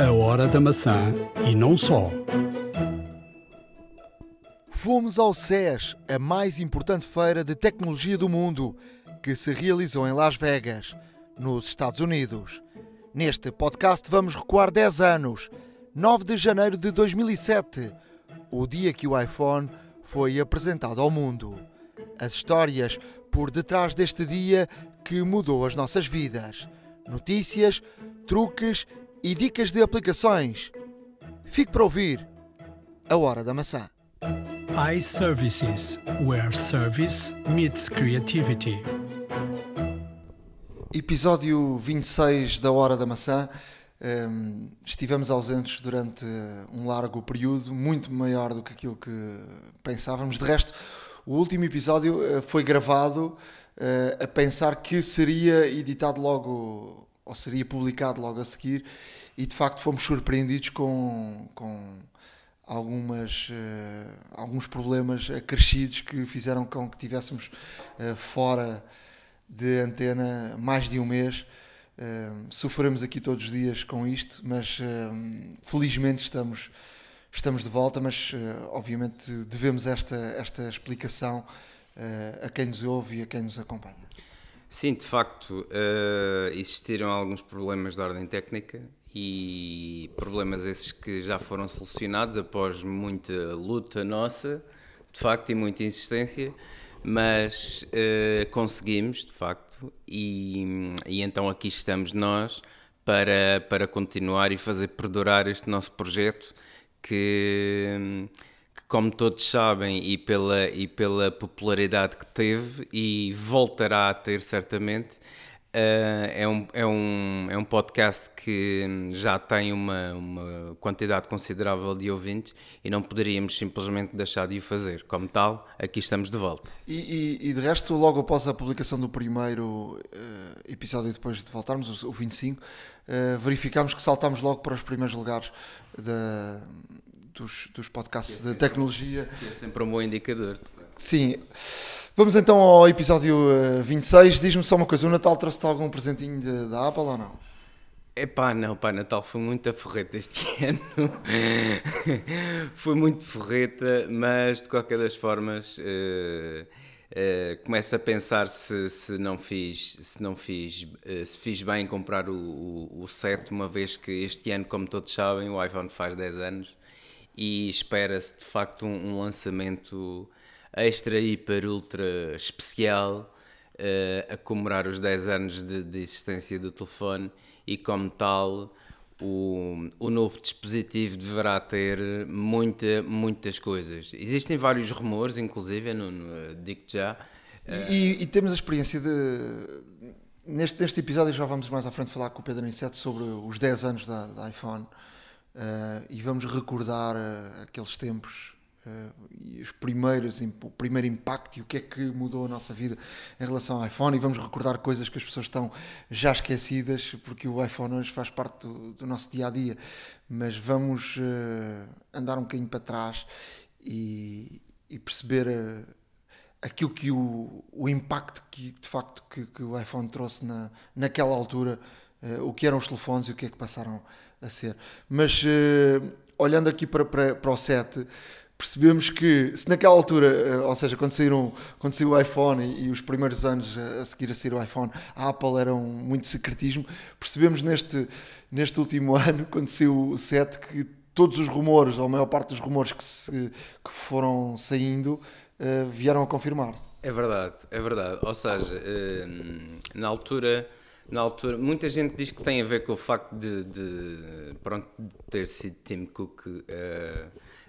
A Hora da Maçã e não só. Fomos ao CES, a mais importante feira de tecnologia do mundo, que se realizou em Las Vegas, nos Estados Unidos. Neste podcast vamos recuar 10 anos, 9 de janeiro de 2007, o dia que o iPhone foi apresentado ao mundo. As histórias por detrás deste dia que mudou as nossas vidas. Notícias, truques e dicas de aplicações. Fique para ouvir a Hora da Maçã. iServices, where service meets creativity. Episódio 26 da Hora da Maçã. Um, estivemos ausentes durante um largo período, muito maior do que aquilo que pensávamos. De resto, o último episódio uh, foi gravado uh, a pensar que seria editado logo ou seria publicado logo a seguir, e de facto fomos surpreendidos com, com algumas, uh, alguns problemas acrescidos que fizeram com que tivéssemos uh, fora de antena mais de um mês. Uh, sofremos aqui todos os dias com isto, mas felizmente estamos, estamos de volta. Mas obviamente devemos esta, esta explicação a quem nos ouve e a quem nos acompanha. Sim, de facto, uh, existiram alguns problemas de ordem técnica e problemas esses que já foram solucionados após muita luta nossa, de facto, e muita insistência, mas uh, conseguimos, de facto, e, e então aqui estamos nós para, para continuar e fazer perdurar este nosso projeto que como todos sabem, e pela, e pela popularidade que teve e voltará a ter certamente, uh, é, um, é, um, é um podcast que já tem uma, uma quantidade considerável de ouvintes e não poderíamos simplesmente deixar de o fazer. Como tal, aqui estamos de volta. E, e, e de resto, logo após a publicação do primeiro uh, episódio, depois de voltarmos, o 25, uh, verificámos que saltámos logo para os primeiros lugares da dos, dos podcasts é de tecnologia. É sempre um bom indicador. Sim. Vamos então ao episódio 26. Eh, Diz-me só uma coisa: o Natal trouxe-te algum presentinho de, da Apple ou não? Epá, não, pá, Natal foi muito a forreta este ano. foi muito forreta, mas de qualquer das formas. Uh, uh, começo a pensar se, se não fiz se não fiz uh, se fiz bem comprar o, o, o set uma vez que este ano como todos sabem o iPhone faz 10 anos e espera-se de facto um, um, lançamento extra, hiper, ultra especial uh, a comemorar os 10 anos de, de, existência do telefone e como tal o, o novo dispositivo deverá ter muita, muitas coisas. Existem vários rumores, inclusive, no, no, digo já. E, e, temos a experiência de. Neste, neste episódio já vamos mais à frente falar com o Pedro Inseto sobre os 10 anos da, da iPhone. Uh, e vamos recordar uh, aqueles tempos uh, e os primeiros, o primeiro impacto e o que é que mudou a nossa vida em relação ao iPhone. E vamos recordar coisas que as pessoas estão já esquecidas porque o iPhone hoje faz parte do, do nosso dia a dia. Mas vamos andar um bocadinho para trás e, e perceber aquilo que o, o impacto que de facto que, que o iPhone trouxe na, naquela altura o que eram os telefones e o que é que passaram a ser. Mas uh, olhando aqui para, para, para o 7, percebemos que se naquela altura, uh, ou seja, quando, saíram, quando saiu o iPhone e, e, os primeiros anos a seguir a sair o iPhone, a Apple era um, muito secretismo, percebemos neste, neste último ano, quando saiu o 7, que todos os rumores, ou a maior parte dos rumores que, se, que foram saindo, uh, vieram a confirmar. É verdade, é verdade. Ou seja, na altura na altura, muita gente diz que tem a ver com o facto de, de pronto, ter sido Tim Cook, uh,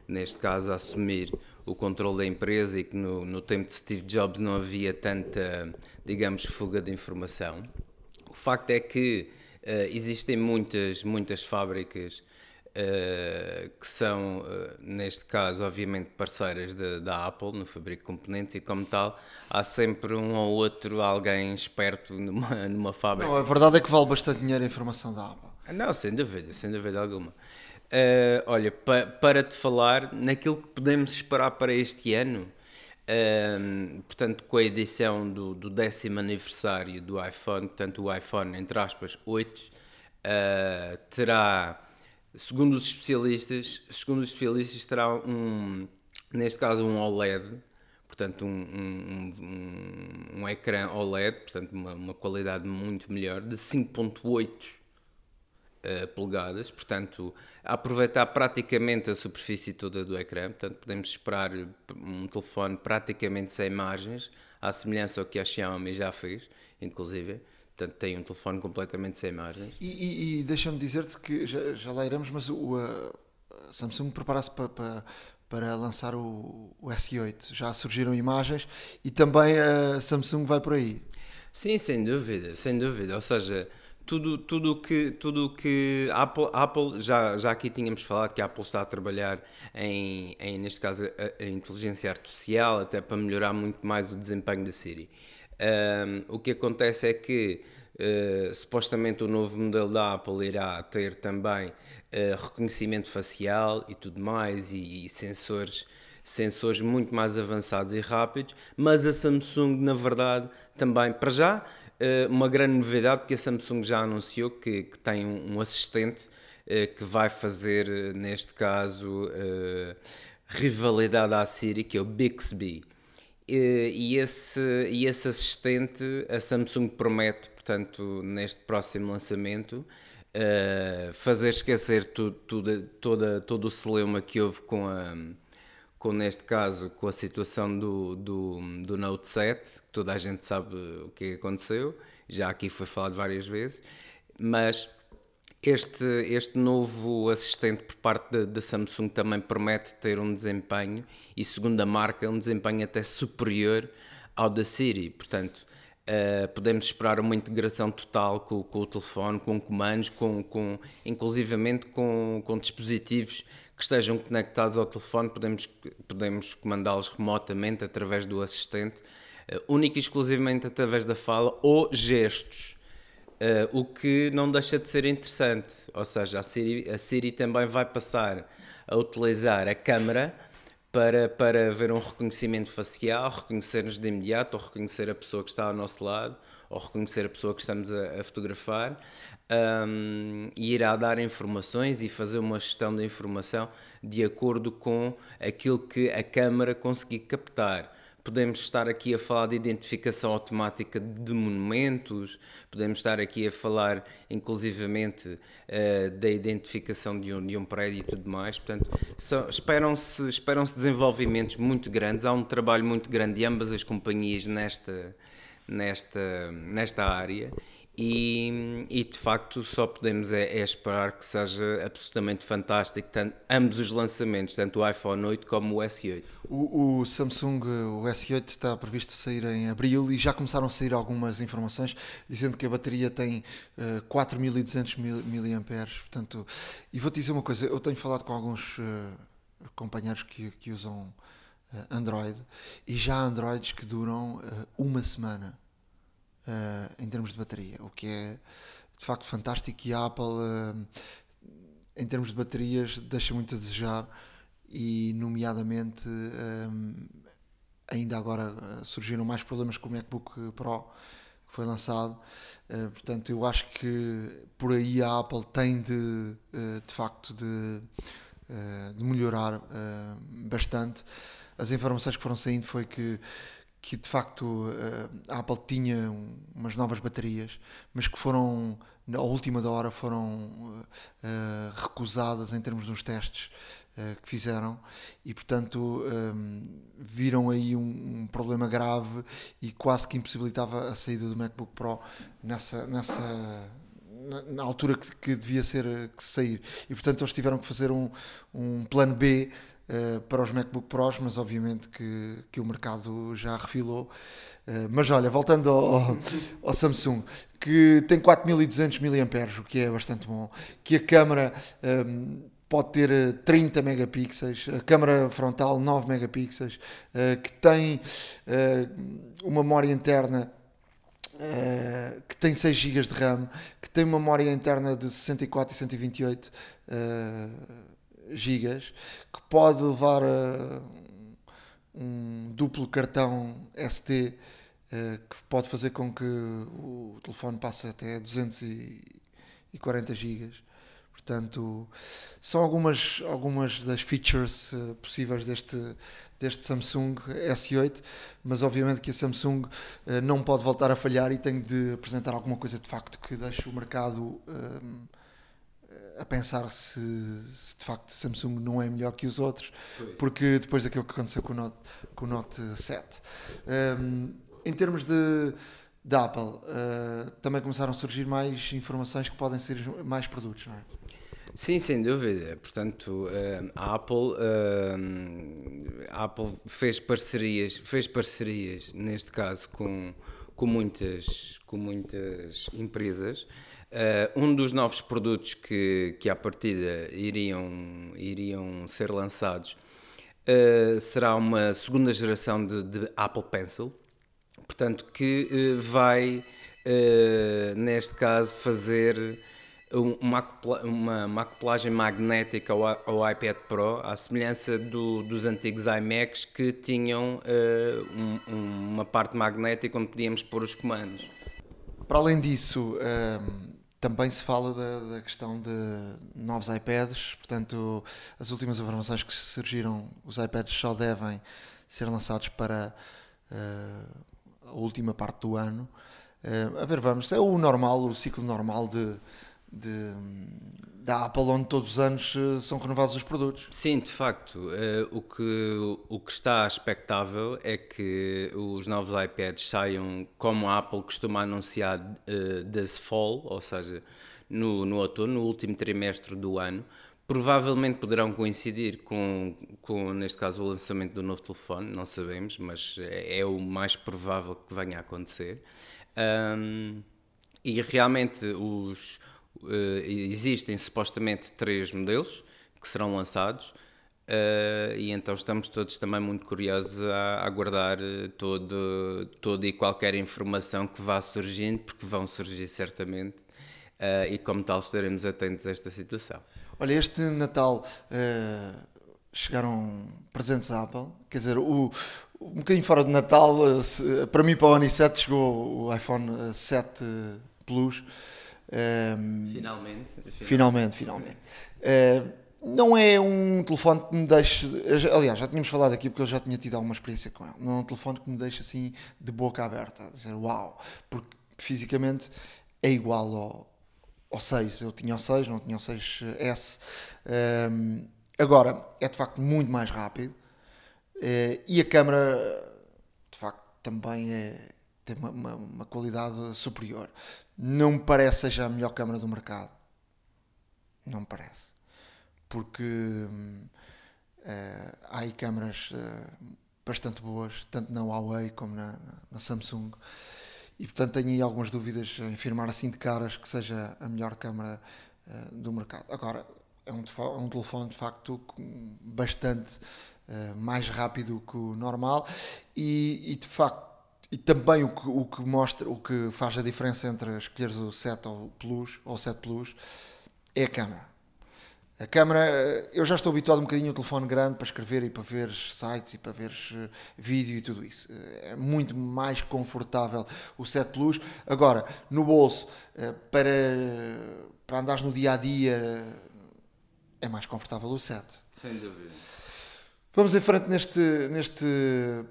neste caso, a assumir o controle da empresa e que no, no tempo de Steve Jobs não havia tanta, digamos, fuga de informação. O facto é que uh, existem muitas, muitas fábricas Uh, que são, uh, neste caso, obviamente parceiras da Apple no fabrico de componentes e, como tal, há sempre um ou outro alguém esperto numa, numa fábrica. Não, a verdade é que vale bastante dinheiro a informação da Apple. Não, sem dúvida, sem dúvida alguma. Uh, olha, pa, para te falar naquilo que podemos esperar para este ano, portanto, com a edição do, do décimo aniversário do iPhone, portanto, o iPhone, entre aspas, 8, terá segundo os especialistas, segundo os especialistas terá um, neste caso um OLED, portanto um, um, um, um ecrã OLED, portanto uma, uma qualidade muito melhor, de 5.8 uh, polegadas, portanto aproveitar praticamente a superfície toda do ecrã, portanto podemos esperar um telefone praticamente sem imagens, à semelhança ao que a Xiaomi já fez, inclusive, portanto tem um telefone completamente sem imagens. E, e, e deixa-me dizer-te que já, já lá iremos, mas o a Samsung prepara-se para, para, para lançar o, o, S8. Já surgiram imagens e também a Samsung vai por aí. Sim, sem dúvida, sem dúvida. Ou seja, tudo tudo que tudo que Apple, Apple já já aqui tínhamos falado que a Apple está a trabalhar em, em neste caso a, a inteligência artificial até para melhorar muito mais o desempenho da Siri. Um, o que acontece é que uh, supostamente o novo modelo da Apple irá ter também uh, reconhecimento facial e tudo mais, e, e, sensores, sensores muito mais avançados e rápidos, mas a Samsung, na verdade, também, para já, uh, uma grande novidade, porque a Samsung já anunciou que, que tem um, um assistente que vai fazer, neste caso, rivalidade à Siri, que é o Bixby e esse, e esse assistente a Samsung promete, portanto, neste próximo lançamento, uh, fazer esquecer toda, todo o celeuma que houve com a com neste caso com a situação do, do, do Note 7, que toda a gente sabe o que aconteceu, já aqui foi falado várias vezes, mas este, este novo assistente por parte da, Samsung também promete ter um desempenho, e segundo a marca, um desempenho até superior ao da Siri. Portanto, uh, podemos esperar uma integração total com, com, o telefone, com comandos, com, com, inclusivamente com, com dispositivos que estejam conectados ao telefone, podemos, podemos comandá-los remotamente através do assistente, uh, única e exclusivamente através da fala ou gestos. Uh, o que não deixa de ser interessante, ou seja, a Siri, a Siri também vai passar a utilizar a câmera para, para ver um reconhecimento facial, reconhecer-nos de imediato, ou reconhecer a pessoa que está ao nosso lado, ou reconhecer a pessoa que estamos a, a fotografar, um, e irá dar informações e fazer uma gestão da informação de acordo com aquilo que a câmera conseguir captar podemos estar aqui a falar de identificação automática de monumentos, podemos estar aqui a falar inclusivamente uh, da identificação de um, de um prédio e tudo mais. Portanto, esperam-se esperam -se desenvolvimentos muito grandes, há um trabalho muito grande de ambas as companhias nesta, nesta, nesta área e, e, de facto só podemos é, é, esperar que seja absolutamente fantástico tanto, ambos os lançamentos, tanto o iPhone 8 como o S8. O, o, Samsung, o S8 está previsto sair em abril e já começaram a sair algumas informações dizendo que a bateria tem uh, 4200 mAh, portanto, e vou-te dizer uma coisa, eu tenho falado com alguns uh, companheiros que, que usam uh, Android e já há Androids que duram uh, uma semana uh, em termos de bateria, o que é de facto fantástico. E a Apple uh, em termos de baterias deixa muito a desejar e nomeadamente um, ainda agora surgiram mais problemas com o MacBook Pro que foi lançado. Uh, portanto eu acho que por aí a Apple tem de de facto de, de melhorar bastante. As informações que foram saindo foi que que de facto eh, a Apple tinha umas novas baterias, mas que foram, na última da hora, foram uh, recusadas em termos dos testes que fizeram e, portanto, um, viram aí um, problema grave e quase que impossibilitava a saída do MacBook Pro nessa. nessa na, altura que, que, devia ser que sair e portanto eles tiveram que fazer um, um plano B uh, para os MacBook Pros, mas obviamente que, que o mercado já refilou. Uh, mas olha, voltando ao, ao, Samsung, que tem 4200 mAh, o que é bastante bom, que a câmera um, ehm, pode ter 30 megapixels, a câmera frontal 9 megapixels, uh, que tem uma memória interna Uh, que tem 6 GB de RAM, que tem uma memória interna de 64 e 128 uh, gigas, que pode levar a um duplo cartão SD eh, que pode fazer com que o telefone passe até 240 gigas. Portanto, são algumas, algumas das features uh, possíveis deste, deste Samsung S8, mas obviamente que a Samsung não pode voltar a falhar e tem de apresentar alguma coisa de facto que deixe o mercado uh, a pensar se, se, de facto Samsung não é melhor que os outros, pois. porque depois daquilo que aconteceu com o Note, com o Note 7. Um, em termos de, de Apple, uh, também começaram a surgir mais informações que podem ser mais produtos, não é? Sim, sem dúvida. Portanto, a Apple, a Apple fez parcerias, fez parcerias neste caso com, com muitas, com muitas empresas Uh, um dos novos produtos que, que à partida iriam, iriam ser lançados uh, será uma segunda geração de, de Apple Pencil, portanto, que uh, vai, neste caso, fazer uma, uma, uma acoplagem magnética ao, ao, iPad Pro, à semelhança do, dos antigos iMacs que tinham um, uma parte magnética onde podíamos pôr os comandos. Para além disso, também se fala da, da, questão de novos iPads, portanto, as últimas informações que surgiram, os iPads só devem ser lançados para uh, a última parte do ano. Uh, a ver, vamos, é o normal, o ciclo normal de, de, da Apple, onde todos os anos uh, são renovados os produtos. Sim, de facto. Uh, o, que, o que está expectável é que os novos iPads saiam como a Apple costuma anunciar uh, this fall, ou seja, no, no outono, no último trimestre do ano. Provavelmente poderão coincidir com, com, neste caso, o lançamento do novo telefone, não sabemos, mas é, é o mais provável que venha a acontecer. Um, e realmente os, existem supostamente três modelos que serão lançados uh, e então estamos todos também muito curiosos a, aguardar eh, todo, toda e qualquer informação que vá surgindo, porque vão surgir certamente uh, e como tal estaremos atentos a esta situação. Olha, este Natal chegaram presentes à Apple, quer dizer, o, um bocadinho fora de Natal, para mim para o 7 chegou o iPhone 7 Plus. Um, finalmente, finalmente. Finalmente, Uh, não é um telefone que me deixe. Aliás, já tínhamos falado aqui porque eu já tinha tido alguma experiência com ele. Não é um telefone que me deixe assim de boca aberta, a dizer uau, porque fisicamente é igual ao, ao 6. Eu tinha o 6, não tinha o 6S. Um, agora, é de facto muito mais rápido uh, e a câmera, de facto, também é, tem uma, uma, uma qualidade superior não me parece seja a melhor câmara do mercado. Não me parece. Porque uh, há aí câmaras uh, bastante boas, tanto na Huawei como na, na, Samsung. E portanto tenho aí algumas dúvidas em afirmar assim de caras que seja a melhor câmara uh, do mercado. Agora, é um, é um telefone de facto bastante mais rápido que o normal e, e de facto e também o que, o que mostra, o que faz a diferença entre escolheres o 7 ou Plus ou 7 Plus é a câmera. A câmera, eu já estou habituado um bocadinho ao telefone grande para escrever e para ver sites e para ver eh, vídeo e tudo isso. É muito mais confortável o 7 Plus. Agora, no bolso, eh, para, para andares no dia a dia, é mais confortável o 7. Sem dúvida. Vamos em frente neste, neste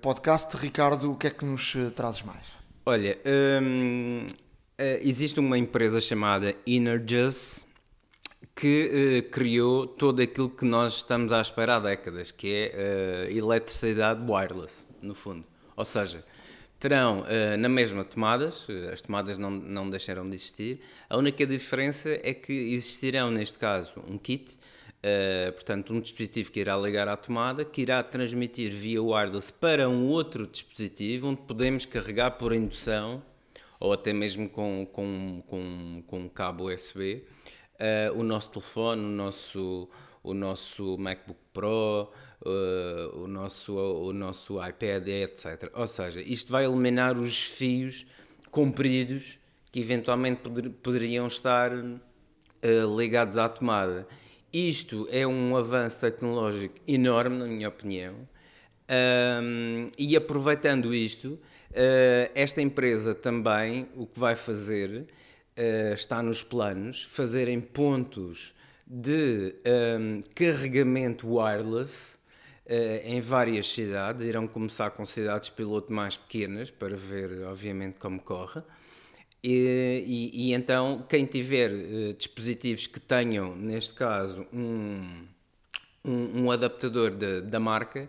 podcast. Ricardo, o que é que nos eh, trazes mais? Olha, hum, eh, existe uma empresa chamada Energous que uh, criou todo aquilo que nós estamos à espera há décadas, que é uh, eletricidade wireless, no fundo. Ou seja, terão uh, na mesma tomadas, as tomadas não, não deixaram de existir, a única diferença é que existirão, neste caso, um kit Uh, portanto, um dispositivo que irá ligar à tomada, que irá transmitir via wireless para um outro dispositivo, onde podemos carregar por indução ou até mesmo com, com, com, com um cabo USB uh, eh, o nosso telefone, o nosso, o nosso MacBook Pro, uh, o, nosso, o nosso iPad, etc. Ou seja, isto vai eliminar os fios compridos que eventualmente poder, poderiam estar ligados à tomada isto é um avanço tecnológico enorme, na minha opinião, um, e aproveitando isto, uh, esta empresa também o que vai fazer uh, está nos planos fazer em pontos de um, carregamento wireless uh, em várias cidades. Irão começar com cidades piloto mais pequenas para ver, obviamente, como corre. E, e, e então, quem tiver uh, dispositivos que tenham, neste caso, um, um, um adaptador de, da marca,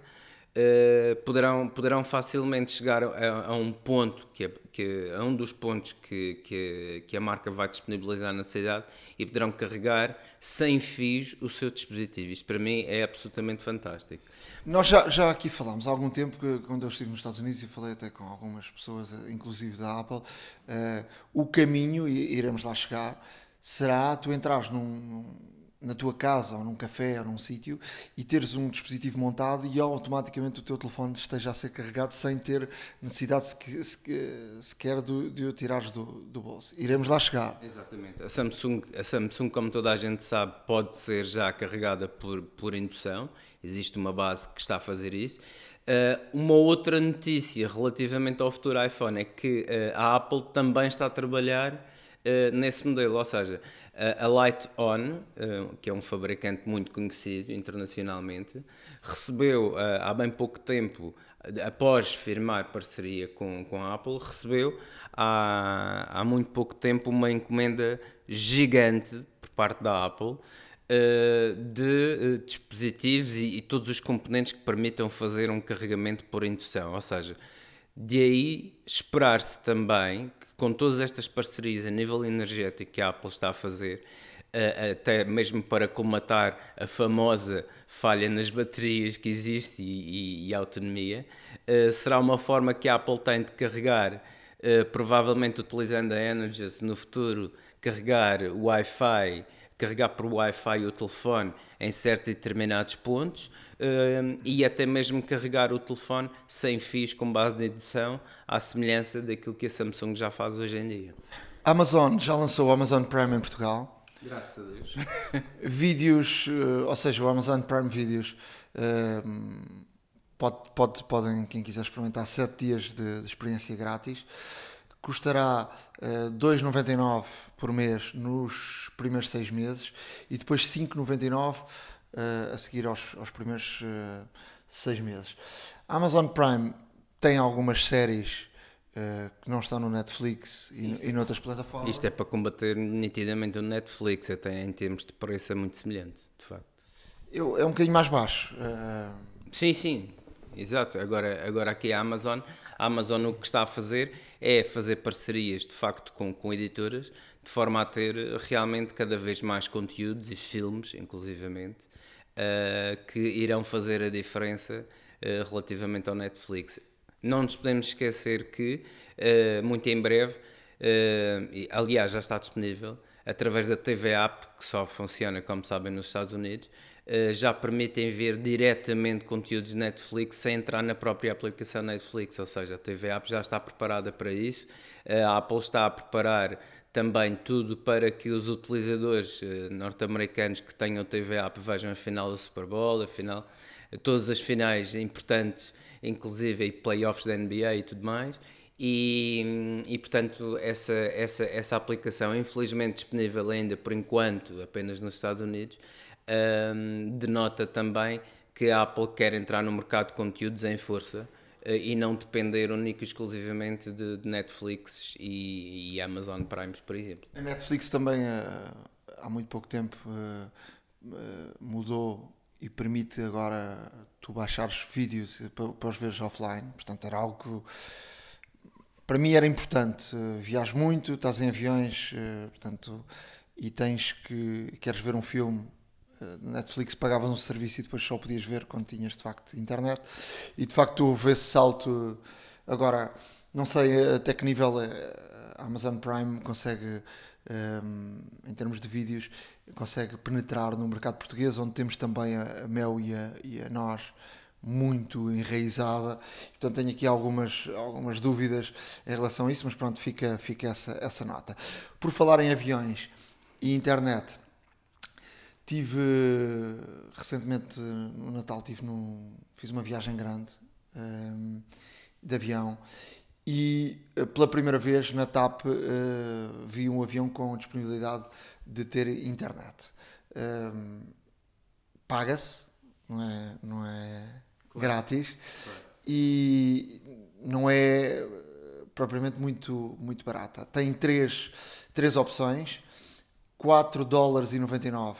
uh, poderão, poderão facilmente chegar a, a um ponto, que, é, que a um dos pontos que, que, que, a marca vai disponibilizar na cidade e poderão carregar sem fios o seu dispositivo. Isto para mim é absolutamente fantástico. Nós já, já aqui falámos há algum tempo, que, quando eu estive nos Estados Unidos e falei até com algumas pessoas, inclusive da Apple, uh, o caminho, e iremos lá chegar, será tu entrares num, num na tua casa ou num café ou num sítio e teres um dispositivo montado e automaticamente o teu telefone esteja a ser carregado sem ter necessidade sequer de, de o tirares do, do bolso. Iremos lá chegar. Exatamente. A Samsung, a Samsung, como toda a gente sabe, pode ser já carregada por, por indução. Existe uma base que está a fazer isso. Uh, uma outra notícia relativamente ao futuro iPhone é que uh, a Apple também está a trabalhar uh, nesse modelo, ou seja, a Light On, eh, que é um fabricante muito conhecido internacionalmente, recebeu eh, há bem pouco tempo, após firmar parceria com, com a Apple, recebeu há, há muito pouco tempo uma encomenda gigante por parte da Apple eh, de dispositivos e, e todos os componentes que permitam fazer um carregamento por indução. Ou seja, de aí esperar-se também com todas estas parcerias a nível energético que a Apple está a fazer, até mesmo para colmatar a famosa falha nas baterias que existe e, e, e autonomia, será uma forma que a Apple tem de carregar, provavelmente utilizando a Energis no futuro, carregar o Wi-Fi, carregar por Wi-Fi o telefone em certos e determinados pontos e até mesmo carregar o telefone sem fios com base de indução, à semelhança daquilo que a Samsung já faz hoje em dia. A Amazon já lançou o Amazon Prime em Portugal. Graças a Deus. Vídeos, eh, ou seja, o Amazon Prime Vídeos pode, pode, podem, quem quiser experimentar, 7 dias de, de experiência grátis. Custará uh, 2,99 por mês nos primeiros 6 meses e depois 5,99 uh, a seguir aos, aos primeiros uh, seis meses. A Amazon Prime tem algumas séries uh, que não estão no Netflix Sim, e, e noutras plataformas. Isto é para combater nitidamente o Netflix, até em termos de preço é muito semelhante, de facto. Eu, é um bocadinho mais baixo. Sim, sim, exato. Agora, agora aqui a Amazon, a Amazon o que está a fazer é fazer parcerias de facto com, com editoras, de forma a ter realmente cada vez mais conteúdos e filmes, inclusivamente, uh, que irão fazer a diferença uh, relativamente ao Netflix. Não nos podemos esquecer que, uh, muito em breve, aliás, já está disponível, através da TV App, que só funciona, como sabem, nos Estados Unidos, já permitem ver diretamente conteúdos Netflix sem entrar na própria aplicação Netflix, ou seja, a TV App já está preparada para isso. A Apple está a preparar também tudo para que os utilizadores eh, norte-americanos que tenham TV App vejam a final da Super Bowl, a final, todas as finais importantes, inclusive e playoffs da NBA e tudo mais. E, e, portanto essa, essa, essa aplicação infelizmente disponível ainda por enquanto apenas nos Estados Unidos um, denota também que a Apple quer entrar no mercado de conteúdos em força eh, e não depender único e exclusivamente de, de Netflix e, e, Amazon Prime, por exemplo. A Netflix também eh, há muito pouco tempo eh, mudou e permite agora tu baixares vídeos para, os veres offline, portanto era algo que para mim era importante. Viajas muito, estás em aviões, portanto, e tens que queres ver um filme Netflix pagavas um serviço e depois só podias ver quando tinhas de facto internet. E de facto houve esse salto. Agora não sei até que nível eh, a Amazon Prime consegue eh, em termos de vídeos consegue penetrar no mercado português onde temos também a Mel e a, e a nós muito enraizada. Portanto tenho aqui algumas, algumas dúvidas em relação a isso mas pronto fica, fica essa, essa nota. Por falar em aviões e internet Tive recentemente no Natal tive no, fiz uma viagem grande um, ehm, de avião. E eh, pela primeira vez na TAP uh, vi um avião com disponibilidade de ter internet. hum, paga-se, não é, não é grátis. E não é propriamente muito, muito barata. Tem três, três opções, 4 dólares e 99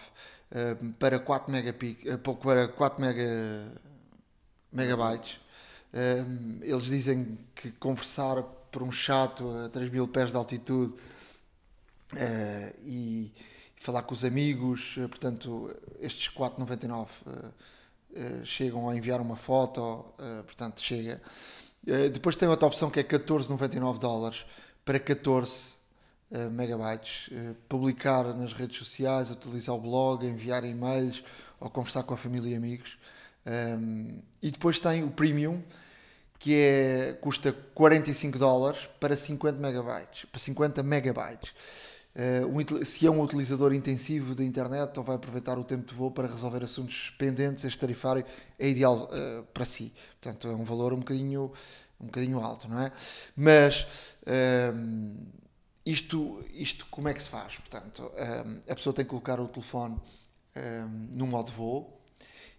uh, para 4 megapic, uh, para 4 mega, megabytes. Uh, eles dizem que conversar por um chato a 3 mil pés de altitude uh, e falar com os amigos, portanto, estes 4,99 uh, chegam a enviar uma foto, portanto, chega. depois tem outra opção que é 14,99 dólares para 14 megabytes, publicar nas redes sociais, utilizar o blog, enviar e-mails ou conversar com a família e amigos. Um, e depois tem o Premium, que é, custa 45 dólares para 50 megabytes, para 50 megabytes. Uh, um, se é um utilizador intensivo da internet ou vai aproveitar o tempo de voo para resolver assuntos pendentes, este tarifário é ideal uh, para si. Portanto, é um valor um bocadinho, um bocadinho alto, não é? Mas uh, isto, isto como é que se faz? Portanto, a pessoa tem que colocar o telefone no modo voo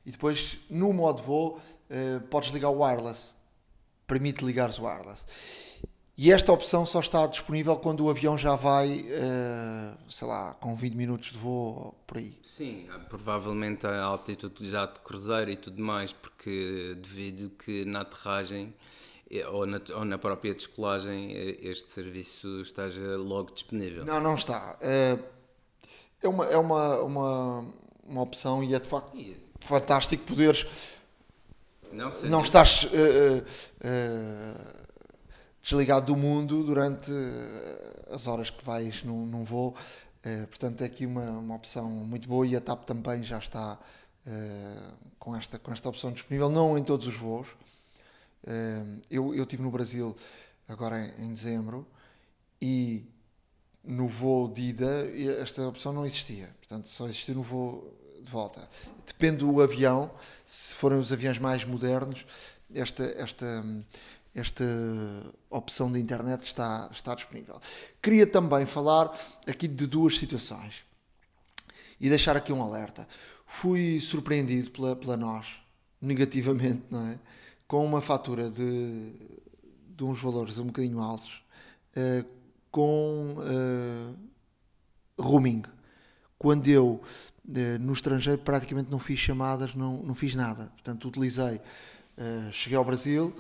e depois no modo voo podes ligar o wireless permite ligares o wireless. E esta opção só está disponível quando o avião já vai, uh, sei lá, com 20 minutos de voo por aí. Sim, provavelmente a altitude já de cruzeiro e tudo mais, porque devido que na aterragem eh, ou na, ou na própria descolagem eh, este serviço esteja logo disponível. Não, não está. É, é, uma, é uma, uma, uma opção e é de facto fantástico poderes não, não estás desligado do mundo durante as horas que vais num, num voo. Portanto, é aqui uma, uma opção muito boa e a TAP também já está com, esta, com esta opção disponível, não em todos os voos. Eu, eu estive no Brasil agora em, em dezembro e no voo de ida esta opção não existia. Portanto, só existia no voo de volta. Depende do avião, se forem os aviões mais modernos, esta, esta, esta opção de internet está, está disponível. Queria também falar aqui de duas situações e deixar aqui um alerta. Fui surpreendido pela, pela nós, negativamente, não é? Com uma fatura de, de uns valores um bocadinho altos, uh, com uh, roaming. Quando eu no estrangeiro praticamente não fiz chamadas, não, não fiz nada. Portanto, utilizei, cheguei ao Brasil,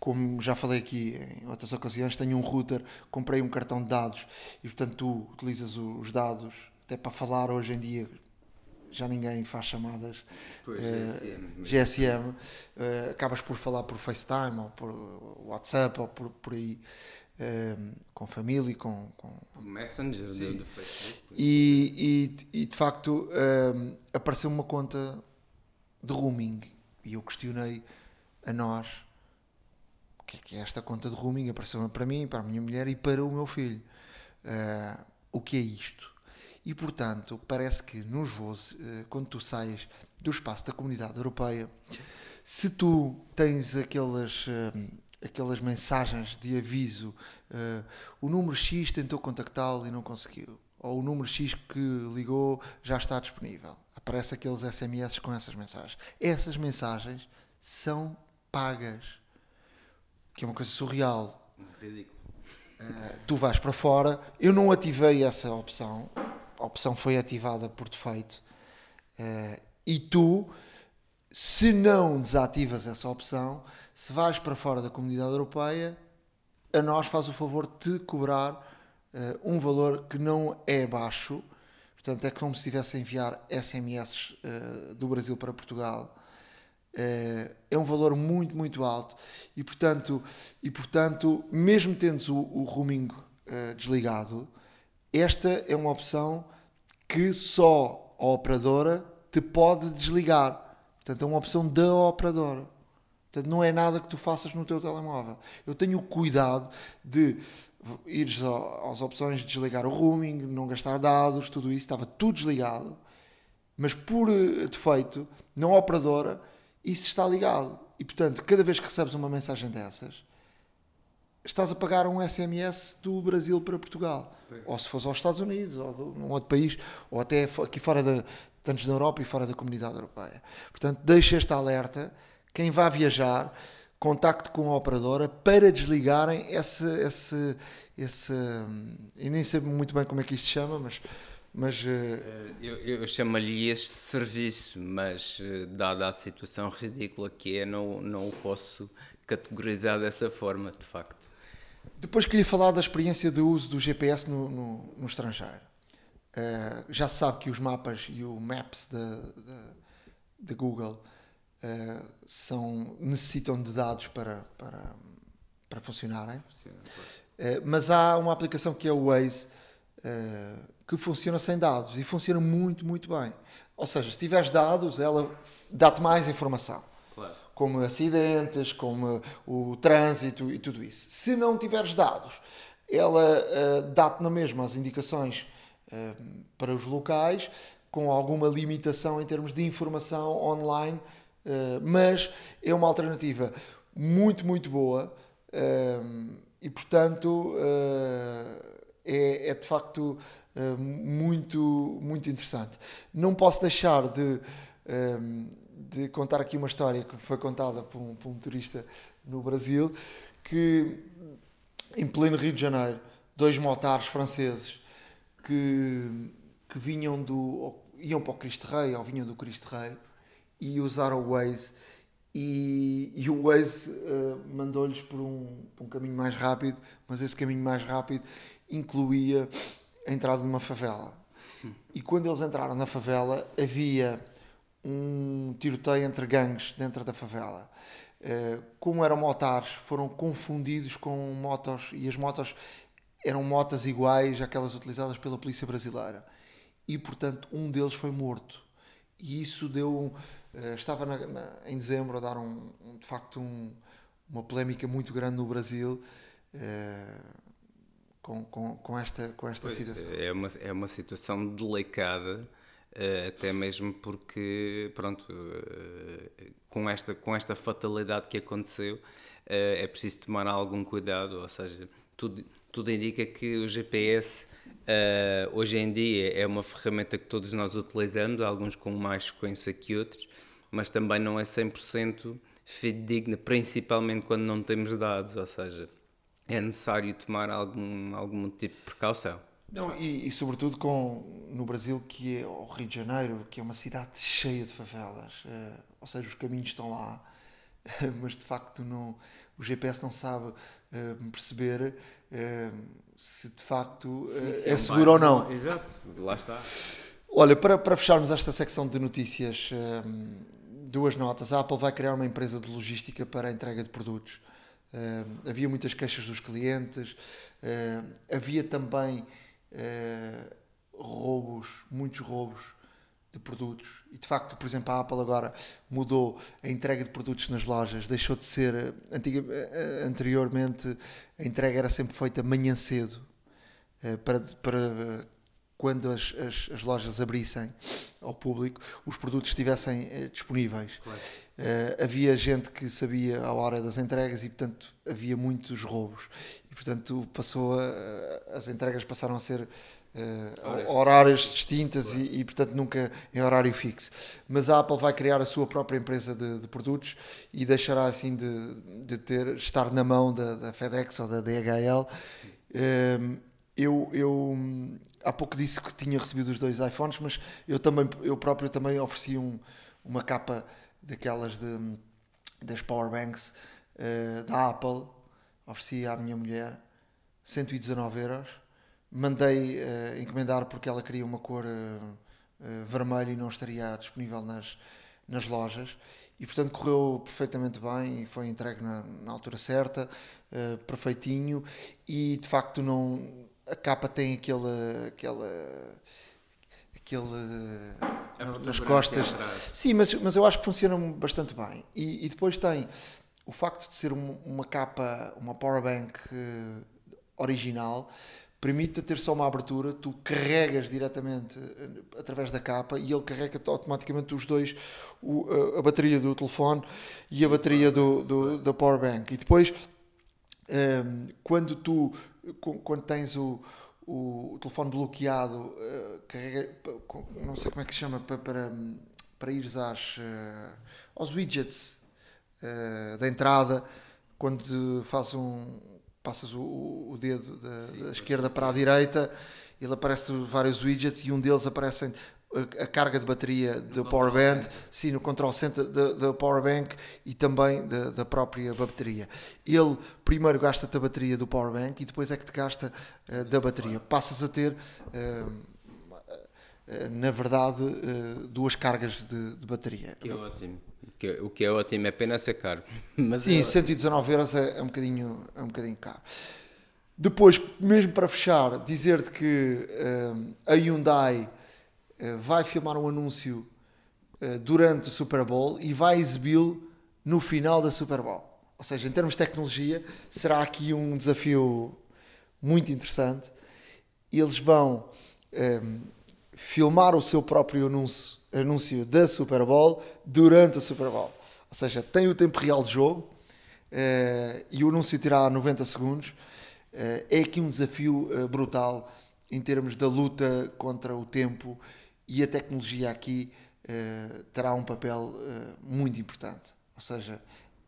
como já falei aqui em outras ocasiões, tenho um router, comprei um cartão de dados e, portanto, tu utilizas os dados até para falar hoje em dia. Já ninguém faz chamadas pois, uh, GSM, GSM uh, acabas por falar por FaceTime ou por WhatsApp ou por, por aí. Ehm, com família, com, com Messenger do, do, Facebook. E, e, e de facto apareceu uma conta de roaming e eu questionei a nós o que é, que é esta conta de roaming. Apareceu para mim, para a minha mulher e para o meu filho. Uh, o que é isto? E portanto, parece que nos voos, uh, quando tu sais do espaço da comunidade europeia, se tu tens aquelas. Uh, aquelas mensagens de aviso, uh, o número X tentou contactá-lo e não conseguiu, ou o número X que ligou já está disponível. Aparece aqueles SMS com essas mensagens. Essas mensagens são pagas, que é uma coisa surreal. Ridículo. Uh, tu vais para fora, eu não ativei essa opção, a opção foi ativada por defeito, uh, e tu, se não desativas essa opção, se vais para fora da comunidade europeia, a nós faz o favor de cobrar uh, um valor que não é baixo, portanto é como se estivesse a enviar SMS uh, eh, do Brasil para Portugal. Uh, é um valor muito, muito alto e portanto, e, portanto mesmo tendo o, o roaming desligado, esta é uma opção que só a operadora te pode desligar. Portanto, é uma opção da operadora. Portanto, não é nada que tu faças no teu telemóvel. Eu tenho o cuidado de ires às opções de desligar o roaming, não gastar dados, tudo isso, estava tudo desligado, mas por eh, defeito, na operadora, isso está ligado. E portanto, cada vez que recebes uma mensagem dessas, estás a pagar um SMS do Brasil para Portugal. Sim. Ou se fores aos Estados Unidos, ou num outro país, ou até aqui fora da, tanto na Europa e fora da comunidade europeia. Portanto, deixo este alerta. Quem vá viajar, contacte com a operadora para desligarem esse, esse, esse. Eu nem sei muito bem como é que isto se chama, mas. mas eh, eu, eu chamo-lhe este serviço, mas eh, dada a situação ridícula que é, não, não o posso categorizar dessa forma, de facto. Depois queria falar da experiência de uso do GPS no, no, no estrangeiro. Uh, já se sabe que os mapas e o Maps da Google uh, são, necessitam de dados para, para, para funcionarem. Uh, mas há uma aplicação que é o Waze que funciona sem dados e funciona muito, muito bem. Ou seja, se tiveres dados, ela dá-te mais informação. Como acidentes, como o trânsito e tudo isso. Se não tiveres dados, ela dá-te na mesma as indicações eh, para os locais, com alguma limitação em termos de informação online, uh, mas é uma alternativa muito, muito boa uh, e, portanto, é, é, de facto muito, muito interessante. Não posso deixar de, de contar aqui uma história que foi contada por um, por um turista no Brasil, que em pleno Rio de Janeiro, dois motares franceses que, que vinham do. iam para o Cristo Rei ou vinham do Cristo Rei e usaram o Waze e, e o Waze uh, mandou-lhes por um, por um caminho mais rápido, mas esse caminho mais rápido incluía a entrada de uma favela. E quando eles entraram na favela, havia um tiroteio entre gangues dentro da favela. Uh, como eram motares, foram confundidos com motos e as motos eram motas iguais àquelas utilizadas pela polícia brasileira. E, portanto, um deles foi morto. E isso deu. Uh, estava na, na, em dezembro a dar, um, um de facto, um, uma polémica muito grande no Brasil. Uh, com, com, com, esta, com esta pois, situação. É uma, é uma situação delicada, até mesmo porque, pronto, com, esta, com esta fatalidade que aconteceu, é preciso tomar algum cuidado, ou seja, tudo, tudo indica que o GPS uh, hoje em dia é uma ferramenta que todos nós utilizamos, alguns com mais frequência que outros, mas também não é 100% fidedigna, principalmente quando não temos dados, ou seja, é necessário tomar algum, algum tipo de precaução. Não, e, e, sobretudo com no Brasil que é o Rio de Janeiro, que é uma cidade cheia de favelas, uh, ou seja, os caminhos estão lá, mas de facto não, o GPS não sabe uh, perceber uh, se de facto sim, sim, é, é seguro ou não. Exato, lá está. Olha, para, para fecharmos esta secção de notícias, duas notas. A Apple vai criar uma empresa de logística para a entrega de produtos. Havia muitas queixas dos clientes, havia também uh, roubos, muitos roubos de produtos. E de facto, por exemplo, a Apple agora mudou a entrega de produtos nas lojas, deixou de ser. Eh, antiga, eh, anteriormente, a entrega era sempre feita manhã cedo, eh, para, para quando as, as, as lojas abrissem ao público, os produtos estivessem disponíveis. Claro. Uh, havia gente que sabia a hora das entregas e, portanto, havia muitos roubos. E, portanto, passou a, as entregas passaram a ser uh, horários distintas e, e, portanto, nunca em horário fixo. Mas a Apple vai criar a sua própria empresa de, de produtos e deixará assim de, de ter, estar na mão da, da FedEx ou da DHL. Um, eu, eu há pouco disse que tinha recebido os dois iPhones, mas eu também eu próprio também ofereci um, uma capa daquelas de, das powerbanks uh, da Apple, ofereci à minha mulher 119 euros mandei uh, encomendar porque ela queria uma cor uh, uh, vermelha e não estaria disponível nas, nas lojas. E portanto correu perfeitamente bem e foi entregue na, na altura certa, perfeitinho. E de facto não, a capa tem aquele. aquele aquele nas costas. Sim, mas, mas eu acho que funciona bastante bem. E, e depois tem o facto de ser uma, uma capa, uma powerbank original, permite ter só uma abertura, tu carregas diretamente eh, através da capa e ele carrega automaticamente os dois, o, a, a, bateria do telefone e a bateria do, do da power bank. E depois, um, ehm, quando tu quando tens o, o, o telefone bloqueado, uh, carrega, não sei como é que se chama, para, para, para ires às, uh, aos widgets uh, da entrada, quando faz um, passas o, o dedo da, Sim, da esquerda para a direita, ele aparece vários widgets e um deles aparecem a, carga de bateria do power band, sim, no control center da power bank e também da, da, própria bateria. Ele primeiro gasta-te a bateria do power bank e depois é que te gasta uh, da bateria. Passas a ter, uh, uh, na verdade, duas cargas de, de bateria. Que é ótimo. O que é ótimo, é pena ser caro. Mas sim, é 119 euros é, é, um bocadinho, é um bocadinho caro. Depois, mesmo para fechar, dizer-te que a Hyundai vai filmar um anúncio eh, durante o Super Bowl e vai exibi-lo no final da Super Bowl. Ou seja, em termos de tecnologia, será aqui um desafio muito interessante. Eles vão um, ehm, filmar o seu próprio anúncio, anúncio da Super Bowl durante a Super Bowl. Ou seja, tem o tempo real de jogo uh, e o anúncio terá 90 segundos. Uh, é aqui um desafio uh, brutal em termos da luta contra o tempo e a tecnologia aqui uh, terá um papel uh, muito importante. Ou seja,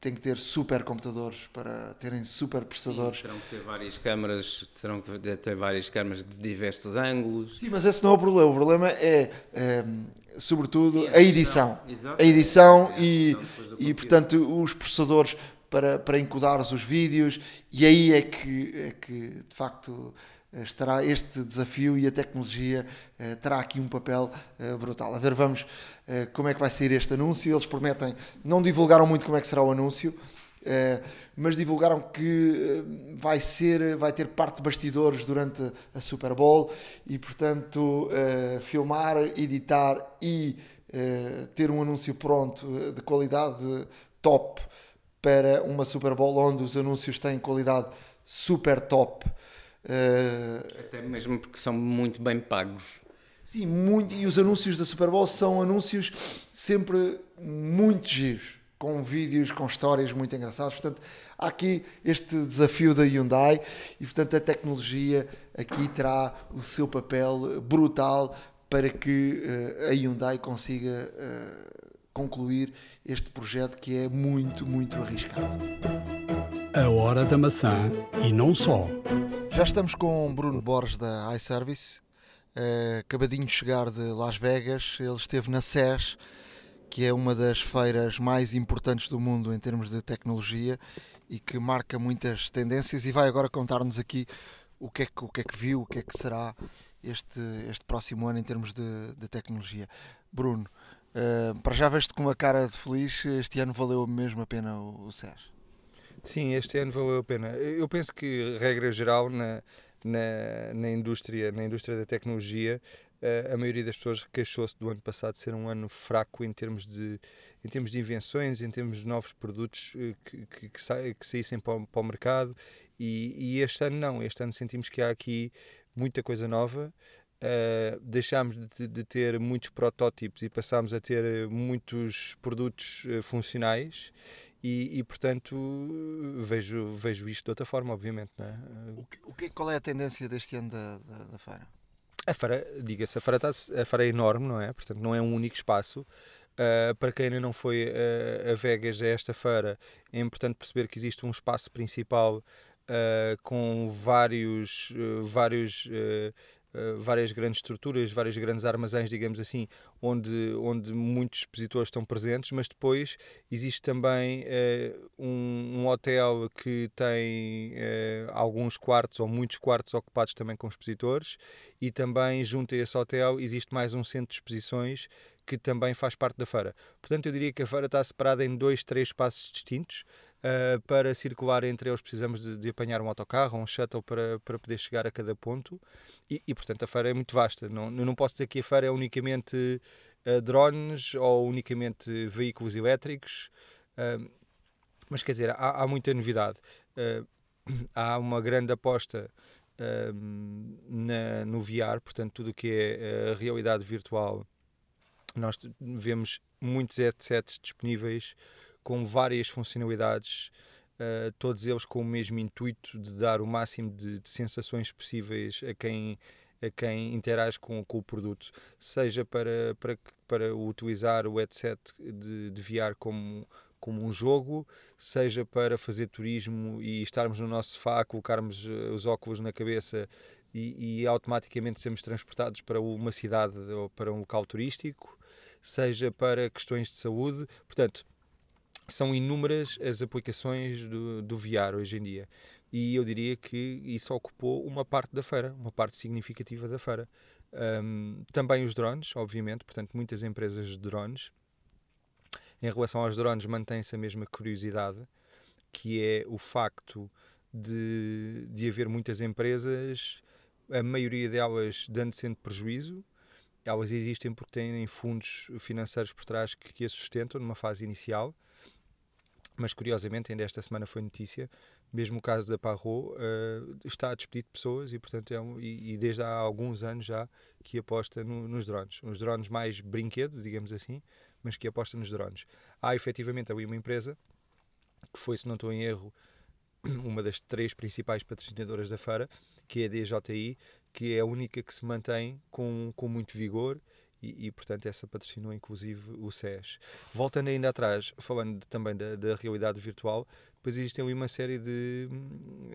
tem que ter supercomputadores para terem superprocessadores. Sim, terão que ter várias câmaras, terão que ter várias câmaras de diversos ângulos. Sim, mas esse não é o problema. O problema é, um, eh, sobretudo, Sim, a edição. A edição é, e, e, portanto, os processadores para, para encodar os vídeos. E aí é que, é que de facto estará este desafio e a tecnologia uh, terá aqui um papel uh, brutal. A ver, vamos uh, como é que vai sair este anúncio. Eles prometem, não divulgaram muito como é que será o anúncio, mas divulgaram que vai ser, vai ter parte de bastidores durante a Super Bowl e, portanto, filmar, editar e ter um anúncio pronto de qualidade top para uma Super Bowl onde os anúncios têm qualidade super top Uh, Até mesmo porque são muito bem pagos. Sim, muito, e os anúncios da Super Bowl são anúncios sempre muito giros, com vídeos, com histórias muito engraçadas. Portanto, há aqui este desafio da Hyundai e, portanto, a tecnologia aqui terá o seu papel brutal para que uh, a Hyundai consiga uh, concluir este projeto que é muito, muito arriscado. A hora da maçã e não só. Já estamos com Bruno Borges da iService, uh, acabadinho de chegar de Las Vegas. Ele esteve na SES, que é uma das feiras mais importantes do mundo em termos de tecnologia e que marca muitas tendências. E vai agora contar-nos aqui o que, é que, o que é que viu, o que é que será este, este próximo ano em termos de, de tecnologia. Bruno, uh, para já veste com uma cara de feliz, este ano valeu mesmo a pena o, o SES. Sim, este ano valeu a pena. Eu penso que, regra geral, na, na, na indústria, na indústria da tecnologia, eh, a maioria das pessoas queixou-se do ano passado ser um ano fraco em termos de, em termos de invenções, em termos de novos produtos eh, que, que, que, que saíssem para o, para o mercado. E, e, este ano não, este ano sentimos que há aqui muita coisa nova. Uh, deixámos de, de, ter muitos protótipos e passámos a ter muitos produtos funcionais e, e, portanto vejo, vejo isto de outra forma, obviamente. É? o que, o que, qual é a tendência deste ano da, da, da feira? A feira, diga-se, a feira, está, a feira é enorme, não é? Portanto, não é um único espaço. Uh, para quem ainda não foi uh, a Vegas a esta feira, é importante perceber que existe um espaço principal uh, com vários, vários eh, várias grandes estruturas, vários grandes armazéns, digamos assim, onde, onde muitos expositores estão presentes, mas depois existe também uh, um, um, hotel que tem uh, alguns quartos ou muitos quartos ocupados também com expositores e também junto a esse hotel existe mais um centro de exposições que também faz parte da feira. Portanto, eu diria que a feira está separada em dois, três espaços distintos, Uh, para circular entre eles precisamos de, de, apanhar um autocarro, um shuttle para, para poder chegar a cada ponto e, e portanto a feira é muito vasta. Não, não posso dizer que a feira é unicamente uh, drones ou unicamente veículos elétricos, uh, mas quer dizer, há, há muita novidade. há uma grande aposta na, no VR, portanto tudo o que é realidade virtual. Nós vemos muitos headsets disponíveis com várias funcionalidades uh, todos eles com o mesmo intuito de dar o máximo de, de sensações possíveis a quem a quem interage com, com o produto, seja para, para, para utilizar o headset de, de VR como, como um jogo, seja para fazer turismo e estarmos no nosso sofá, colocarmos os óculos na cabeça e, e, automaticamente sermos transportados para uma cidade ou para um local turístico, seja para questões de saúde. Portanto, são inúmeras as aplicações do, do VR hoje em dia. E eu diria que isso ocupou uma parte da feira, uma parte significativa da feira. Um, também os drones, obviamente, portanto, muitas empresas de drones. Em relação aos drones, mantém-se a mesma curiosidade, que é o facto de, de haver muitas empresas, a maioria delas dando sendo prejuízo. Elas existem porque têm fundos financeiros por trás que, que as sustentam numa fase inicial mas curiosamente, ainda esta semana foi notícia, mesmo o caso da Parro uh, está a despedir de pessoas e, portanto, é um, e, e, desde há alguns anos já que aposta no, nos drones. Uns drones mais brinquedo, digamos assim, mas que aposta nos drones. Há efetivamente ali uma empresa que foi, se não estou em erro, uma das três principais patrocinadoras da feira, que é a DJI, que é a única que se mantém com, com muito vigor e, e, portanto essa patrocinou inclusive o SES. Voltando ainda atrás, falando também da, da, realidade virtual, depois existem uma série de,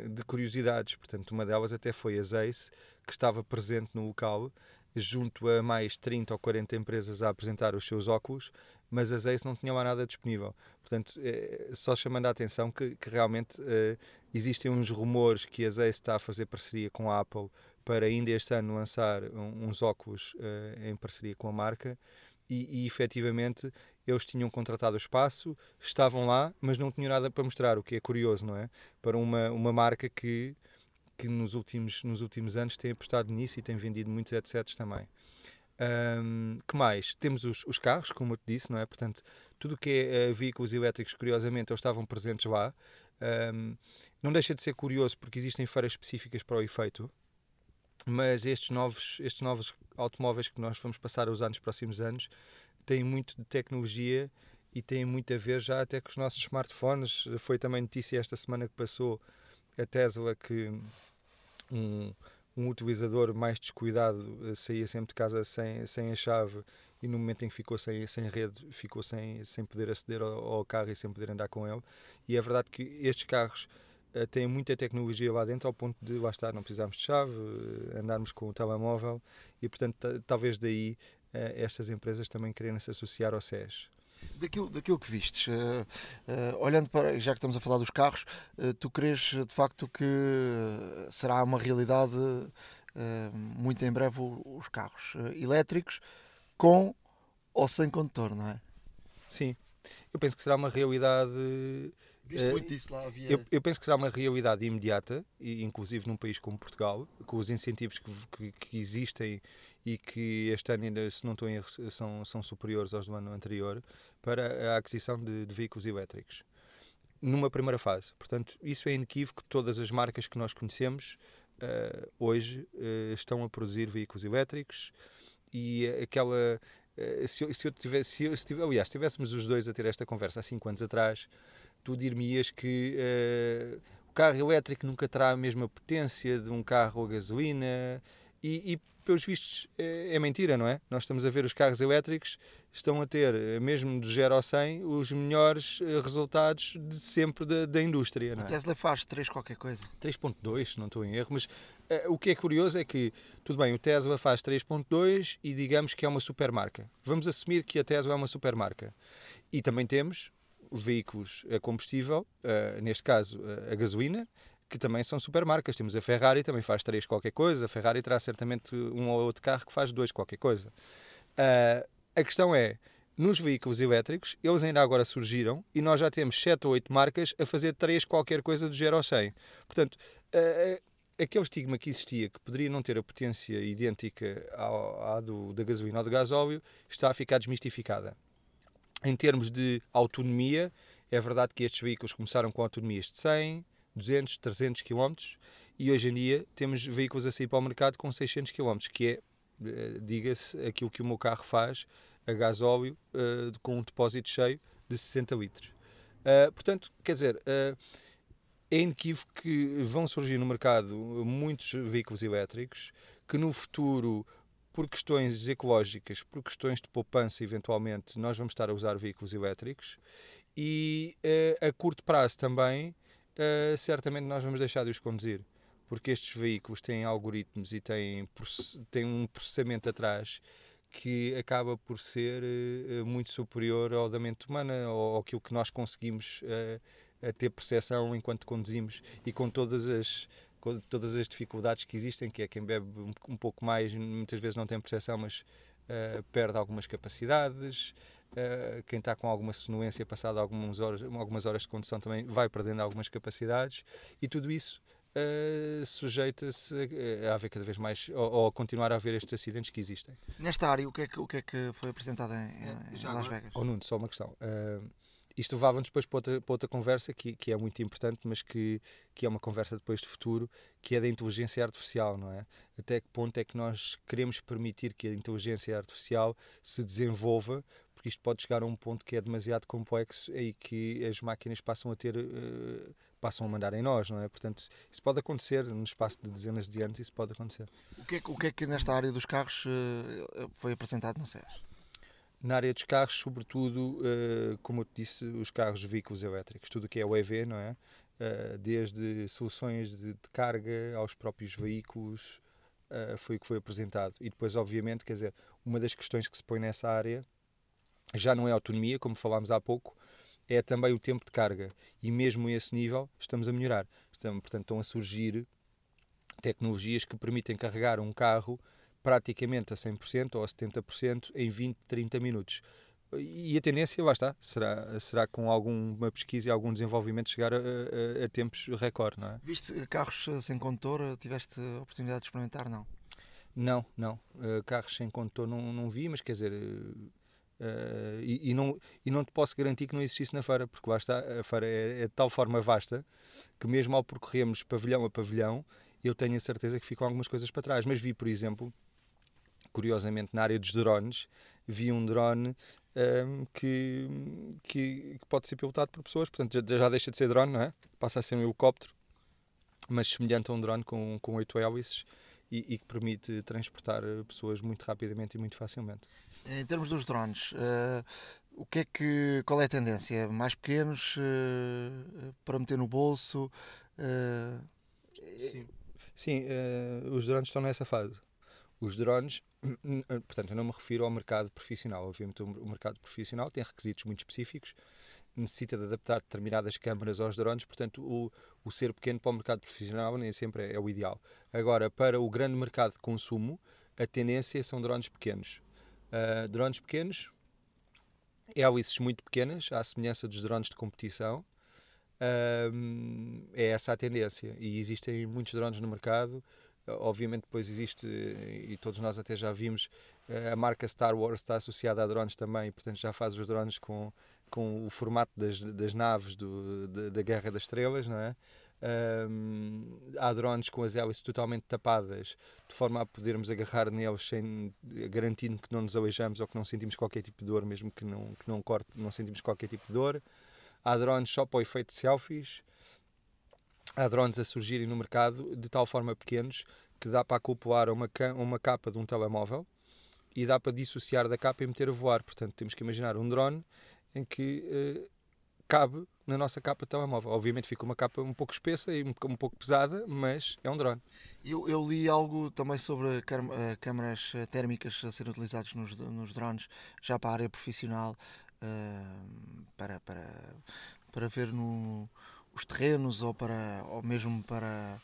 de curiosidades, portanto uma delas até foi a Zeiss, que estava presente no local, junto a mais 30 ou 40 empresas a apresentar os seus óculos, mas a Zeiss não tinha lá nada disponível. Portanto, é, só chamando a atenção que, que realmente é, existem uns rumores que a Zeiss está a fazer parceria com a Apple para ainda este ano lançar uns óculos uh, em parceria com a marca e, e efetivamente eles tinham contratado o espaço, estavam lá, mas não tinham nada para mostrar, o que é curioso, não é? Para uma, uma marca que, que nos, últimos, nos últimos anos tem apostado nisso e tem vendido muitos headsets também. Um, que mais? Temos os, os, carros, como eu te disse, não é? Portanto, tudo o que é uh, veículos elétricos, curiosamente, eles estavam presentes lá. Um, não deixa de ser curioso porque existem feiras específicas para o efeito mas estes novos, estes novos automóveis que nós vamos passar a usar nos próximos anos têm muito de tecnologia e têm muito a ver já até com os nossos smartphones. Foi também notícia esta semana que passou a Tesla que um, um utilizador mais descuidado saía sempre de casa sem, sem a chave e no momento em que ficou sem, sem rede, ficou sem, sem poder aceder ao, ao carro e sem poder andar com ele. E é verdade que estes carros uh, têm muita tecnologia lá dentro, ao ponto de lá estar, não precisarmos de chave, uh, andarmos com o telemóvel e, portanto, talvez daí uh, estas empresas também quererem se associar ao SES. Daquilo, daquilo que vistes, uh, uh, olhando para, já que estamos a falar dos carros, uh, tu crees de facto que será uma realidade muito em breve os carros elétricos com ou sem condutor, não é? Sim, eu penso que será uma realidade Viste uh, muito disso lá? Havia... Eu, eu, penso que será uma realidade imediata, e inclusive num país como Portugal, com os incentivos que, que, que existem e que este ano ainda, se não estou em erro, são, são superiores aos do ano anterior, para a aquisição de, de veículos elétricos. Numa primeira fase. Portanto, isso é inequívoco. Todas as marcas que nós conhecemos uh, hoje uh, estão a produzir veículos elétricos e aquela. Uh, se, eu, se eu tivesse, se, eu, se tivesse, aliás, se estivéssemos os dois a ter esta conversa há 5 anos atrás, tu dir-me-ias que uh, o carro elétrico nunca terá a mesma potência de um carro a gasolina e, e pelos vistos é, é, mentira, não é? Nós estamos a ver os carros elétricos estão a ter, eh, mesmo do 0 ao 100, os melhores eh, resultados de sempre da, da indústria. Não é? A Tesla faz 3 qualquer coisa. 3.2, se não estou em erro, mas uh, o que é curioso é que, tudo bem, o Tesla faz 3.2 e digamos que é uma supermarca. Vamos assumir que a Tesla é uma supermarca. E também temos veículos a combustível, uh, neste caso uh, a gasolina, que também são supermarcas. Temos a Ferrari, também faz três qualquer coisa. A Ferrari terá certamente um ou outro carro que faz dois qualquer coisa. Uh, a questão é, nos veículos elétricos, eles ainda agora surgiram e nós já temos sete ou oito marcas a fazer três qualquer coisa do 0 ao 100. Portanto, aquele estigma que existia, que poderia não ter a potência idêntica à do, da gasolina ou do gasóleo, está a ficar desmistificada. Em termos de autonomia, é verdade que estes veículos começaram com autonomias de 100, 200, 300 km e hoje em dia temos veículos a sair para o mercado com 600 km, que é, eh, diga-se, aquilo que o meu carro faz a gasóleo uh, com um depósito cheio de 60 litros. Uh, portanto, quer dizer, é inequívoco que vão surgir no mercado muitos veículos elétricos que no futuro, por questões ecológicas, por questões de poupança, eventualmente, nós vamos estar a usar veículos elétricos e uh, a curto prazo também, uh, certamente nós vamos deixar de os conduzir. Porque estes veículos têm algoritmos e têm, têm um processamento atrás que acaba por ser uh, muito superior ao da mente humana, ou aquilo que nós conseguimos a ter percepção enquanto conduzimos e com todas as com todas as dificuldades que existem, que é quem bebe um, um pouco mais, muitas vezes não tem percepção, mas uh, perde algumas capacidades. Uh, quem está com alguma sonuência passado algumas horas, algumas horas de condução também vai perdendo algumas capacidades e tudo isso uh, sujeita-se a, a, haver cada vez mais ou, ou, a continuar a haver estes acidentes que existem. Nesta área, o que é que, o que, é que foi apresentado em, em Las Vegas? Oh, Nuno, só uma questão. Uh, isto levava-nos depois para outra, para outra conversa que, que é muito importante, mas que, que é uma conversa depois de futuro, que é da inteligência artificial, não é? Até que ponto é que nós queremos permitir que a inteligência artificial se desenvolva, porque isto pode chegar a um ponto que é demasiado complexo e que as máquinas passam a ter. Uh, passam a mandar em nós, não é? Portanto, isso pode acontecer no espaço de dezenas de anos, isso pode acontecer. O que é, o que, é que nesta área dos carros uh, foi apresentado na SES? Na área dos carros, sobretudo, uh, como eu te disse, os carros veículos elétricos, tudo o que é o EV, não é? Uh, desde soluções de, carga aos próprios veículos, uh, foi o que foi apresentado. E depois, obviamente, quer dizer, uma das questões que se põe nessa área já não é autonomia, como falámos há pouco, é também o tempo de carga. E mesmo esse nível estamos a melhorar. Estamos, portanto, estão a surgir tecnologias que permitem carregar um carro praticamente a 100% ou a 70% em 20, 30 minutos. E a tendência, lá está, será, será com alguma pesquisa e algum desenvolvimento chegar a, a, a tempos recorde, não é? Viste carros sem condutor? Tiveste a oportunidade de experimentar, não? Não, não. Uh, carros sem condutor não, não vi, mas quer dizer, uh, e, e, não, e não te posso garantir que não existisse na feira, porque lá está, a feira é, é de tal forma vasta que mesmo ao percorrermos pavilhão a pavilhão, eu tenho a certeza que ficam algumas coisas para trás. Mas vi, por exemplo, curiosamente, na área dos drones, vi um drone um, que, que, que, pode ser pilotado por pessoas, portanto já, já, deixa de ser drone, não é? Passa a ser um helicóptero, mas semelhante a um drone com, com oito hélices e, e, que permite transportar pessoas muito rapidamente e muito facilmente. Em termos dos drones, uh, o que é que, qual é a tendência? Mais pequenos uh, para meter no bolso? Uh, Sim, Sim os drones estão nessa fase. Os drones portanto, eu não me refiro ao mercado profissional. Obviamente, o mercado profissional tem requisitos muito específicos, necessita de adaptar determinadas câmaras aos drones, portanto, o, o ser pequeno para o mercado profissional nem sempre é, é o ideal. Agora, para o grande mercado de consumo, a tendência são drones pequenos. Uh, drones pequenos, hélices muito pequenas, à semelhança dos drones de competição. Uh, é essa a tendência. E existem muitos drones no mercado Obviamente, depois existe, e todos nós até já vimos, a marca Star Wars está associada a drones também, portanto já faz os drones com, com o formato das, das naves do, da, da Guerra das Estrelas, não é? Um, há drones com as hélices totalmente tapadas, de forma a podermos agarrar neles sem, garantindo que não nos aleijamos ou que não sentimos qualquer tipo de dor, mesmo que não, que não corte, não sentimos qualquer tipo de dor. Há drones só para o efeito de selfies há drones a surgirem no mercado de tal forma pequenos que dá para acoplar uma, uma capa de um telemóvel e dá para dissociar da capa e meter a voar. Portanto, temos que imaginar um drone em que uh, cabe na nossa capa de telemóvel. Obviamente fica uma capa um pouco espessa e um, um pouco pesada, mas é um drone. Eu, eu li algo também sobre câmaras térmicas a serem utilizadas nos, nos drones, já para a área profissional, uh, para, para, para ver no os terrenos ou, para, ou mesmo para,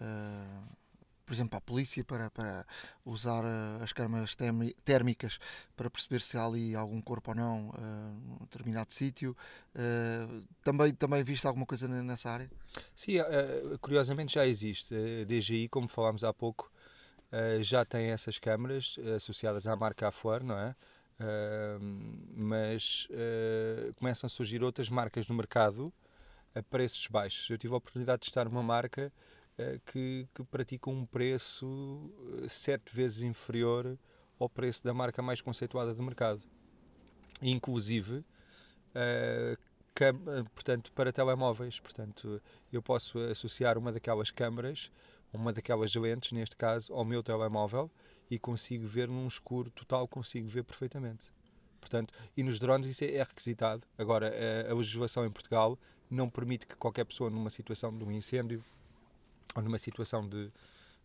uh, por exemplo, para a polícia, para, para usar uh, as câmaras térmicas para perceber se há ali algum corpo ou não uh, num determinado sítio. também, também viste alguma coisa nessa área? Sim, curiosamente já existe. A DGI, como falámos há pouco, já tem essas câmaras associadas à marca Afuar, não é? mas começam a surgir outras marcas no mercado a preços baixos. Eu tive a oportunidade de estar numa marca uh, que, que pratica um preço uh, sete vezes inferior ao preço da marca mais conceituada do mercado. Inclusive, uh, portanto, para telemóveis. Portanto, eu posso associar uma daquelas câmaras, uma daquelas lentes, neste caso, ao meu telemóvel e consigo ver num escuro total, consigo ver perfeitamente. Portanto, e nos drones isso é requisitado. Agora, a legislação em Portugal não permite que qualquer pessoa, numa situação de um incêndio ou numa situação de,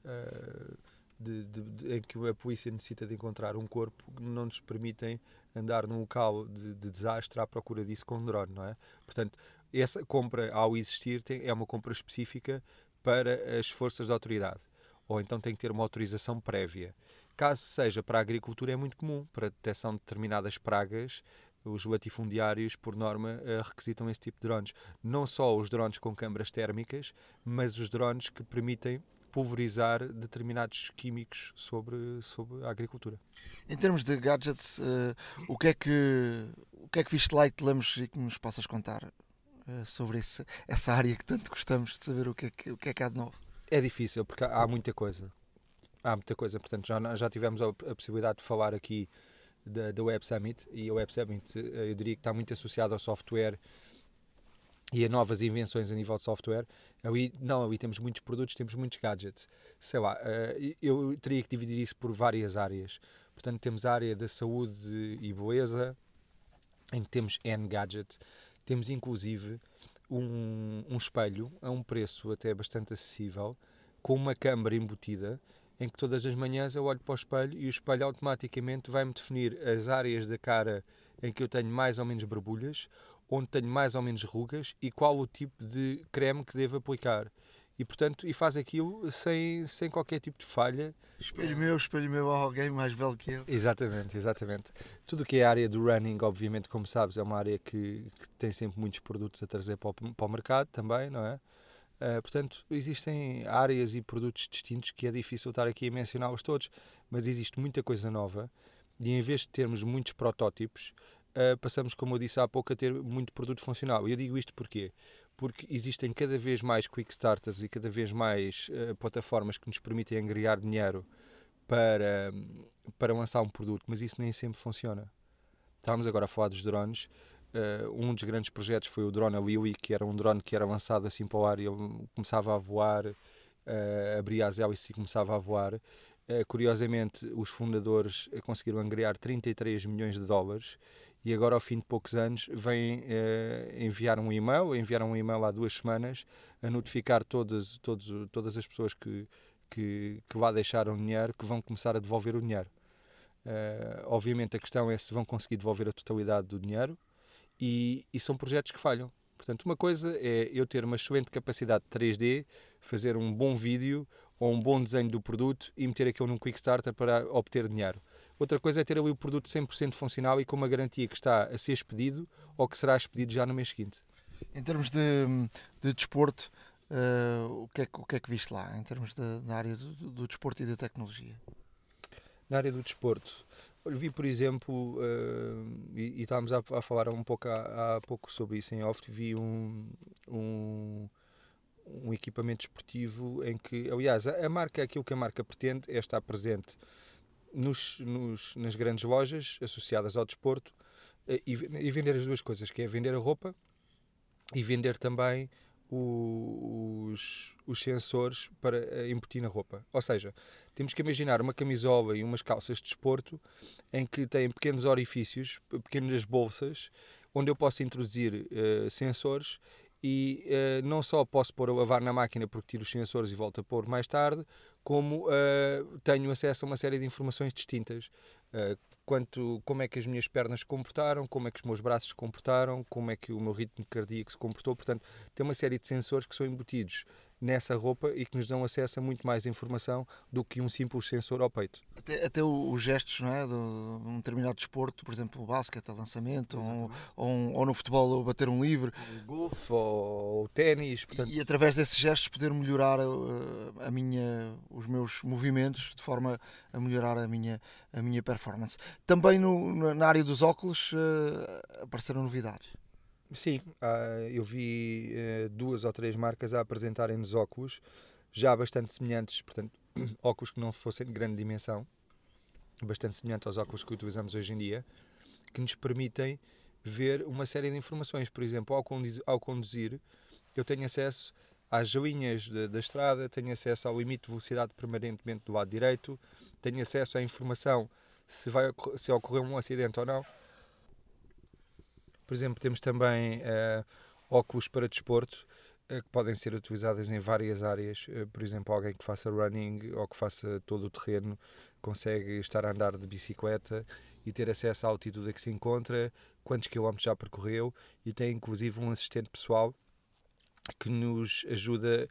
uh, de, de, de, em que a polícia necessita de encontrar um corpo, não nos permitem andar num local de, de desastre à procura disso com um drone, não é? Portanto, essa compra, ao existir, tem, é uma compra específica para as forças de autoridade. Ou então tem que ter uma autorização prévia. Caso seja para a agricultura, é muito comum. Para a detecção de determinadas pragas, os latifundiários, por norma, eh, requisitam esse tipo de drones. Não só os drones com câmaras térmicas, mas os drones que permitem pulverizar determinados químicos sobre, sobre a agricultura. Em termos de gadgets, uh, o, que é que, o que é que viste lá e te lemos e que nos possas contar uh, sobre esse, essa área que tanto gostamos de saber o que, é que, o que é que há de novo? É difícil, porque há muita coisa. Há muita coisa, portanto, já, já tivemos a, a possibilidade de falar aqui da, da Web Summit e a Web Summit eu diria que está muito associada ao software e a novas invenções a nível de software. Ali, não, ali temos muitos produtos, temos muitos gadgets. Sei lá, eh, eu teria que dividir isso por várias áreas. Portanto, temos a área da saúde e beleza, em que temos N gadgets. Temos inclusive um, um espelho a um preço até bastante acessível, com uma câmara embutida, em que todas as manhãs eu olho para o espelho e o espelho automaticamente vai-me definir as áreas da cara em que eu tenho mais ou menos borbulhas onde tenho mais ou menos rugas e qual o tipo de creme que devo aplicar. E, portanto, e faz aquilo sem, sem qualquer tipo de falha. Espelho meu, espelho meu a alguém mais velho que eu. Exatamente, exatamente. Tudo o que é a área do running, obviamente, como sabes, é uma área que, que tem sempre muitos produtos a trazer para o, para o mercado também, não é? Uh, portanto, existem áreas e produtos distintos que é difícil estar aqui a mencioná-los todos, mas existe muita coisa nova e em vez de termos muitos protótipos, uh, passamos, como eu disse há pouco, a ter muito produto funcional. E eu digo isto porquê? Porque existem cada vez mais quick starters e cada vez mais uh, plataformas que nos permitem angriar dinheiro para, para lançar um produto, mas isso nem sempre funciona. Estávamos agora a falar dos drones. Uh, um dos grandes projetos foi o drone Aliwi, que era um drone que era lançado assim para o ar e ele começava a voar, uh, abria as hélices e começava a voar. Uh, curiosamente, os fundadores conseguiram angriar 33 milhões de dólares e agora, ao fim de poucos anos, vêm enviar um e-mail, enviaram um e-mail há duas semanas a notificar todas, todas, todas as pessoas que, que, que lá deixaram dinheiro que vão começar a devolver o dinheiro. Obviamente, a questão é se vão conseguir devolver a totalidade do dinheiro e, e são projetos que falham. Portanto, uma coisa é eu ter uma excelente capacidade de 3D, fazer um bom vídeo ou um bom desenho do produto e meter aquilo num Quick Starter para obter dinheiro. Outra coisa é ter ali o produto 100% funcional e com uma garantia que está a ser expedido ou que será expedido já no mês seguinte. Em termos de, de desporto, uh, o, que é, o que é que viste lá, em termos da área do, do, desporto e da tecnologia? Na área do desporto, eu vi, por exemplo, uh, e, e, estávamos a, a, falar um pouco há, há, pouco sobre isso em off, vi um, um, um equipamento esportivo em que, aliás, a, a marca, aquilo que a marca pretende é estar presente nos, nos, nas grandes lojas associadas ao desporto eh, e, e, vender as duas coisas, que é vender a roupa e vender também os, os sensores para eh, embutir na roupa. Ou seja, temos que imaginar uma camisola e umas calças de desporto em que têm pequenos orifícios, pequenas bolsas, onde eu posso introduzir uh, sensores e uh, não só posso pôr a lavar na máquina porque tiro os sensores e volto a pôr mais tarde, como uh, tenho acesso a uma série de informações distintas. Quanto, como é que as minhas pernas se comportaram, como é que os meus braços se comportaram, como é que o meu ritmo cardíaco se comportou. Portanto, tem uma série de sensores que são embutidos nessa roupa e que nos dão acesso a muito mais informação do que um simples sensor ao peito. Até, até os gestos não é? de um determinado desporto, por exemplo, o basquete, o lançamento, ou, ou, ou, no futebol bater um livre. O golfe ou o ténis. Portanto... E, e, através desses gestos poder melhorar a, a, minha, os meus movimentos de forma a melhorar a minha, a minha performance. Também no, na área dos óculos uh, apareceram novidades. Sim, uh, eu vi uh, duas ou três marcas a apresentarem-nos óculos já bastante semelhantes, portanto, óculos que não fossem de grande dimensão, bastante semelhante aos óculos que utilizamos hoje em dia, que nos permitem ver uma série de informações. Por exemplo, ao conduzir, ao conduzir eu tenho acesso às joinhas da estrada, tenho acesso ao limite de velocidade permanentemente do lado direito, tenho acesso à informação se, vai, se ocorreu um acidente ou não. Por exemplo, temos também uh, óculos para desporto uh, que podem ser utilizados em várias áreas. Uh, por exemplo, alguém que faça running ou que faça todo o terreno consegue estar a andar de bicicleta e ter acesso à altitude a que se encontra, quantos quilómetros já percorreu e tem inclusive um assistente pessoal que nos ajuda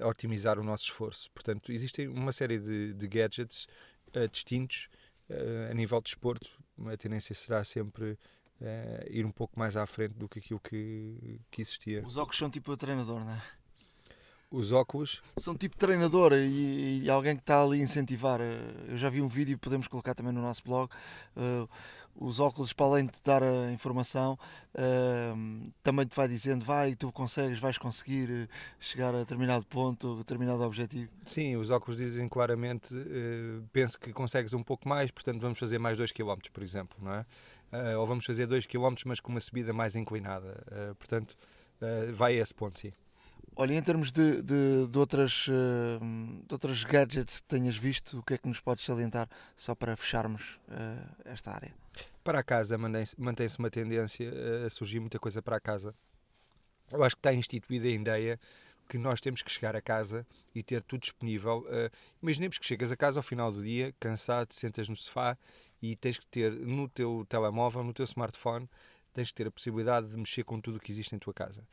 a otimizar o nosso esforço. Portanto, existem uma série de, de gadgets distintos a nível de desporto. A tendência será sempre uh, ir um pouco mais à frente do que aquilo que, que existia. Os óculos são tipo o treinador, não é? os óculos. São tipo treinador e, e, alguém que está ali a incentivar. Eh, eu já vi um vídeo, podemos colocar também no nosso blog. Uh, os óculos, para além de te dar a informação, uh, também te vai dizendo: vai, tu consegues, vais conseguir chegar a determinado ponto, determinado objetivo. Sim, os óculos dizem claramente: uh, penso que consegues um pouco mais, portanto vamos fazer mais 2 km, por exemplo, não é? ou vamos fazer 2 km, mas com uma subida mais inclinada. portanto, vai a esse ponto, sim. Olha, em termos de, de, de, outras, uh, de outras gadgets que tenhas visto, o que é que nos podes salientar só para fecharmos uh, esta área? Para a casa mantém-se uma tendência a surgir muita coisa para a casa. Eu acho que está instituída a ideia que nós temos que chegar a casa e ter tudo disponível. Uh, imaginemos que chegas a casa ao final do dia, cansado, sentas no sofá e tens que ter no teu telemóvel, no teu smartphone, tens que ter a possibilidade de mexer com tudo o que existe em tua casa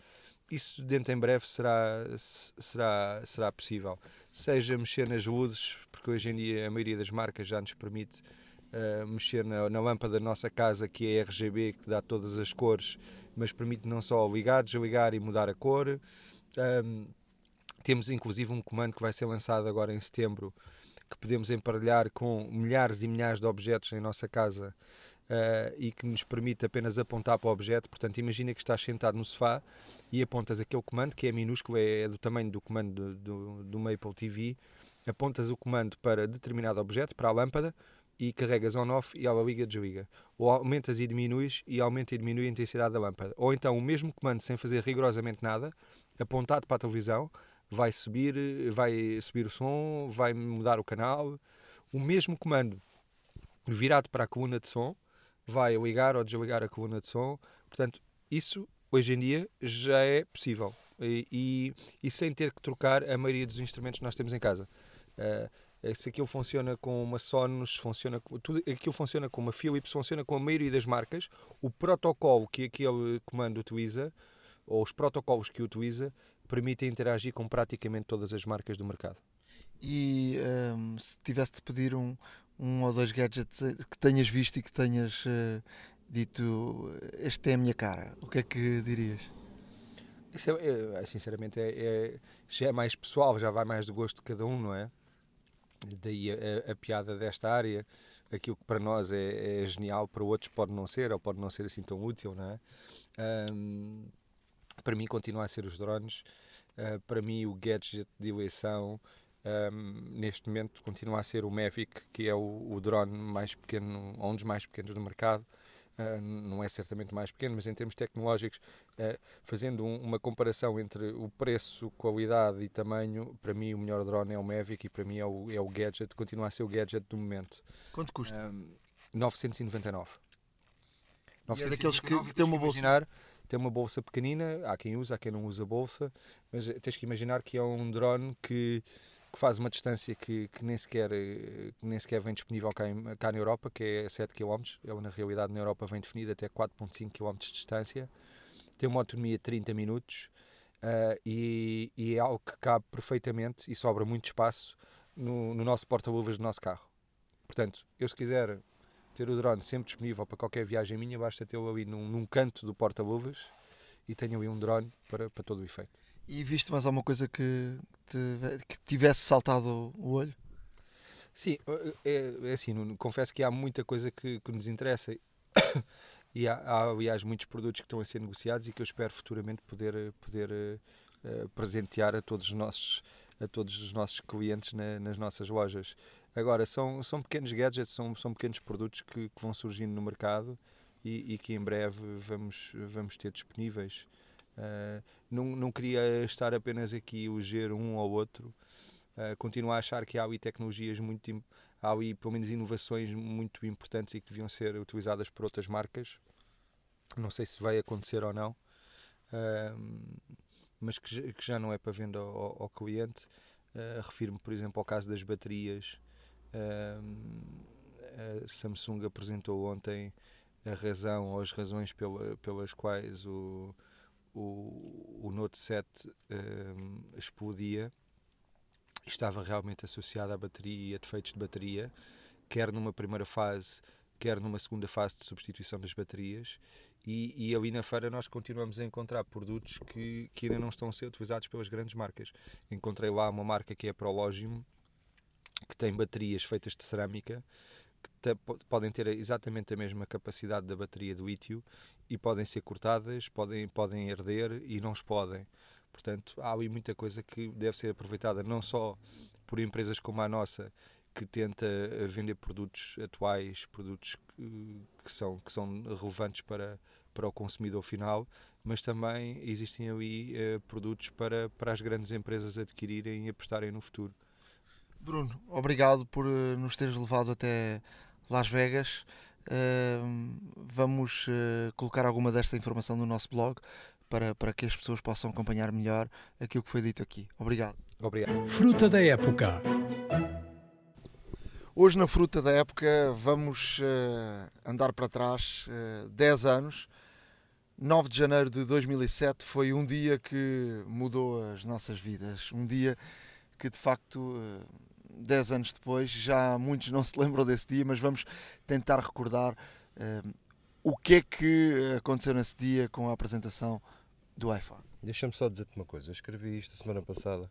isso dentro em breve será, será, será possível. Seja mexer nas luzes, porque hoje em dia a maioria das marcas já nos permite uh, mexer na, na, lâmpada da nossa casa, que é RGB, que dá todas as cores, mas permite não só ligar, desligar e mudar a cor. Um, temos inclusive um comando que vai ser lançado agora em setembro, que podemos emparelhar com milhares e milhares de objetos em nossa casa uh, e que nos permite apenas apontar para o objeto. Portanto, imagina que estás sentado no sofá e apontas aquele comando, que é minúsculo, é, é do tamanho do comando do, do, do Maple TV, apontas o comando para determinado objeto, para a lâmpada, e carregas on-off e ela liga desliga. Ou aumentas e diminuis e aumenta e diminui a intensidade da lâmpada. Ou então o mesmo comando sem fazer rigorosamente nada, apontado para a televisão, vai subir, vai subir o som, vai mudar o canal. O mesmo comando virado para a coluna de som, vai ligar ou desligar a coluna de som. Portanto, isso hoje em dia já é possível e, e, e sem ter que trocar a maioria dos instrumentos que nós temos em casa. Uh, se aquilo funciona com uma Sonos, funciona tudo, aquilo funciona com uma Philips, funciona com a maioria das marcas. O protocolo que aquele comando utiliza, ou os protocolos que utiliza, permitem interagir com praticamente todas as marcas do mercado. E um, se tivesse de pedir um, um ou dois gadgets que tenhas visto e que tenhas uh, dito este é a minha cara, o que é que dirias? Isso é, é sinceramente, é, é, já é mais pessoal, já vai mais do gosto de cada um, não é? Daí a, a piada desta área, aquilo que para nós é, é, genial, para outros pode não ser, ou pode não ser assim tão útil, não é? Um, para mim continua a ser os drones, uh, para mim o gadget de eleição, um, neste momento continua a ser o Mavic, que é o, o drone mais pequeno, um dos mais pequenos do mercado. Uh, não é certamente mais pequeno, mas em termos tecnológicos, uh, fazendo um, uma comparação entre o preço, qualidade e tamanho, para mim o melhor drone é o Mavic e para mim é o, é o gadget, continua a ser o gadget do momento. Quanto custa? Um, 999. 999 é daqueles que, que tem uma bolsa. Imaginar, tem uma bolsa pequenina, há quem usa, há quem não usa bolsa, mas tens que imaginar que é um drone que que faz uma distância que, que, nem, sequer, que nem sequer vem disponível cá, em, cá na Europa, que é 7 km. Ele, na realidade, na Europa vem definido até 4,5 km de distância. Tem uma autonomia de 30 minutos uh, e, e, é algo que cabe perfeitamente e sobra muito espaço no, no nosso porta-luvas do nosso carro. Portanto, eu se quiser ter o drone sempre disponível para qualquer viagem minha, basta tê-lo ali num, num canto do porta-luvas e tenho ali um drone para, para todo o efeito. E viste mais alguma coisa que, te, que tivesse saltado o olho? Sim, é, é assim, confesso que há muita coisa que, que nos interessa e há, há, aliás, muitos produtos que estão a ser negociados e que eu espero futuramente poder, poder uh, presentear a todos os nossos, a todos os nossos clientes na, nas nossas lojas. Agora, são, são pequenos gadgets, são, são pequenos produtos que, que vão surgindo no mercado e, e que em breve vamos, vamos ter disponíveis. Uh, não, não queria estar apenas aqui a ger um ou outro. Uh, continuo a achar que há aí tecnologias muito, há aí pelo menos inovações muito importantes e que deviam ser utilizadas por outras marcas. Não sei se vai acontecer ou não, uh, mas que, que, já não é para venda ao, ao cliente. Refiro-me, por exemplo, ao caso das baterias. a Samsung apresentou ontem a razão ou as razões pela, pelas quais o, o, o Note 7 um, explodia estava realmente associado à bateria e a defeitos de bateria, quer numa primeira fase, quer numa segunda fase de substituição das baterias. E, e ali na feira nós continuamos a encontrar produtos que, que ainda não estão a ser utilizados pelas grandes marcas. Encontrei lá uma marca que é a Prologim, que tem baterias feitas de cerâmica podem ter exatamente a mesma capacidade da bateria do lítio e podem ser cortadas, podem, podem herder e não explodem. Portanto, há ali muita coisa que deve ser aproveitada não só por empresas como a nossa, que tenta eh, vender produtos atuais, produtos que, que, são, que são relevantes para, para o consumidor final, mas também existem ali eh, produtos para, para as grandes empresas adquirirem e apostarem no futuro. Bruno, obrigado por uh, nos teres levado até Las Vegas. Uh, vamos uh, colocar alguma desta informação no nosso blog para, para que as pessoas possam acompanhar melhor aquilo que foi dito aqui. Obrigado. Obrigado. Fruta da época. Hoje na Fruta da Época vamos andar para trás 10 anos. 9 de janeiro de 2007 foi um dia que mudou as nossas vidas. Um dia que de facto 10 anos depois, já muitos não se lembram desse dia, mas vamos tentar recordar uh, o que é que aconteceu nesse dia com a apresentação do iPhone. Deixa-me só dizer-te uma coisa, eu escrevi isto semana passada.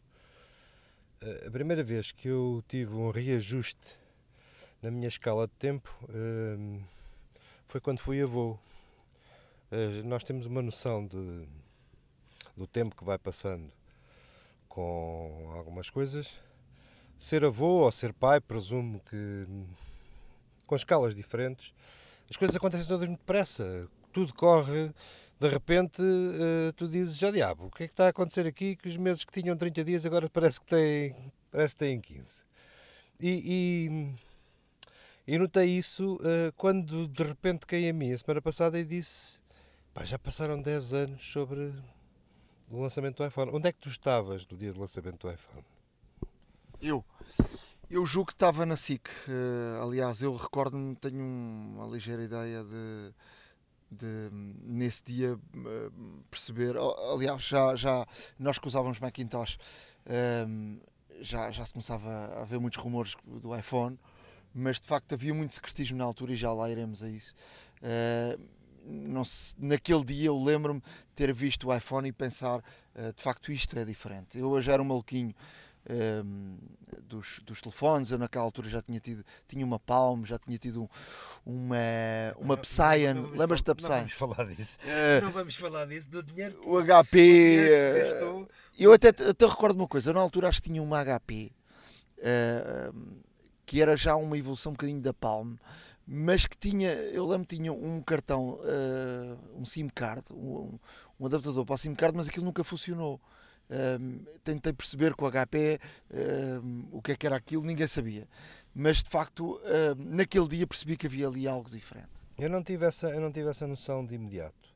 Uh, a primeira vez que eu tive um reajuste na minha escala de tempo uh, foi quando fui avô. nós temos uma noção de, do tempo que vai passando com algumas coisas ser avô ou ser pai, presumo que com escalas diferentes, as coisas acontecem todas muito depressa. Tudo corre, de repente uh, tu dizes, já diabo, o que é que está a acontecer aqui que os meses que tinham 30 dias agora parece que têm, parece que têm 15. E, e, e notei isso uh, quando de repente caí a mim a semana passada e disse, pá, já passaram 10 anos sobre o lançamento do iPhone. Onde é que tu estavas no dia do lançamento do iPhone? Eu. Eu julgo que estava na SIC. Uh, aliás, eu recordo-me, tenho uma ligeira ideia de, de nesse dia uh, perceber. aliás, já, já nós que usávamos Macintosh uh, já, já se começava a haver muitos rumores do iPhone, mas de facto havia muito secretismo na altura e já lá iremos a isso. Eh, se, naquele dia eu lembro-me ter visto o iPhone e pensar de facto isto é diferente. Eu já era um maluquinho um, ehm, dos, dos telefones. Eu naquela altura já tinha tido tinha uma Palm, já tinha tido uma, uma Psion. Lembras-te da Psion? Não vamos falar disso. Uh, não vamos falar disso, do dinheiro. O HP. O eu até, até recordo uma coisa, eu na altura acho que tinha uma HP. Uh, ehm, que era já uma evolução um bocadinho da Palm, mas que tinha, eu lembro que tinha um cartão, uh, um SIM card, um, um adaptador para o SIM card, mas aquilo nunca funcionou tentei perceber com o HP o que é que era aquilo, ninguém sabia. Mas de facto, naquele dia percebi que havia ali algo diferente. Eu não tive essa, eu não tive essa noção de imediato.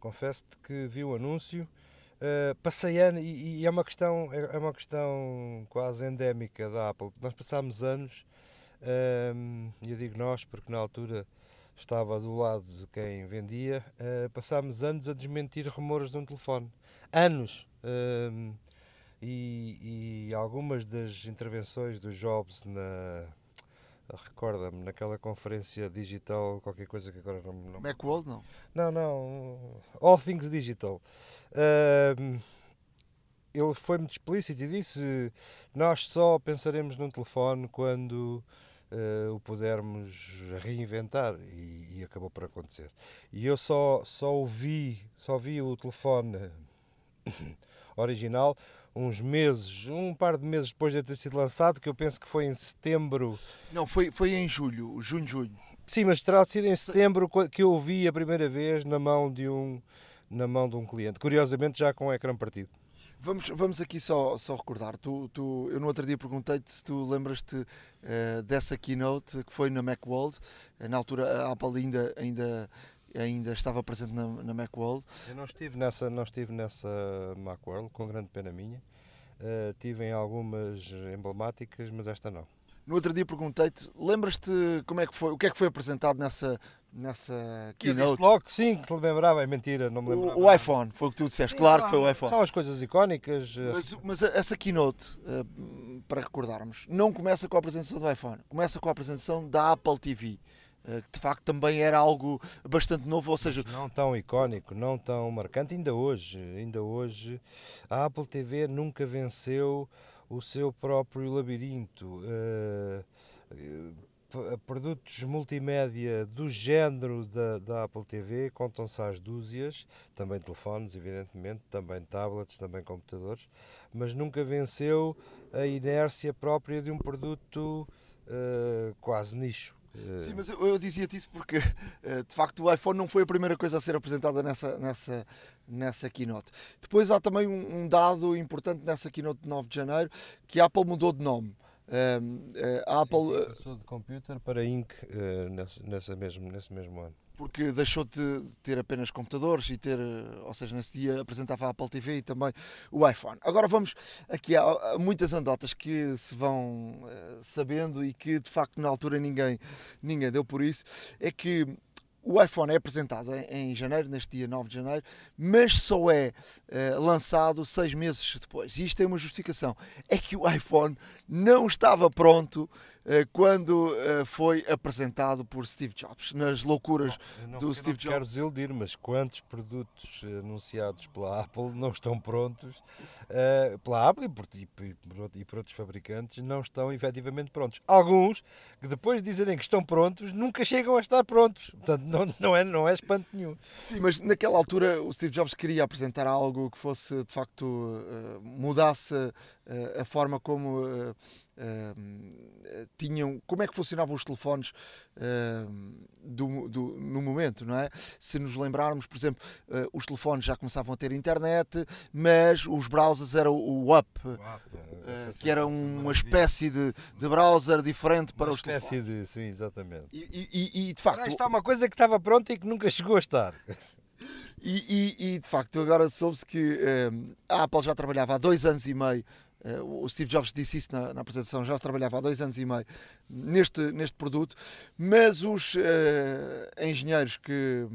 Confesso-te que vi o anúncio, uh, passei ano, e, e, é, uma questão, é, é uma questão quase endémica da Apple. Nós passámos anos, e eu digo nós porque na altura estava do lado de quem vendia, uh, passámos anos a desmentir rumores de um telefone. Anos! Um, e, e, algumas das intervenções do Jobs na recorda-me naquela conferência digital qualquer coisa que agora não, não... Macworld não? Não não All Things Digital. Um, ele foi muito explícito e disse nós só pensaremos num telefone quando uh, o pudermos reinventar. E, e, acabou por acontecer. E eu só só ouvi só vi o telefone original, uns meses, um par de meses depois de ter sido lançado, que eu penso que foi em setembro. Não, foi, foi em julho, junho, julho. Sim, mas terá sido em setembro que eu o vi a primeira vez na mão de um, na mão de um cliente. Curiosamente, já com o ecrã partido. Vamos, vamos aqui só, só recordar. Tu, tu, eu no outro dia perguntei-te se tu lembras-te eh, dessa keynote que foi na Macworld. Eh, na altura a Apple ainda, ainda, ainda estava presente na, na Macworld. Eu não estive nessa, não estive nessa Macworld, com grande pena minha. Uh, tive em algumas emblemáticas, mas esta não. No outro dia perguntei-te, lembras-te como é que foi, o que é que foi apresentado nessa, nessa Eu keynote? disse logo que sim, que te lembrava, é mentira, não me lembrava. O, o iPhone, foi o que tu disseste, claro que foi o iPhone. São as coisas icónicas. uh, Mas, mas essa keynote, eh, para recordarmos, não começa com a apresentação do iPhone, começa com a apresentação da Apple TV, eh, de facto também era algo bastante novo, ou seja, Não tão icónico, não tão marcante, ainda hoje, ainda hoje, a Apple TV nunca venceu o seu próprio labirinto. Eh, eh, produtos multimédia do género da, da Apple TV contam-se às dúzias, também telefones, evidentemente, também tablets, também computadores, mas nunca venceu a inércia própria de um produto eh, quase nicho. Eh, Sim, mas eu, eu dizia-te isso porque eh, de facto o iPhone não foi a primeira coisa a ser apresentada nessa, nessa, nessa keynote. Depois há também um, um dado importante nessa keynote de 9 de janeiro que a Apple mudou de nome. Ehm, eh, a Apple, Sim, sim, passou de computer para Inc. eh, nesse, nessa mesmo, nesse mesmo ano. Porque deixou de ter apenas computadores e ter, eh, ou seja, nesse dia apresentava a Apple TV e também o iPhone. Agora vamos aqui a, muitas anedotas que se vão eh, sabendo e que de facto na altura ninguém, ninguém deu por isso. É que o iPhone é apresentado em, janeiro, neste dia 9 de janeiro, mas só é eh, lançado seis meses depois. E isto tem uma justificação. É que o iPhone não estava pronto quando eh, foi apresentado por Steve Jobs, nas loucuras Eu não, do Steve não quero desiludir, mas quantos produtos eh, anunciados pela Apple não estão prontos, eh, pela Apple e por, e, por- e por outro- por outros fabricantes, não estão efetivamente prontos. Alguns que depois de dizerem que estão prontos, nunca chegam a estar prontos. Portanto, não, não, é, não é espanto nenhum. Sim, mas naquela altura o Steve Jobs queria apresentar algo que fosse de facto eh, mudasse eh, a forma como eh, eh, tinham, como é que funcionavam os telefones eh, do, do- no momento, não é? Se nos lembrarmos, por exemplo, eh, os telefones já começavam a ter internet, mas os browsers eram o UP, eh, que era uma espécie de, de browser diferente para Uma os espécie telefones. de. Sim, exatamente. E, e- e- de facto, isto é uma coisa que estava pronta e que nunca chegou a estar. E, e- e, de facto agora soube-se que eh, a Apple já trabalhava há dois anos e meio. Eh, o Steve Jobs disse isso na, na apresentação, já trabalhava há dois anos e meio neste, neste produto, mas os eh, engenheiros que,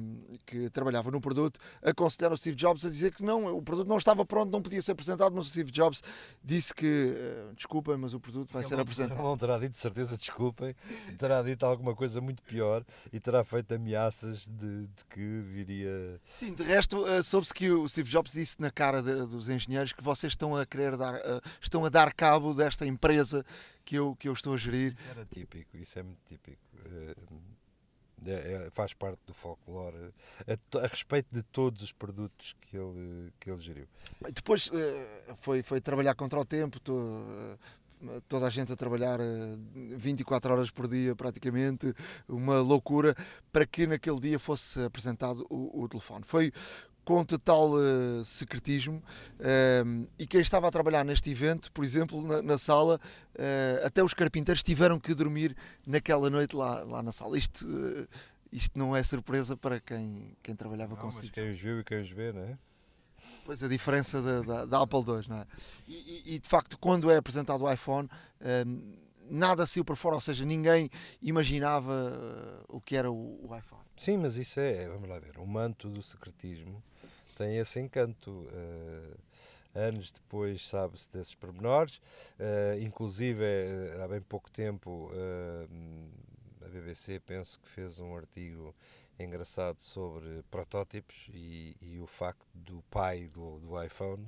que trabalhavam no produto aconselharam o Steve Jobs a dizer que não, o produto não estava pronto, não podia ser apresentado, mas o Steve Jobs disse que, eh, desculpem, mas o produto vai Ele ser não- apresentado. Ele não terá dito, de certeza, desculpem, terá dito alguma coisa muito pior e terá feito ameaças de, de que viria. Sim, de resto, eh, soube-se que o Steve Jobs disse na cara de- dos engenheiros que vocês estão a querer dar, eh, estão a dar cabo desta empresa que eu, que eu estou a gerir. Isso era típico, isso é muito típico. Eh, é- é- faz parte do folclore a, a respeito de todos os produtos que ele, que ele geriu. Depois eh, foi, foi trabalhar contra o tempo, to- eh, toda a gente a trabalhar eh, 24 horas por dia praticamente, uma loucura, para que naquele dia fosse apresentado o, o telefone. Foi com total eh, secretismo eh, e quem estava a trabalhar neste evento, por exemplo, na, na sala, eh, até os carpinteiros tiveram que dormir naquela noite lá, lá na sala. Isto, eh, isto não é surpresa para quem, quem trabalhava Não, com mas Steve quem os viu e quem os vê, não é? Pois a diferença da, da, da Apple II, não é? E, e- de facto, quando é apresentado o iPhone, hum, nada saiu por fora, ou seja, ninguém imaginava uh, o que era o, o iPhone. Sim, mas isso é, vamos lá ver, o manto do secretismo tem esse encanto. eh, anos depois sabe-se desses pormenores, eh, inclusive eh, há bem pouco tempo a BBC penso que fez um artigo engraçado sobre protótipos e, e o facto do pai do, do iPhone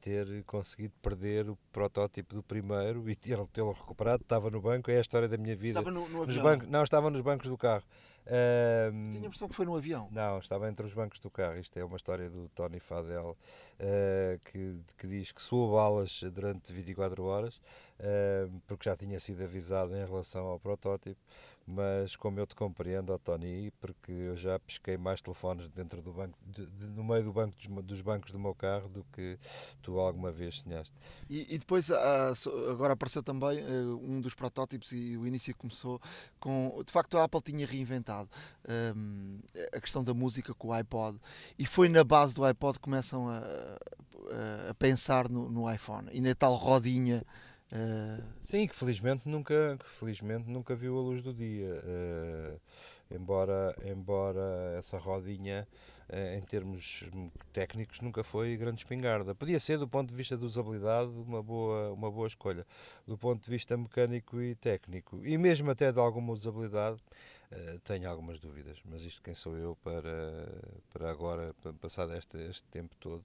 ter conseguido perder o protótipo do primeiro e tê-lo recuperado, estava no banco, é a história da minha vida. Estava no, no Nos avião. bancos, não, estava nos bancos do carro. Ahm, Tinha a impressão que foi no avião. não, estava entre os bancos do carro. Isto é uma história do Tony Fadell eh, que, que diz que soou balas durante 24 horas, eh, porque já tinha sido avisado em relação ao protótipo, mas como eu te compreendo, oh, Tony, porque eu já pesquei mais telefones dentro do banco, de, de, no meio do banco dos, dos, bancos do meu carro do que tu alguma vez sonhaste. E, e depois, uh, agora apareceu também uh, um dos protótipos e o início começou com. De facto, a Apple tinha reinventado um, a questão da música com o iPod e foi na base do iPod que começam a, a, a pensar no, no iPhone e na tal rodinha Uh... Sim, que felizmente nunca, que felizmente nunca viu a luz do dia. Uh, embora, embora essa rodinha, uh, em termos técnicos, nunca foi grande espingarda. Podia ser, do ponto de vista de usabilidade, uma boa, uma boa escolha. Do ponto de vista mecânico e técnico, e mesmo até de alguma usabilidade, tenho algumas dúvidas. Mas isto quem sou eu para, para agora, passar este, este tempo todo,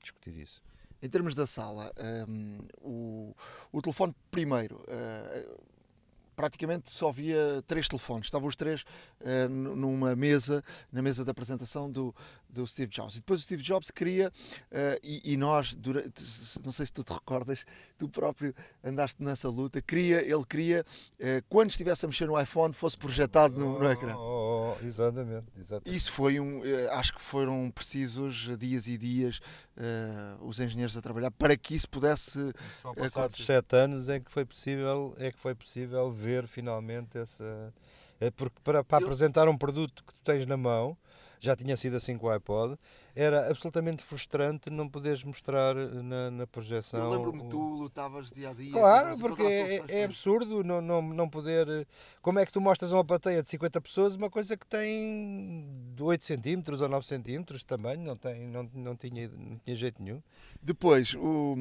discutir isso. Em termos da sala, um, o, o telefone primeiro. Uh, praticamente só havia três telefones. Estavam os três uh, numa mesa, na mesa da apresentação do, do Steve Jobs. E depois o Steve Jobs queria, uh, e, e, nós, durante, não sei se tu te recordas, tu próprio andaste nessa luta, queria, ele queria, uh, quando estivesse a mexer no iPhone, fosse projetado no, no ecrã. Oh, oh, oh, exatamente, exatamente. Isso foi um, acho que foram precisos dias e dias os engenheiros a trabalhar para que isso pudesse. Só passados sete anos é que foi possível, é que foi possível ver finalmente essa. É porque para, para Eu... apresentar um produto que tu tens na mão, já tinha sido assim com o iPod, era absolutamente frustrante não poderes mostrar na, na projeção. Eu lembro-me tu lutavas dia a dia. Claro, porque é, é, absurdo não, não, não poder. Como é que tu mostras a uma plateia de 50 pessoas uma coisa que tem 8 centímetros ou 9 centímetros também? Não, tem, não, não, tinha, não tinha jeito nenhum. Depois, o,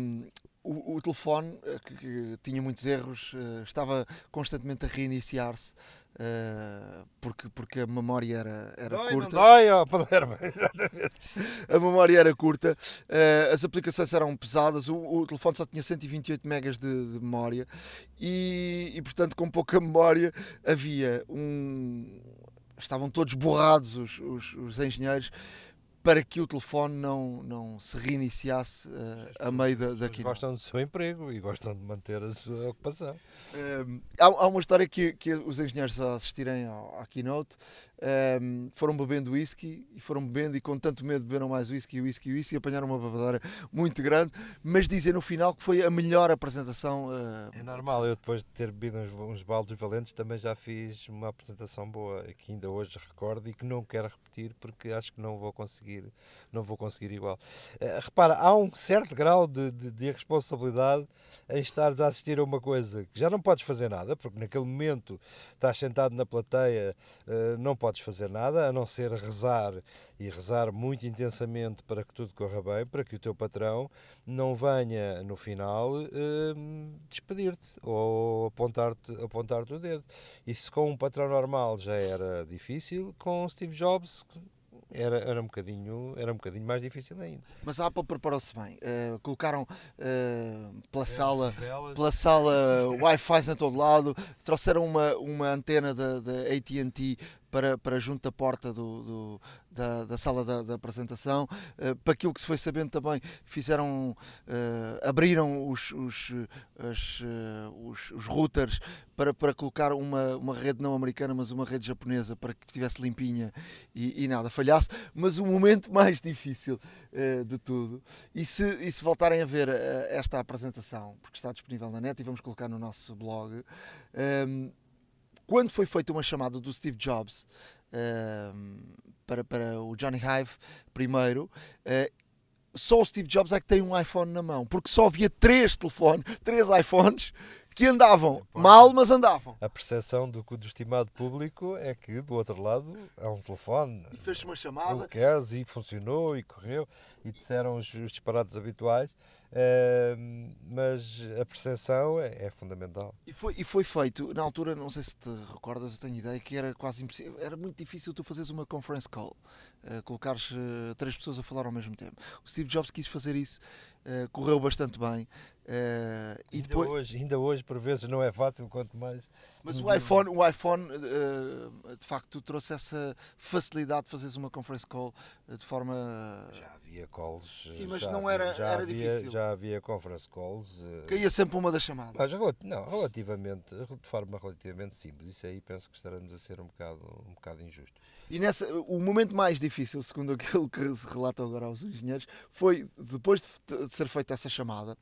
o, o, telefone, eh, que, que, tinha muitos erros, uh, estava constantemente a reiniciar-se. Uh, porque, porque a memória era, era dói, curta. Dói, oh, Palermo. a memória era curta, as aplicações eram pesadas, o, o, telefone só tinha 128 megas de, de memória e, e, portanto, com pouca memória havia um. Estavam todos borrados os, os, os engenheiros para que o telefone não, não se reiniciasse uh, a meio da, daquilo. Gostam do seu emprego e gostam de manter a sua ocupação. Uh, há, há, uma história que, que os engenheiros a assistirem ao, à keynote um, foram bebendo whisky e foram bebendo e com tanto medo beberam mais whisky, whisky, whisky e apanharam uma babadeira muito grande, mas dizem no final que foi a melhor apresentação. Uh, é normal, eu depois de ter bebido uns, uns valentes também já fiz uma apresentação boa que ainda hoje recordo e que não quero repetir porque acho que não vou conseguir, não vou conseguir igual. Uh, repara, há um certo grau de, de, de irresponsabilidade em estares a assistir a uma coisa que já não podes fazer nada, porque naquele momento estás sentado na plateia, uh, não podes podes fazer nada a não ser rezar e rezar muito intensamente para que tudo corra bem, para que o teu patrão não venha no final uh, despedir-te ou apontar-te apontar o dedo. Isso com um patrão normal já era difícil, com Steve Jobs era, era, um bocadinho, era um bocadinho mais difícil ainda. Mas a Apple preparou-se bem. Uh, colocaram uh, pela, sala, pela sala Wi-Fi em todo lado, trouxeram uma, uma antena da, da AT&T para, para junto da porta do, do da, da, sala da, da apresentação. Uh, para aquilo que se foi sabendo também, fizeram, uh, abriram os, os, as, uh, os, os, routers para, para colocar uma, uma rede não americana, mas uma rede japonesa para que estivesse limpinha e, e, nada falhasse. Mas o momento mais difícil de tudo, e se, e se voltarem a ver esta apresentação, porque está disponível na net e vamos colocar no nosso blog quando foi feita uma chamada do Steve Jobs uh, para, para o Johnny Hive primeiro, uh, só o Steve Jobs é que tem um iPhone na mão, porque só havia três telefones, três iPhones que andavam mal, mas andavam. A percepção do, do estimado público é que do outro lado há um telefone. E fez uma chamada. Queres, e funcionou e correu e disseram os, os disparates habituais. Uh, mas a percepção é, é, fundamental. E foi, e foi feito, na altura, não sei se te recordas, eu tenho ideia que era quase impossível, era muito difícil tu fazeres uma conference call, uh, colocares uh, três pessoas a falar ao mesmo tempo. O Steve Jobs quis fazer isso, uh, correu bastante bem Uh, e ainda, depois, hoje, ainda hoje, por vezes, não é fácil, quanto mais. mas o iPhone, o iPhone uh, de facto trouxe essa facilidade de fazeres uma conference call uh, de forma. Já havia calls. Sim, mas não havia- era- já era havia, difícil. Já havia conference calls. eh, caía sempre uma das chamadas. Mas não, relativamente, de forma relativamente simples. Isso aí penso que estaremos a ser um bocado, um bocado injusto. E nessa, o momento mais difícil, segundo aquilo que se relata agora aos engenheiros, foi depois de, de ser feita essa chamada.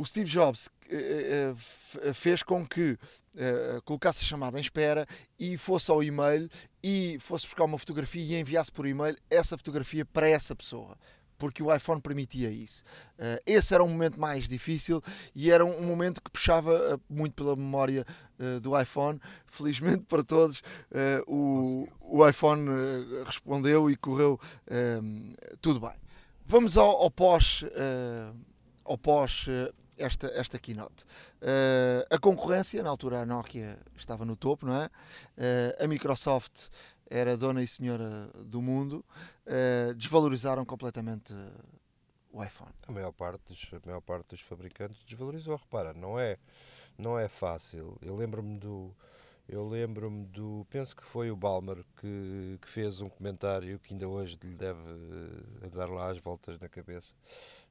O Steve Jobs eh, eh, f- fez com que eh, colocasse a chamada em espera e fosse ao e-mail e fosse buscar uma fotografia e enviasse por e-mail essa fotografia para essa pessoa. Porque o iPhone permitia isso. Eh, esse era um momento mais difícil e era um momento que puxava eh, muito pela memória eh, do iPhone. Felizmente para todos, eh, o, o iPhone eh, respondeu e correu eh, tudo bem. Vamos ao, ao pós, eh, ao pós eh, esta, esta keynote. Eh, a concorrência, na altura a Nokia estava no topo, não é? Eh, a Microsoft era dona e senhora do mundo, eh, desvalorizaram completamente o iPhone. A maior parte dos, a maior parte dos fabricantes desvalorizou. Repara, não é, não é fácil. Eu lembro-me do. Eu lembro-me do. Penso que foi o Balmer que, que fez um comentário que ainda hoje lhe deve dar lá as voltas na cabeça,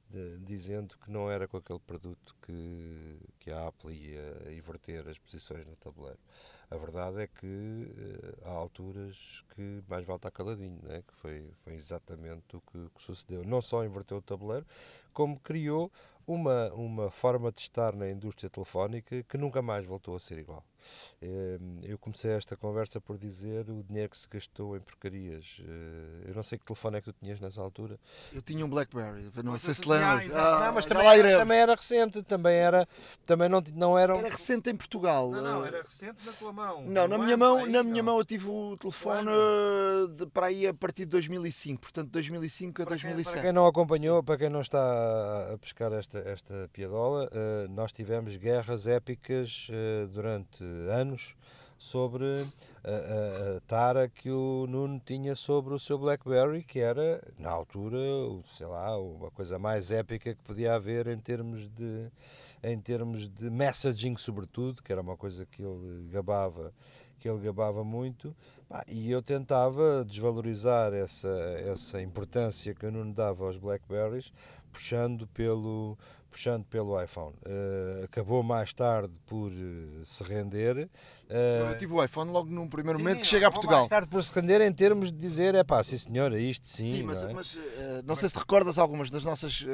de- dizendo que não era com aquele produto que, que a Apple ia inverter as posições no tabuleiro. A verdade é que eh, há alturas que mais vale estar caladinho, né? que foi, foi exatamente o que, que sucedeu. Não só inverteu o tabuleiro, como criou uma, uma forma de estar na indústria telefónica que nunca mais voltou a ser igual. Eh, Eu comecei esta conversa por dizer o dinheiro que se gastou em porcarias. Eh, Eu não sei que telefone é que tu tinhas nessa altura. Eu tinha um Blackberry, não Mas sei se te Ah, lembras. exato. Ah, não, mas também lá era, também era recente, também era, também não, não eram. Era recente em Portugal. eh, recente na tua mão. Não, na minha mão, na minha mão eu tive o telefone eh, de, para aí a partir de 2005, portanto 2005 a Para quem, para 2007. quem não acompanhou, para quem não está a pescar esta, esta piadola, eh, nós tivemos guerras épicas durante anos sobre a, a- a tara que o Nuno tinha sobre o seu BlackBerry, que era, na altura, sei lá, uma coisa mais épica que podia haver em termos de, em termos de messaging, sobretudo, que era uma coisa que ele gabava, que ele gabava muito. E eu tentava desvalorizar essa, essa importância que o Nuno dava aos Blackberries, puxando pelo, puxando pelo iPhone. Eh, acabou mais tarde por eh, se render. eh, Eu tive o iPhone logo num primeiro sim, momento que chega a Portugal. Mais tarde por se render em termos de dizer, é pá, sim senhora, isto sim. Sim, mas, não é? mas, não sei se te recordas algumas das nossas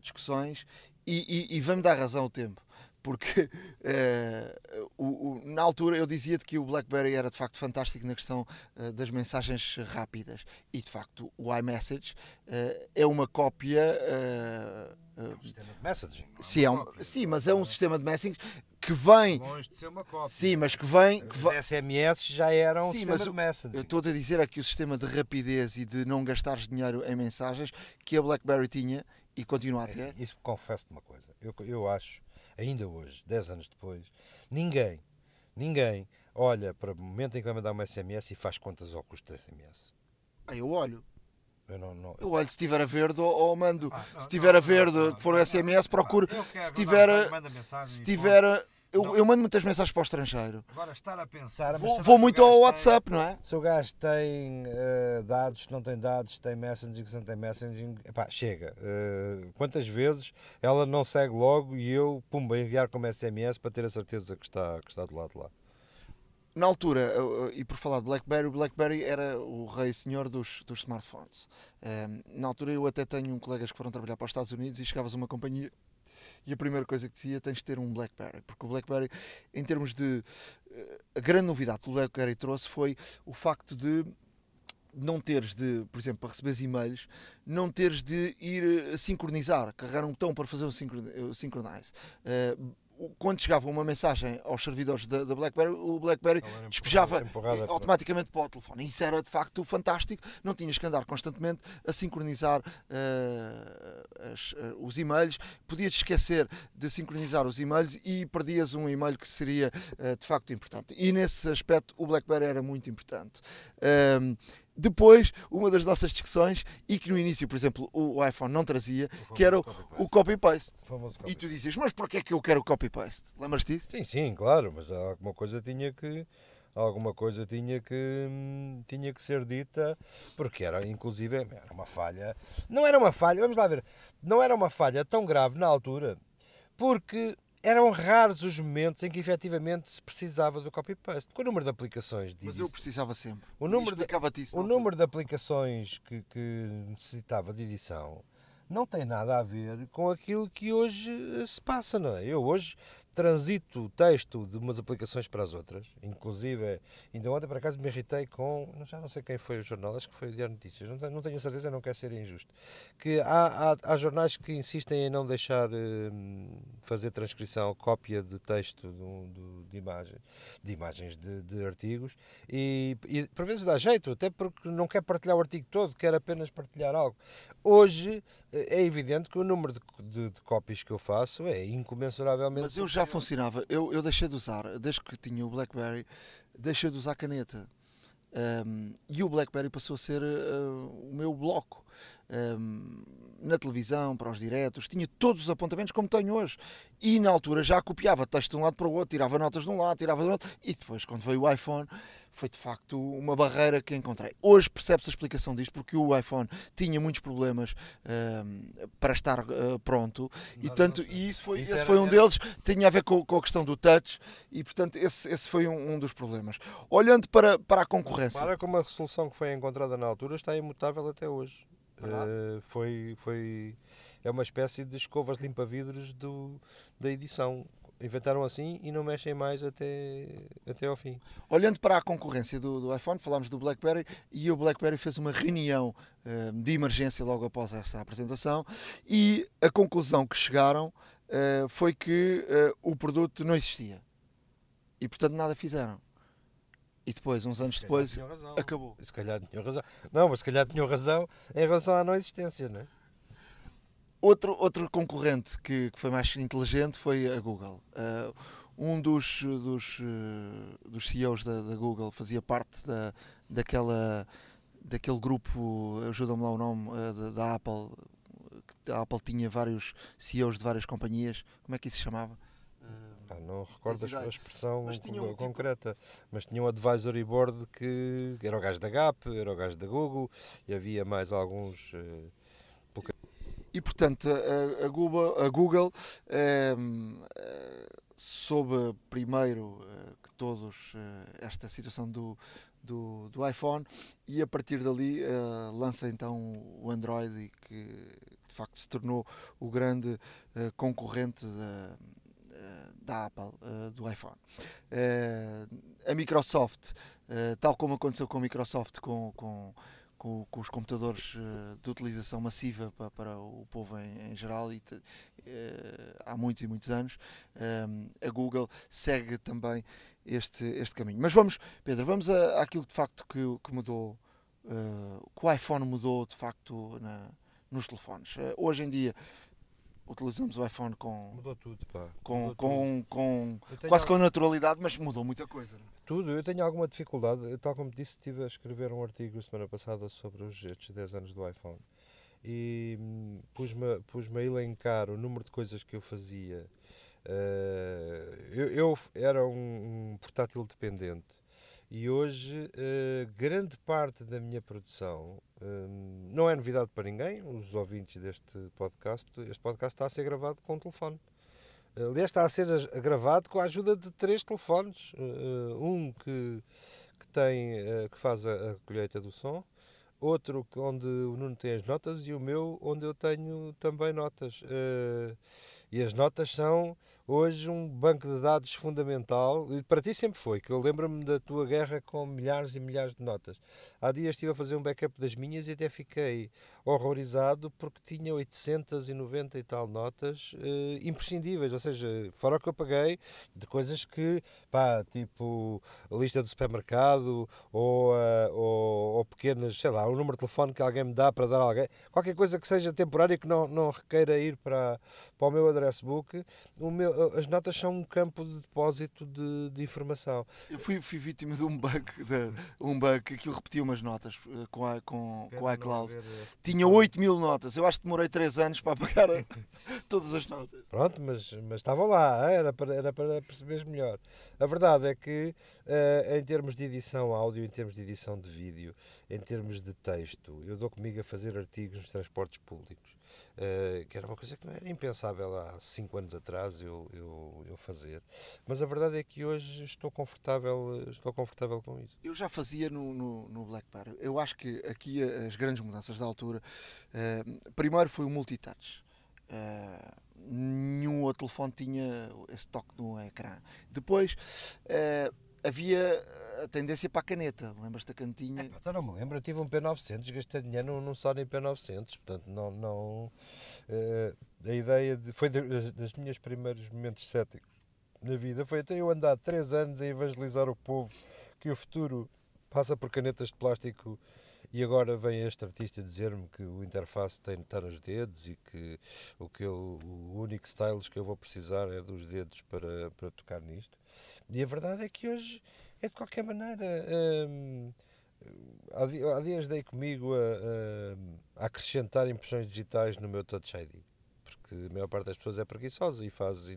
discussões e, e, e vamos dar razão ao tempo. Porque eh, o- o- na altura eu dizia-te que o BlackBerry era de facto fantástico na questão eh, das mensagens rápidas e de facto o iMessage eh, é uma cópia. eh, eh, Sistema de messaging. é sim, é um- cópia. sim, mas é um sistema de messaging que vem. Longe de ser uma cópia. Sim, mas que vem. Que SMS já eram um Sim, sistema mas de o- messaging. Eu estou a dizer aqui o sistema de rapidez e de não gastares dinheiro em mensagens que a BlackBerry tinha e continua a É ter. assim, Isso confesso-te uma coisa. Eu, eu acho, ainda hoje, 10 anos depois, ninguém, ninguém olha para o momento em que vai mandar uma SMS e faz contas ao custo da SMS. Ah, eu olho. Eu não, não, Eu olho se estiver a verde ou, ou mando. Ah, não, se estiver a verde, não, não, que for o SMS, procuro. Se tiver. Se tiver. Eu, eu mando muitas mensagens para o estrangeiro. Agora estar a pensar. Vou, vou muito ao tem- WhatsApp, não é? Se o gajo tem eh, dados, não tem dados, tem messaging, se não tem messaging, epá, chega. Eh, quantas vezes ela não segue logo e eu, pumba, enviar como SMS para ter a certeza que está, que está do lado de lá. Na altura, e por falar de BlackBerry, o BlackBerry era o rei senhor dos, dos smartphones. Ehm, na altura, eu até tenho um colegas que foram trabalhar para os Estados Unidos e chegavas a uma companhia e a primeira coisa que dizia tens de ter um BlackBerry, porque o BlackBerry, em termos de. eh, A grande novidade que o BlackBerry trouxe foi o facto de não teres de, por exemplo, para receberes e-mails, não teres de ir eh, sincronizar, carregar um botão para fazer eh, synchronize. Eh, o- quando chegava uma mensagem aos servidores da, da BlackBerry, o BlackBerry despejava automaticamente para o telefone. Isso era de facto fantástico, não tinhas que andar constantemente a sincronizar eh, as- eh, os e-mails, podias esquecer de sincronizar os e-mails e perdias um e-mail que seria eh, de facto importante. E nesse aspecto o BlackBerry era muito importante. Ehm, Depois, uma das nossas discussões, e que no início, por exemplo, o iPhone não trazia, que era o, o copy-paste. E tu dizias, mas porquê é que eu quero o copy-paste? Lembras-te disso? Sim, sim, claro, mas alguma coisa tinha que alguma coisa tinha que tinha que ser dita porque era inclusive era uma falha não era uma falha vamos lá ver não era uma falha tão grave na altura porque eram raros os momentos em que efetivamente se precisava do copy-paste. Com o número de aplicações. Mas eu precisava sempre. O número, de, o número de aplicações que, que necessitava de edição não tem nada a ver com aquilo que hoje se passa, não é? Eu hoje transito o texto de umas aplicações para as outras, inclusive, ainda ontem por acaso me irritei com, já não sei quem foi o jornal, acho que foi o Diário Notícias, não tenho, não tenho certeza, não quero ser injusto, que há, há, há jornais que insistem em não deixar hum, fazer transcrição, cópia de texto de, de, de imagem, de imagens de, de artigos, e, e por vezes dá jeito, até porque não quer partilhar o artigo todo, quer apenas partilhar algo. Hoje é evidente que o número de, de, de cópias que eu faço é incomensuravelmente... Mas eu já já funcionava. Eu, eu deixei de usar, desde que tinha o BlackBerry, deixei de usar caneta. Um, e o BlackBerry passou a ser uh, o meu bloco um, na televisão, para os diretos, tinha todos os apontamentos como tenho hoje. E na altura já copiava texto de um lado para o outro, tirava notas de um lado, tirava do outro, e depois, quando veio o iPhone, foi de facto uma barreira que encontrei. Hoje percebe-se a explicação disto, porque o iPhone tinha muitos problemas uh, para estar uh, pronto, não, e, tanto, e isso foi, isso esse foi um era... deles, tinha a ver com, com, a questão do touch, e portanto esse, esse foi um, um, dos problemas. Olhando para, para a concorrência. Para como a resolução que foi encontrada na altura está imutável até hoje. Uh, foi, foi, é uma espécie de escovas limpa-vidros da edição inventaram assim e não mexem mais até, até ao fim. Olhando para a concorrência do, do iPhone, falámos do BlackBerry e o BlackBerry fez uma reunião uh, de emergência logo após esta apresentação e a conclusão que chegaram uh, foi que uh, o produto não existia e portanto nada fizeram. E depois, uns anos depois, acabou. Se calhar tinham razão. Não, mas se calhar tinham razão em relação à não existência, não é? Outro, outro concorrente que, que foi mais inteligente foi a Google. Uh, um dos, dos, uh, dos CEOs da, da, Google fazia parte da, daquela, daquele grupo, ajuda-me lá o nome, uh, da, da, Apple. A Apple tinha vários CEOs de várias companhias. Como é que isso se chamava? Ah, não recordo a expressão mas um, concreta, tipo... mas tinha um advisory board que era o gajo da Gap, era o gajo da Google e havia mais alguns e portanto a, a Google, a Google ehm, eh, soube primeiro eh, que todos eh, esta situação do, do, do, iPhone e a partir dali lança então o Android que de facto se tornou o grande concorrente da, da Apple, do iPhone. a Microsoft, tal como aconteceu com a Microsoft com, com com, com os computadores uh, de utilização massiva para, para o povo em, em geral e te, uh, há muitos e muitos anos. Um, a Google segue também este, este caminho. Mas vamos, Pedro, vamos a, àquilo de facto que, que mudou, uh, que o iPhone mudou de facto na, nos telefones. hoje em dia utilizamos o iPhone com. Mudou tudo, pá. Com, mudou com, com, com quase com naturalidade, mas mudou muita coisa. Não? Tudo, eu tenho alguma dificuldade, tal como disse, estive a escrever um artigo semana passada sobre os, estes 10 anos do iPhone e hum, pus-me pus a elencar o número de coisas que eu fazia. Uh, eu, eu, era um, um, portátil dependente e hoje uh, grande parte da minha produção uh, não é novidade para ninguém, os ouvintes deste podcast. Este podcast está a ser gravado com um telefone. Aliás, está a ser gravado com a ajuda de três telefones. Uh, um que, que, tem, uh, que faz a, a, colheita do som, outro onde o Nuno tem as notas e o meu onde eu tenho também notas. E as notas são hoje um banco de dados fundamental, e para ti sempre foi, que eu lembro-me da tua guerra com milhares e milhares de notas. Há dias estive a fazer um backup das minhas e até fiquei horrorizado porque tinha 890 e tal notas eh, imprescindíveis, ou seja, fora o que eu paguei de coisas que, pá, tipo a lista do supermercado ou, uh, ou, ou pequenas, sei lá, um número de telefone que alguém me dá para dar a alguém, qualquer coisa que seja temporária que não, não requeira ir para, para o meu address book, o meu, as notas são um campo de depósito de, de informação. Eu fui, fui vítima de um bug, de, um bug que aquilo repetia umas notas uh, com a, com, com a iCloud. Tinha 8 mil notas, eu acho que demorei 3 anos para apagar todas as notas. Pronto, mas, mas estavam lá, era para, era para perceberes melhor. A verdade é que, uh, em termos de edição áudio, em termos de edição de vídeo, em termos de texto, eu dou comigo a fazer artigos nos transportes públicos. Uh, que era uma coisa que não era impensável há 5 anos atrás eu, eu, eu, fazer. Mas a verdade é que hoje estou confortável, estou confortável com isso. Eu já fazia no, no, no BlackBerry. Eu acho que aqui as grandes mudanças da altura, uh, primeiro foi o multitouch. Uh, nenhum outro telefone tinha esse toque no ecrã. Depois uh, havia a tendência para a caneta. Lembras-te da canetinha? É, então não me lembro. Eu tive um P900, gastei dinheiro num Sony P900. Portanto, não. não uh, a ideia de, foi das, das minhas primeiros momentos céticos na vida. Foi até eu andar 3 anos a evangelizar o povo que o futuro passa por canetas de plástico e agora vem este artista dizer-me que o interface tem de estar nos dedos e que o, que eu, o único stylus que eu vou precisar é dos dedos para, para tocar nisto. E a verdade é que hoje é de qualquer maneira. Hum, há, dias dei comigo a, a, acrescentar impressões digitais no meu Touch ID porque a maior parte das pessoas é preguiçosa e faz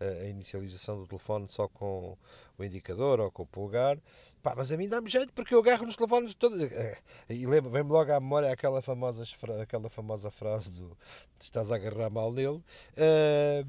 a inicialização do telefone só com o indicador ou com o polegar. Pá, mas a mim dá-me jeito porque eu agarro nos telefones todos. É, e lembro, vem-me logo à memória aquela famosa, aquela famosa frase do estás a agarrar mal nele. Uh,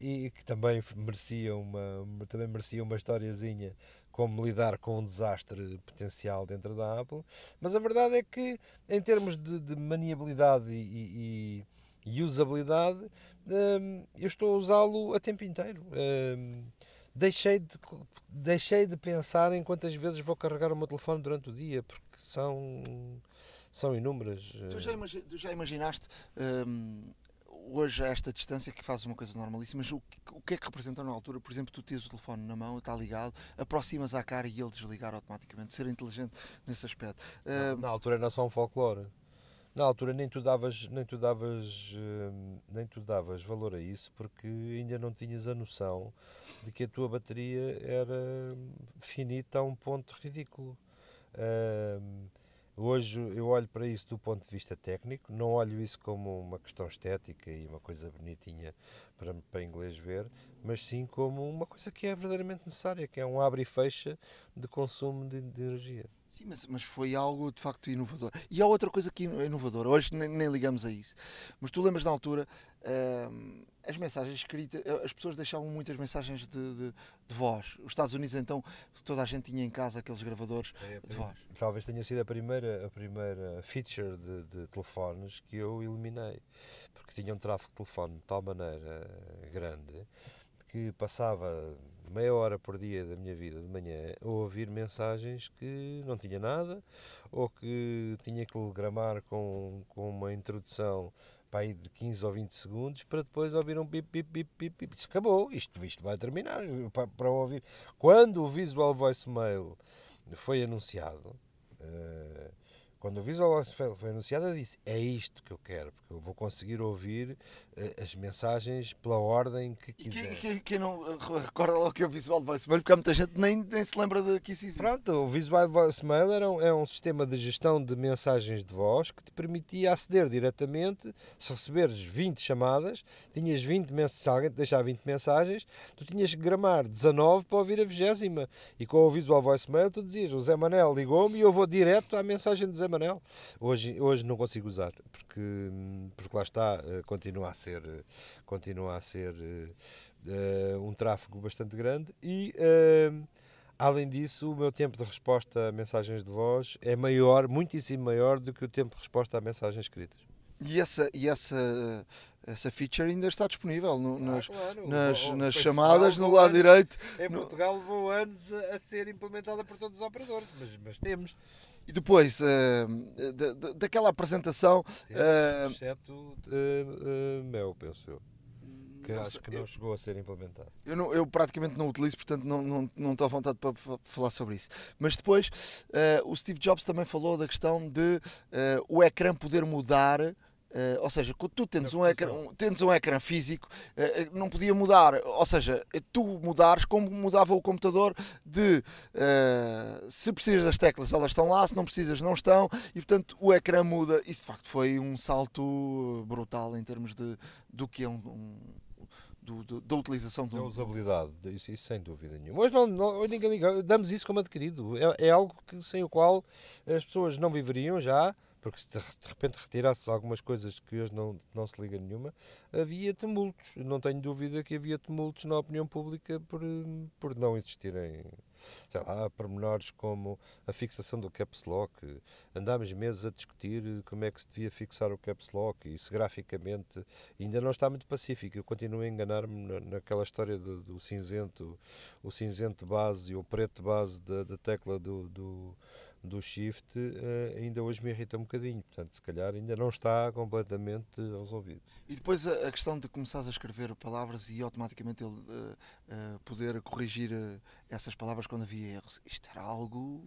e que também merecia uma, também merecia uma historiazinha como lidar com um desastre potencial dentro da Apple, mas a verdade é que em termos de, de maniabilidade e, e, e usabilidade hum, eu estou a usá-lo a tempo inteiro. Hum, deixei, de, deixei de pensar em quantas vezes vou carregar o meu telefone durante o dia, porque são, são inúmeras. Tu já, já imaginaste hum, hoje a esta distância que fazes uma coisa normalíssima, mas o que, o que é que representa na altura? Por exemplo, tu tens o telefone na mão, está ligado, aproximas à cara e ele desligar automaticamente, ser inteligente nesse aspecto. Uh... Na altura era só um folclore. Na altura nem tu davas, nem tu davas, hum, nem tu davas valor a isso porque ainda não tinhas a noção de que a tua bateria era finita a um ponto ridículo. Uh, Hoje eu olho para isso do ponto de vista técnico, não olho isso como uma questão estética e uma coisa bonitinha para, para inglês ver, mas sim como uma coisa que é verdadeiramente necessária, que é um abre e fecha de consumo de, de energia. Sim, mas, mas foi algo de facto inovador. E há outra coisa que é inovadora, hoje nem, nem ligamos a isso, mas tu lembras na altura. Uh, as mensagens escritas, eh, as pessoas deixavam muitas mensagens de, de, de, voz. Os Estados Unidos, então, toda a gente tinha em casa aqueles gravadores é, de voz. Talvez tenha sido a primeira, a primeira feature de, de telefones que eu eliminei, porque tinha um tráfego de telefone de tal maneira grande que passava meia hora por dia da minha vida de manhã a ouvir mensagens que não tinha nada ou que tinha que gramar com, com uma introdução para aí de 15 ou 20 segundos para depois ouvir um pip, pip, pip, pip, pip. Isso acabou, isto, isto vai terminar para, para ouvir. Quando o Visual Voicemail foi anunciado, uh, quando o Visual foi anunciado, eu disse: é isto que eu quero, porque eu vou conseguir ouvir uh, as mensagens pela ordem que quiser. Quem, quem, não recorda logo que é o Visual Voicemail, porque há muita gente nem, nem se lembra de que isso existe. Pronto, o Visual Voicemail era um, é um sistema de gestão de mensagens de voz que te permitia aceder diretamente. Se receberes 20 chamadas, tinhas 20 mensagens, se alguém te deixar 20 mensagens, tu tinhas que gramar 19 para ouvir a 20 e com o Visual Voicemail tu dizias: o Zé Manel ligou-me e eu vou direto à mensagem do Zé Manel. Hoje, hoje não consigo usar, porque, porque lá está, eh, continua a ser, continua a ser uh, um tráfego bastante grande e. Uh, Além disso, o meu tempo de resposta a mensagens de voz é maior, muitíssimo maior do que o tempo de resposta a mensagens escritas. E essa, e essa, essa feature ainda está disponível no, ah, nas, claro. nas, o, nas chamadas no lado anos, direito. Em Portugal levou anos a, a, ser implementada por todos os operadores, mas, mas temos. E depois, uh, da, daquela apresentação. Uh, exceto uh, Mel, penso eu. que acho que não chegou a ser implementado. Eu, não, eu praticamente não utilizo, portanto não, não, não estou à vontade para falar sobre isso. Mas depois uh, o Steve Jobs também falou da questão de uh, o ecrã poder mudar Uh, ou seja, quando tu tens um, ecrã, um, tens um ecrã físico, uh, não podia mudar. Ou seja, tu mudares como mudava o computador de uh, se precisas das teclas, elas estão lá, se não precisas, não estão, e portanto o ecrã muda. Isso de facto foi um salto brutal em termos de do que é um, um do, do, da utilização da usabilidade, isso, isso, sem dúvida nenhuma. Hoje, não, não, hoje ninguém liga, damos isso como adquirido. É, é algo que, sem o qual as pessoas não viveriam já porque se de repente retirasse algumas coisas que hoje não, não se liga nenhuma, havia tumultos. Não tenho dúvida que havia tumultos na opinião pública por, por não existirem, sei lá, pormenores como a fixação do caps lock. Andámos meses a discutir como é que se devia fixar o caps lock isso graficamente ainda não está muito pacífico. Eu continuo a enganar-me naquela história do, do, cinzento, o cinzento base e o preto base da, da tecla do, do do Shift uh, ainda hoje me irrita um bocadinho. Portanto, se calhar ainda não está completamente resolvido. E depois a, a questão de começares a escrever palavras e automaticamente ele uh, uh, poder corrigir essas palavras quando havia erros. Isto era algo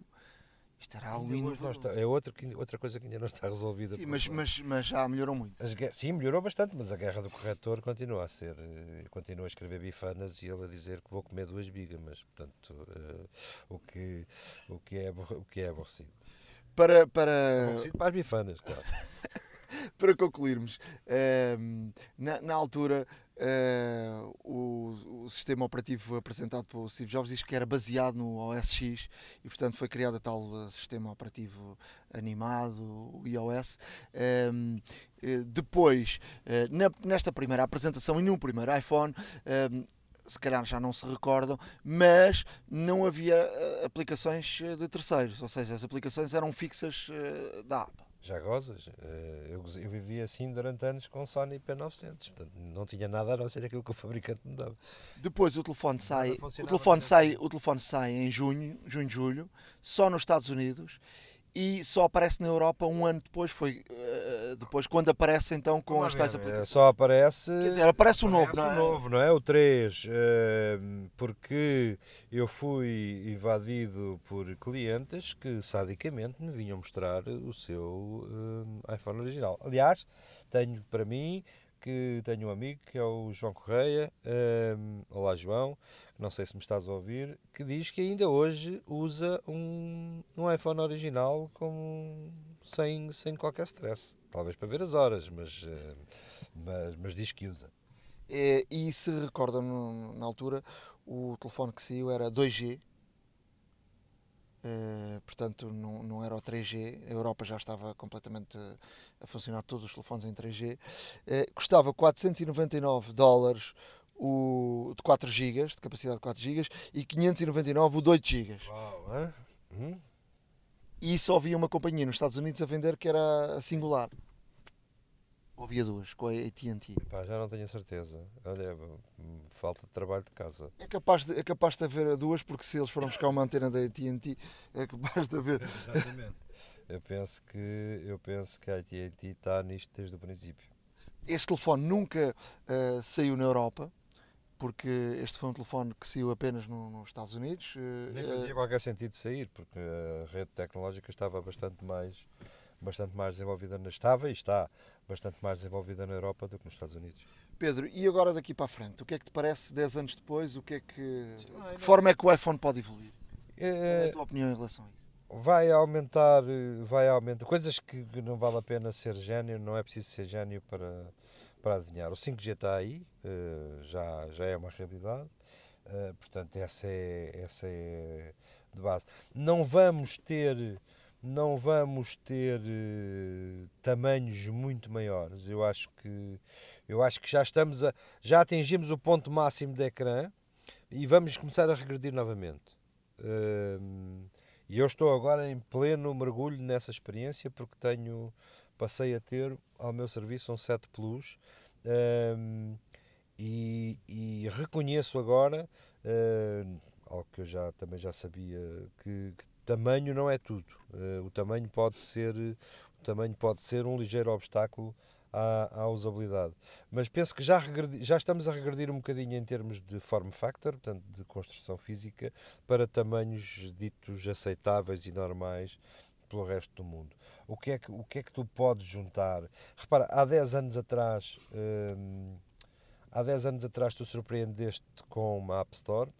isto era algo está, É outra, outra coisa que ainda não está resolvida. Sim, mas, mas, mas já melhorou muito. As, sim, melhorou bastante, mas a guerra do corretor continua a ser. Eh, continua a escrever bifanas e ele a dizer que vou comer duas bigamas. Portanto, uh, o, que, o, que é, o que é aborrecido. Para. para... Aborrecido para as bifanas, claro. para concluirmos, uh, na, na altura Uh, o, o, sistema operativo apresentado pelo Steve Jobs diz que era baseado no OS X e, portanto, foi criado a tal uh, sistema operativo animado, o iOS. Uh, depois, na, nesta primeira apresentação e no primeiro iPhone, se calhar já não se recordam, mas não havia aplicações de terceiros, ou seja, as aplicações eram fixas da app. Já gozas? Eh, eu, eu vivia assim durante anos com Sony P900, portanto não tinha nada a não ser aquilo que o fabricante me dava. Depois o telefone sai, o telefone sai, o telefone sai em junho, junho, julho, só nos Estados Unidos e só aparece na Europa um ano depois, foi uh, depois quando aparece então com as tais aplicações. Só aparece. Quer dizer, aparece o novo, não é? O novo, não é? O 3, uh, porque eu fui invadido por clientes que sadicamente me vinham mostrar o seu uh, iPhone original. Aliás, tenho para mim que tenho um amigo que é o João Correia. Olá, João. Não sei se me estás a ouvir. Que diz que ainda hoje usa um, um iPhone original sem, sem qualquer stress. Talvez para ver as horas, mas, uh, mas, mas diz que usa. É, e se recorda na altura, o telefone que saiu era 2G, Uh, portanto não, não era o 3G, a Europa já estava completamente a funcionar todos os telefones em 3G. Uh, eh, custava 499 dólares o de 4 GB, de capacidade de 4 GB, e 599 o de 8 GB. Uau, hum? E só havia uma companhia nos Estados Unidos a vender que era a singular. Ou havia duas, com a AT&T? Já não tenho a certeza. Olha, falta de trabalho de casa. É capaz de, é capaz de haver duas, porque se eles foram buscar uma antena da AT&T, é capaz de haver... Exatamente. eu penso que, eu penso que a AT&T está nisto desde o princípio. Este telefone nunca uh, saiu na Europa, porque este foi um telefone que saiu apenas no, nos Estados Unidos. Uh, Nem fazia uh, qualquer sentido sair, porque a rede tecnológica estava bastante mais bastante mais desenvolvida, na, estava e está bastante mais desenvolvida na Europa do que nos Estados Unidos. Pedro, e agora daqui para a frente, o que é que te parece 10 anos depois? O que é que, de que forma é que o iPhone pode evoluir? É, Qual é a tua opinião em relação a isso? Vai aumentar, vai aumentar coisas que não vale a pena ser gênio, não é preciso ser gênio para, para adivinhar. O 5G está aí, eh, já, já é uma realidade, eh, portanto, essa é, essa é de base. Não vamos ter não vamos ter uh, tamanhos muito maiores. Eu acho que eu acho que já estamos a já atingimos o ponto máximo de ecrã e vamos começar a regredir novamente. Uh, e eu estou agora em pleno mergulho nessa experiência porque tenho passei a ter ao meu serviço um 7 Plus uh, e, e, reconheço agora algo que eu já também já sabia que, que tamanho não é tudo. Uh, o tamanho pode ser o tamanho pode ser um ligeiro obstáculo à, à usabilidade. Mas penso que já, regredi, já estamos a regredir um bocadinho em termos de form factor, portanto, de construção física, para tamanhos ditos aceitáveis e normais pelo resto do mundo. O que é que, o que, é que tu podes juntar? Repara, há 10 anos atrás, hum, há 10 anos atrás tu surpreendeste com uma App Store,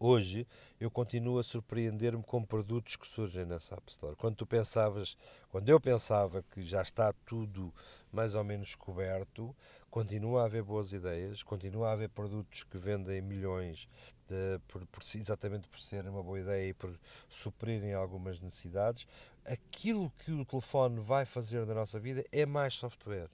hoje eu continuo a surpreender-me com produtos que surgem nessa App Store. Quando tu pensavas, quando eu pensava que já está tudo mais ou menos coberto, continua a haver boas ideias, continua a haver produtos que vendem milhões de, por, por, exatamente por serem uma boa ideia e por suprirem algumas necessidades. Aquilo que o telefone vai fazer da nossa vida é mais software.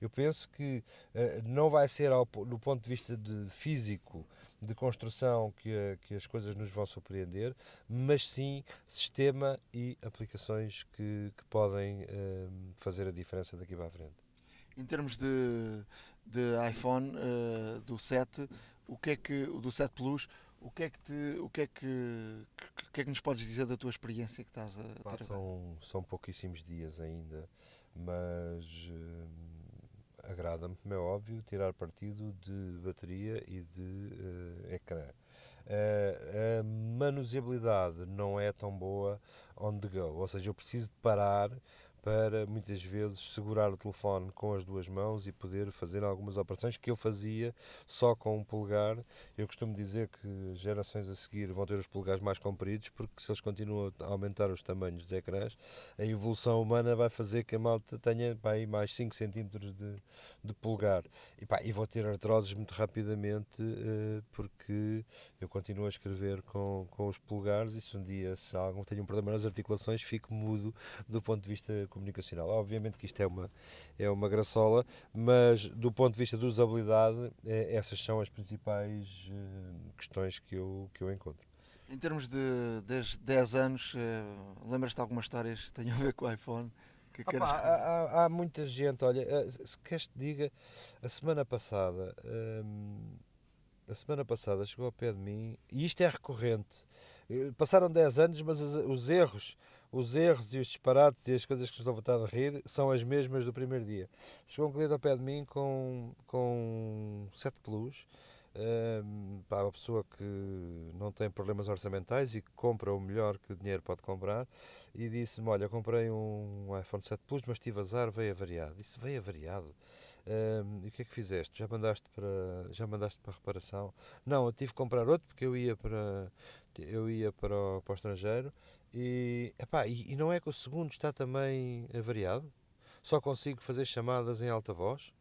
Eu penso que uh, não vai ser, ao, do ponto de vista de físico, de construção que, que as coisas nos vão surpreender, mas sim sistema e aplicações que, que podem uh, fazer a diferença daqui para a frente. Em termos de, de iPhone uh, do 7, o que é que do 7 Plus, o que é que te, o que é que, que, que é que nos podes dizer da tua experiência que estás a ter? São, são pouquíssimos dias ainda, mas uh, agrada-me, como é óbvio, tirar partido de bateria e de uh, ecrã. Uh, a manuseabilidade não é tão boa on the go, ou seja, eu preciso de parar para muitas vezes segurar o telefone com as duas mãos e poder fazer algumas operações que eu fazia só com um polegar. Eu costumo dizer que gerações a seguir vão ter os polegares mais compridos, porque se eles continuam a aumentar os tamanhos dos ecrãs, a evolução humana vai fazer que a malta tenha mais 5 cm de, de polegar. E, pá, e vou ter artroses muito rapidamente uh, porque eu continuo a escrever com, com os polegares e se um dia se algum tem um problema nas articulações, fico mudo do ponto de vista comunicacional. Obviamente que isto é uma, é uma graçola, mas do ponto de vista de usabilidade, é, essas são as principais uh, questões que eu, que eu encontro. Em termos de 10, 10 anos, uh, lembras-te de algumas histórias que tenham a ver com o iPhone? Que Opa, há, há, há, muita gente, olha, eh, se queres te diga, a semana passada, um, a semana passada chegou ao pé de mim, e isto é recorrente, passaram 10 anos, mas os erros os erros e os disparates e as coisas que vontade de rir são as mesmas do primeiro dia. Chegou um cliente ao pé de mim com, com 7 Plus, um, para uma pessoa que não tem problemas orçamentais e que compra o melhor que o dinheiro pode comprar, e disse-me: Olha, comprei um iPhone 7 Plus, mas tive azar, veio avariado. Disse: Veio avariado. Um, e o que é que fizeste? Já mandaste para já mandaste para reparação? Não, eu tive que comprar outro porque eu ia para eu ia para o, para o estrangeiro e, epá, e, e não é que o segundo está também variado? Só consigo fazer chamadas em alta voz?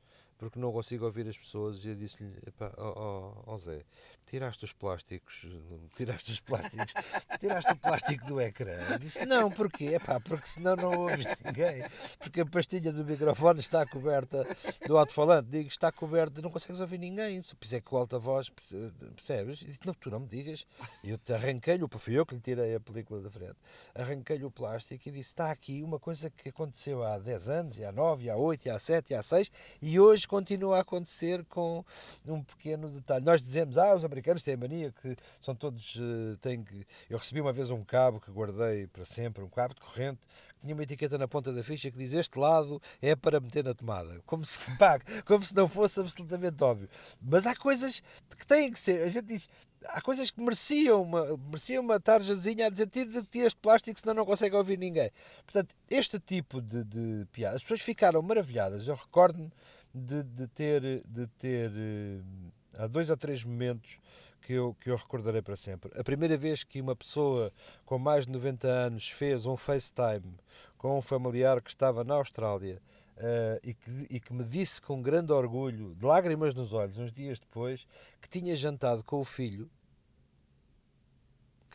Porque não consigo ouvir as pessoas e eu disse-lhe, ó oh, oh, Zé, tiraste os plásticos, tiraste os plásticos, tiraste o plástico do ecrã. Eu disse, não, porquê? Epá, porque senão não ouves ninguém, porque a pastilha do microfone está coberta do alto-falante, digo, está coberta, não consegues ouvir ninguém, se fizer com alta voz, percebes? Disse, não, tu não me digas. Eu te arranquei-lhe, fui eu que lhe tirei a película da frente, arranquei-lhe o plástico e disse, está aqui uma coisa que aconteceu há 10 anos, e há 9, e há 8, e há 7, e há 6, e hoje continua a acontecer com um pequeno detalhe. Nós dizemos, ah, os americanos têm a mania que são todos. Uh, têm que... Eu recebi uma vez um cabo que guardei para sempre, um cabo de corrente, que tinha uma etiqueta na ponta da ficha que diz este lado é para meter na tomada. Como se, pá, como se não fosse absolutamente óbvio. Mas há coisas que têm que ser. A gente diz, há coisas que mereciam uma, mereciam uma tarjazinha a dizer tira, este plástico senão não consegue ouvir ninguém. Portanto, este tipo de, de piadas, as pessoas ficaram maravilhadas. Eu recordo-me de, de ter, de ter uh, há dois ou três momentos que eu, que eu recordarei para sempre. A primeira vez que uma pessoa com mais de 90 anos fez um FaceTime com um familiar que estava na Austrália uh, e, que, e que me disse com grande orgulho, de lágrimas nos olhos, uns dias depois, que tinha jantado com o filho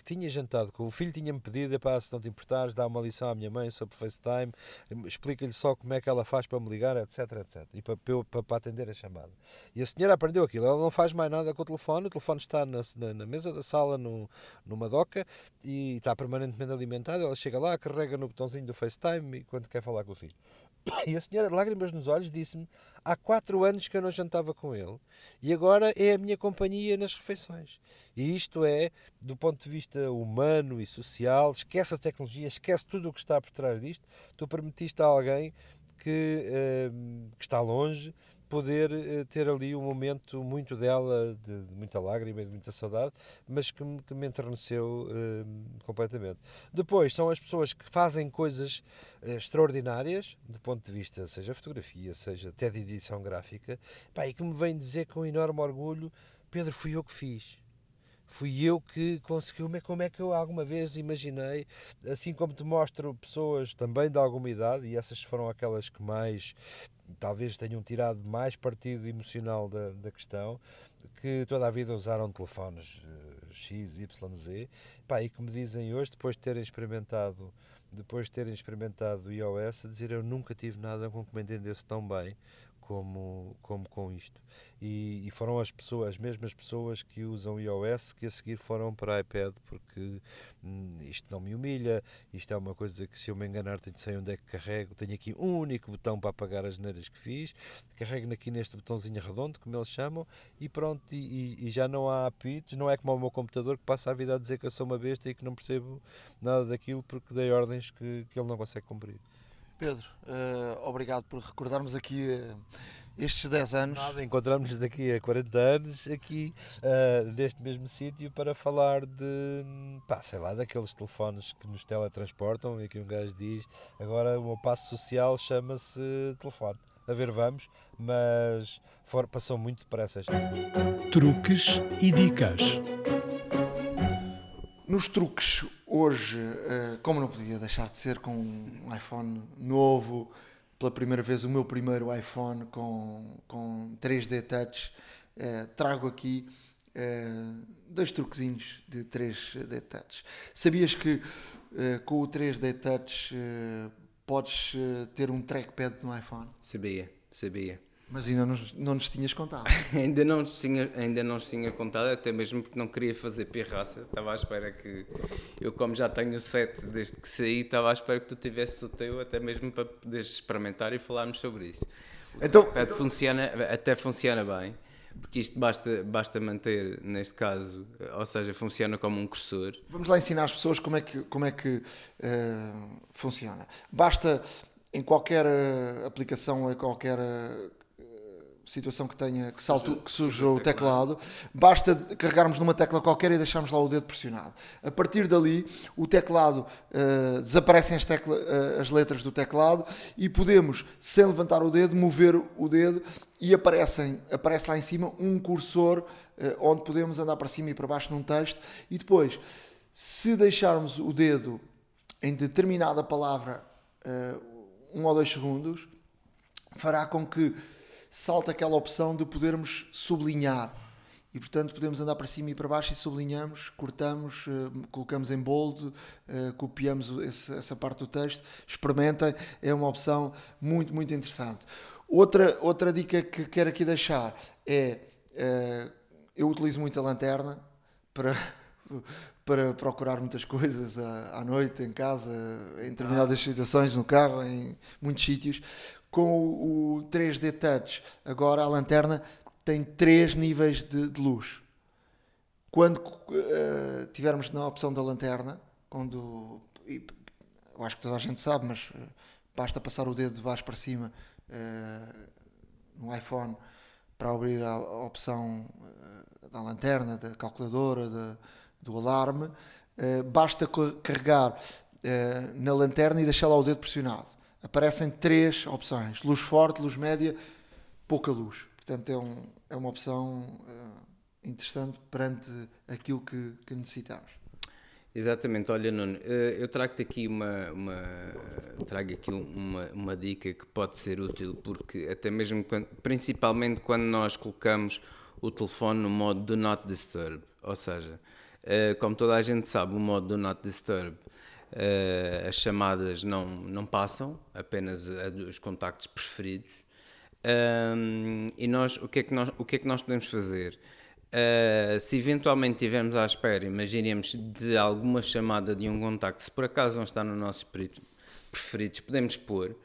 tinha jantado com o filho, tinha-me pedido, pá, se não te importares, dá uma lição à minha mãe sobre FaceTime, explica-lhe só como é que ela faz para me ligar, etc, etc. E para, para, para, atender a chamada. E a senhora aprendeu aquilo, ela não faz mais nada com o telefone, o telefone está na, na, na mesa da sala, no, numa doca, e está permanentemente alimentado, ela chega lá, carrega no botãozinho do FaceTime quando quer falar com o filho. E a senhora, lágrimas nos olhos, disse-me: há quatro anos que eu não jantava com ele e agora é a minha companhia nas refeições. E isto é, do ponto de vista humano e social, esquece a tecnologia, esquece tudo o que está por trás disto. Tu permitiste a alguém que, que está longe, poder uh, ter ali um momento muito dela, de, de, muita lágrima e de muita saudade, mas que, que me enterneceu uh, completamente. Depois, são as pessoas que fazem coisas uh, extraordinárias, do ponto de vista, seja fotografia, seja até de edição gráfica, pá, e que me vêm dizer com enorme orgulho: Pedro, fui eu que fiz fui eu que consegui. Como é que eu alguma vez imaginei, assim como te mostro pessoas também de alguma idade, e essas foram aquelas que mais talvez tenham tirado mais partido emocional da, da questão, que toda a vida usaram telefones uh, X, Y, Z, e que me dizem hoje, depois de terem experimentado depois de terem experimentado o iOS, a dizer eu nunca tive nada com que me entendesse tão bem como, como com isto. E, e, foram as pessoas, as mesmas pessoas que usam iOS que a seguir foram para iPad, porque hum, isto não me humilha, isto é uma coisa que se eu me enganar tenho de saber onde é que carrego, tenho aqui um único botão para apagar as neiras que fiz, carrego aqui neste botãozinho redondo, como eles chamam, e pronto, e, e já não há apits, não é como o meu computador que passa a vida a dizer que eu sou uma besta e que não percebo nada daquilo porque dei ordens que, que ele não consegue cumprir. Pedro, uh, obrigado por recordarmos aqui uh, estes 10 anos. Nada, encontramos-nos daqui a 40 anos, aqui uh, neste mesmo sítio, para falar de, pá, sei lá, daqueles telefones que nos teletransportam. E aqui um gajo diz: agora o meu passo social chama-se telefone. A ver, vamos, mas for, passou muito depressa. Truques e dicas. Nos truques, hoje, eh, como não podia deixar de ser com um iPhone novo, pela primeira vez o meu primeiro iPhone com, com 3D Touch, eh, trago aqui eh, dois truquezinhos de 3D Touch. Sabias que com o 3D Touch podes ter um trackpad no iPhone? Sabia, sabia. Mas ainda não, não nos tinhas contado. ainda, não nos tinha, ainda não nos tinha contado, até mesmo porque não queria fazer pirraça. Estava à espera que. Eu, como já tenho o set desde que saí, estava à espera que tu tivesses o teu, até mesmo para poderes experimentar e falarmos sobre isso. Então, então... Funciona, até funciona bem, porque isto basta, basta manter, neste caso, ou seja, funciona como um cursor. Vamos lá ensinar as pessoas como é que, como é que uh, funciona. Basta em qualquer uh, aplicação, em qualquer uh, situação que tenha que, salto, que suja o teclado, basta carregarmos numa tecla qualquer e deixarmos lá o dedo pressionado. A partir dali, o teclado uh, desaparecem as, tecla, uh, as letras do teclado e podemos, sem levantar o dedo, mover o dedo e aparecem, aparece lá em cima um cursor uh, onde podemos andar para cima e para baixo num texto e depois, se deixarmos o dedo em determinada palavra um ou dois segundos, fará com que salta aquela opção de podermos sublinhar. E portanto podemos andar para cima e para baixo e sublinhamos, cortamos, uh, colocamos em bold, uh, copiamos essa parte do texto. Experimentem, é uma opção muito, muito interessante. Outra, outra dica que quero aqui deixar é: uh, eu utilizo muito a lanterna para, para procurar muitas coisas à, à noite, em casa, em determinadas situações, no carro, em muitos sítios com o 3D Touch, agora a lanterna tem três níveis de, de luz. Quando uh, tivermos na opção da lanterna, quando eu acho que toda a gente sabe, mas uh, basta passar o dedo de baixo para cima uh, no iPhone para abrir a, opção da lanterna, da calculadora, do alarme, basta carregar na lanterna e deixar lá o dedo pressionado aparecem três opções: luz forte, luz média, pouca luz. Portanto, é, um, é uma opção uh, interessante perante aquilo que, que, necessitamos. Exatamente, olha Nuno, eh, eu trago-te aqui uma, uma, trago aqui uma, uma dica que pode ser útil porque até mesmo quando, principalmente quando nós colocamos o telefone no modo do not disturb, ou seja, eh, como toda a gente sabe, o modo do not disturb Uh, as chamadas não, não passam, apenas a, os contactos preferidos. Um, e nós o, que é que nós, o que é que nós podemos fazer? Uh, se eventualmente estivermos à espera, imaginemos de alguma chamada de um contacto, se por acaso não está no nosso espírito preferidos, podemos pôr,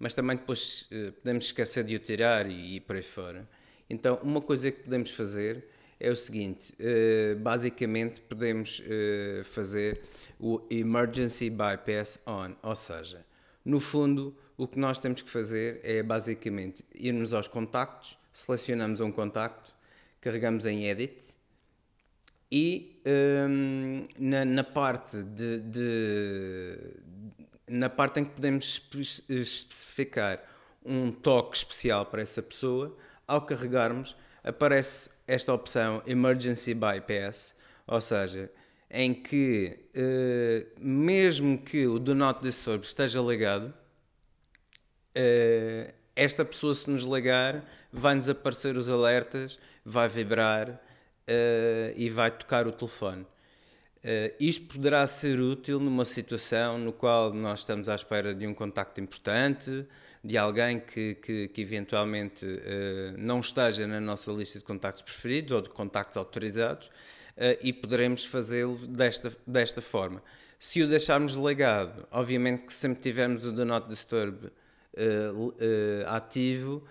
mas também depois uh, podemos esquecer de o tirar e, e por aí fora. Então, uma coisa que podemos fazer é o seguinte: uh, basicamente podemos uh, fazer o Emergency Bypass On, ou seja, No fundo, o que nós temos que fazer é basicamente irmos aos contactos, selecionamos um contacto, carregamos em Edit e hum, na, na, parte de, de, na parte em que podemos especificar um toque especial para essa pessoa, ao carregarmos aparece esta opção Emergency Bypass, ou seja, em que uh, mesmo que o Do Not Disturb esteja ligado, uh, esta pessoa se nos ligar vai-nos aparecer os alertas, vai vibrar uh, e vai tocar o telefone. isto poderá ser útil numa situação no qual nós estamos à espera de um contacto importante, de alguém que, que, que eventualmente uh, não esteja na nossa lista de contactos preferidos ou de contactos autorizados uh, e poderemos fazê-lo desta, desta forma. Se o deixarmos legado, obviamente que sempre tivermos o Do Not Disturb uh, ativo,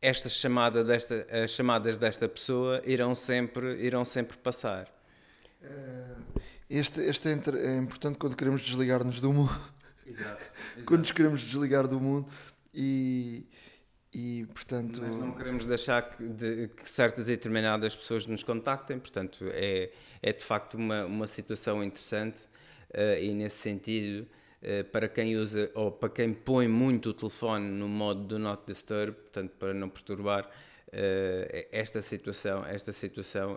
esta chamada desta, as chamadas desta pessoa irão sempre, irão sempre passar. Este, este é, é importante quando queremos desligar-nos do mundo. Exato, exato. quando nos queremos desligar do mundo, e, e portanto. Mas não queremos deixar que, de, que, certas e determinadas pessoas nos contactem, portanto, é, é de facto uma, uma situação interessante uh, e nesse sentido. Uh, para quem usa ou para quem põe muito o telefone no modo do not disturb, portanto para não perturbar uh, esta situação, esta situação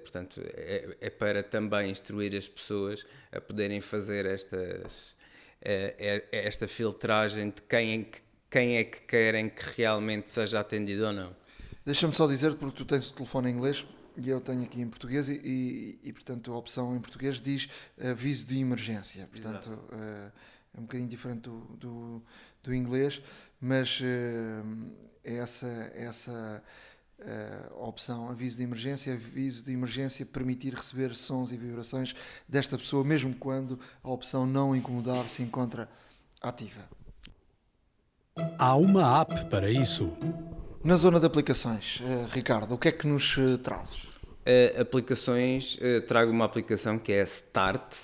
portanto é, é, para também instruir as pessoas a poderem fazer estas é, é, é esta filtragem de quem é, que, quem é que querem que realmente seja atendido ou não. Deixa-me só dizer, porque tu tens o telefone em inglês e eu tenho aqui em português, e, e, e portanto a opção em português diz aviso de emergência. Portanto, uh, é um bocadinho diferente do, do, do inglês, mas uh, essa. essa uh, opção aviso de emergência, aviso de emergência permitir receber sons e vibrações desta pessoa, mesmo quando a opção não incomodar se encontra ativa. Há uma app para isso. Na zona de aplicações, uh, Ricardo, o que é que nos uh, trazes? Uh, aplicações, trago uma aplicação que é Start,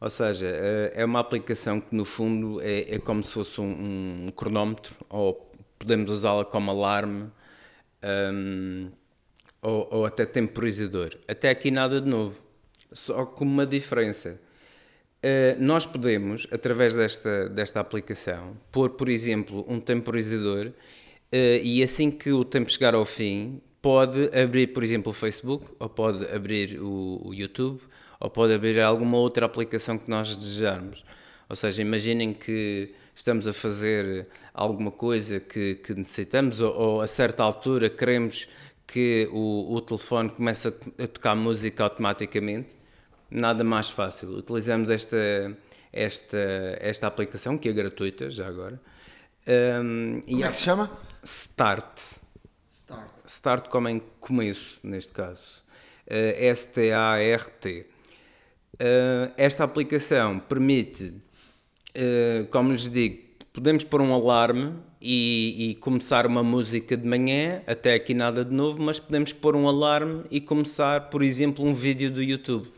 ou seja, é uma aplicação que no fundo é, é como se fosse um, um cronómetro, ou podemos usá-la como alarme, um, ou, ou, até temporizador. Até aqui nada de novo, só com uma diferença. Uh, nós podemos, através desta, desta aplicação, pôr, por exemplo, um temporizador uh, e assim que o tempo chegar ao fim, pode abrir, por exemplo, o Facebook, ou pode abrir o, o YouTube, ou pode abrir alguma outra aplicação que nós desejarmos. Ou seja, imaginem que estamos a fazer alguma coisa que, que necessitamos, ou, ou, a certa altura queremos que o, o telefone comece a, a, tocar música automaticamente, nada mais fácil. Utilizamos esta, esta, esta aplicação, que é gratuita já agora. Um, como é que se chama? Start. Start. Start como em começo, neste caso. Uh, S-T-A-R-T. Uh, esta aplicação permite eh, como lhes digo, podemos pôr um alarme e, e, começar uma música de manhã, até aqui nada de novo, mas podemos pôr um alarme e começar, por exemplo, um vídeo do YouTube.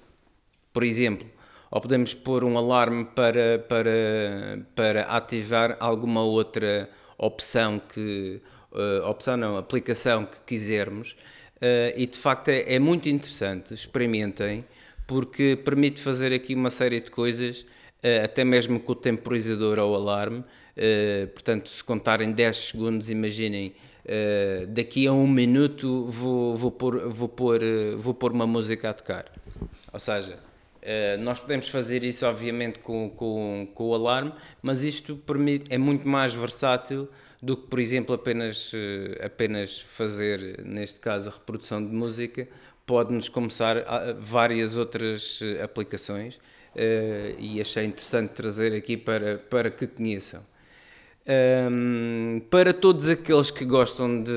Por exemplo. Ou podemos pôr um alarme para, para, para ativar alguma outra opção que. Uh, opção não, aplicação que quisermos. Uh, e de facto é, é muito interessante, experimentem, porque permite fazer aqui uma série de coisas até mesmo com o temporizador ou alarme. Eh, portanto, se contarem 10 segundos, imaginem, eh, daqui a um minuto vou, vou, pôr, vou, pôr, vou pôr uma música a tocar. Ou seja, nós podemos fazer isso, obviamente, com, com, com o alarme, mas isto permite, é muito mais versátil do que, por exemplo, apenas, apenas fazer, neste caso, a reprodução de música. Pode-nos começar várias outras aplicações e achei interessante trazer aqui para, para que conheçam. Um, para todos aqueles que gostam de,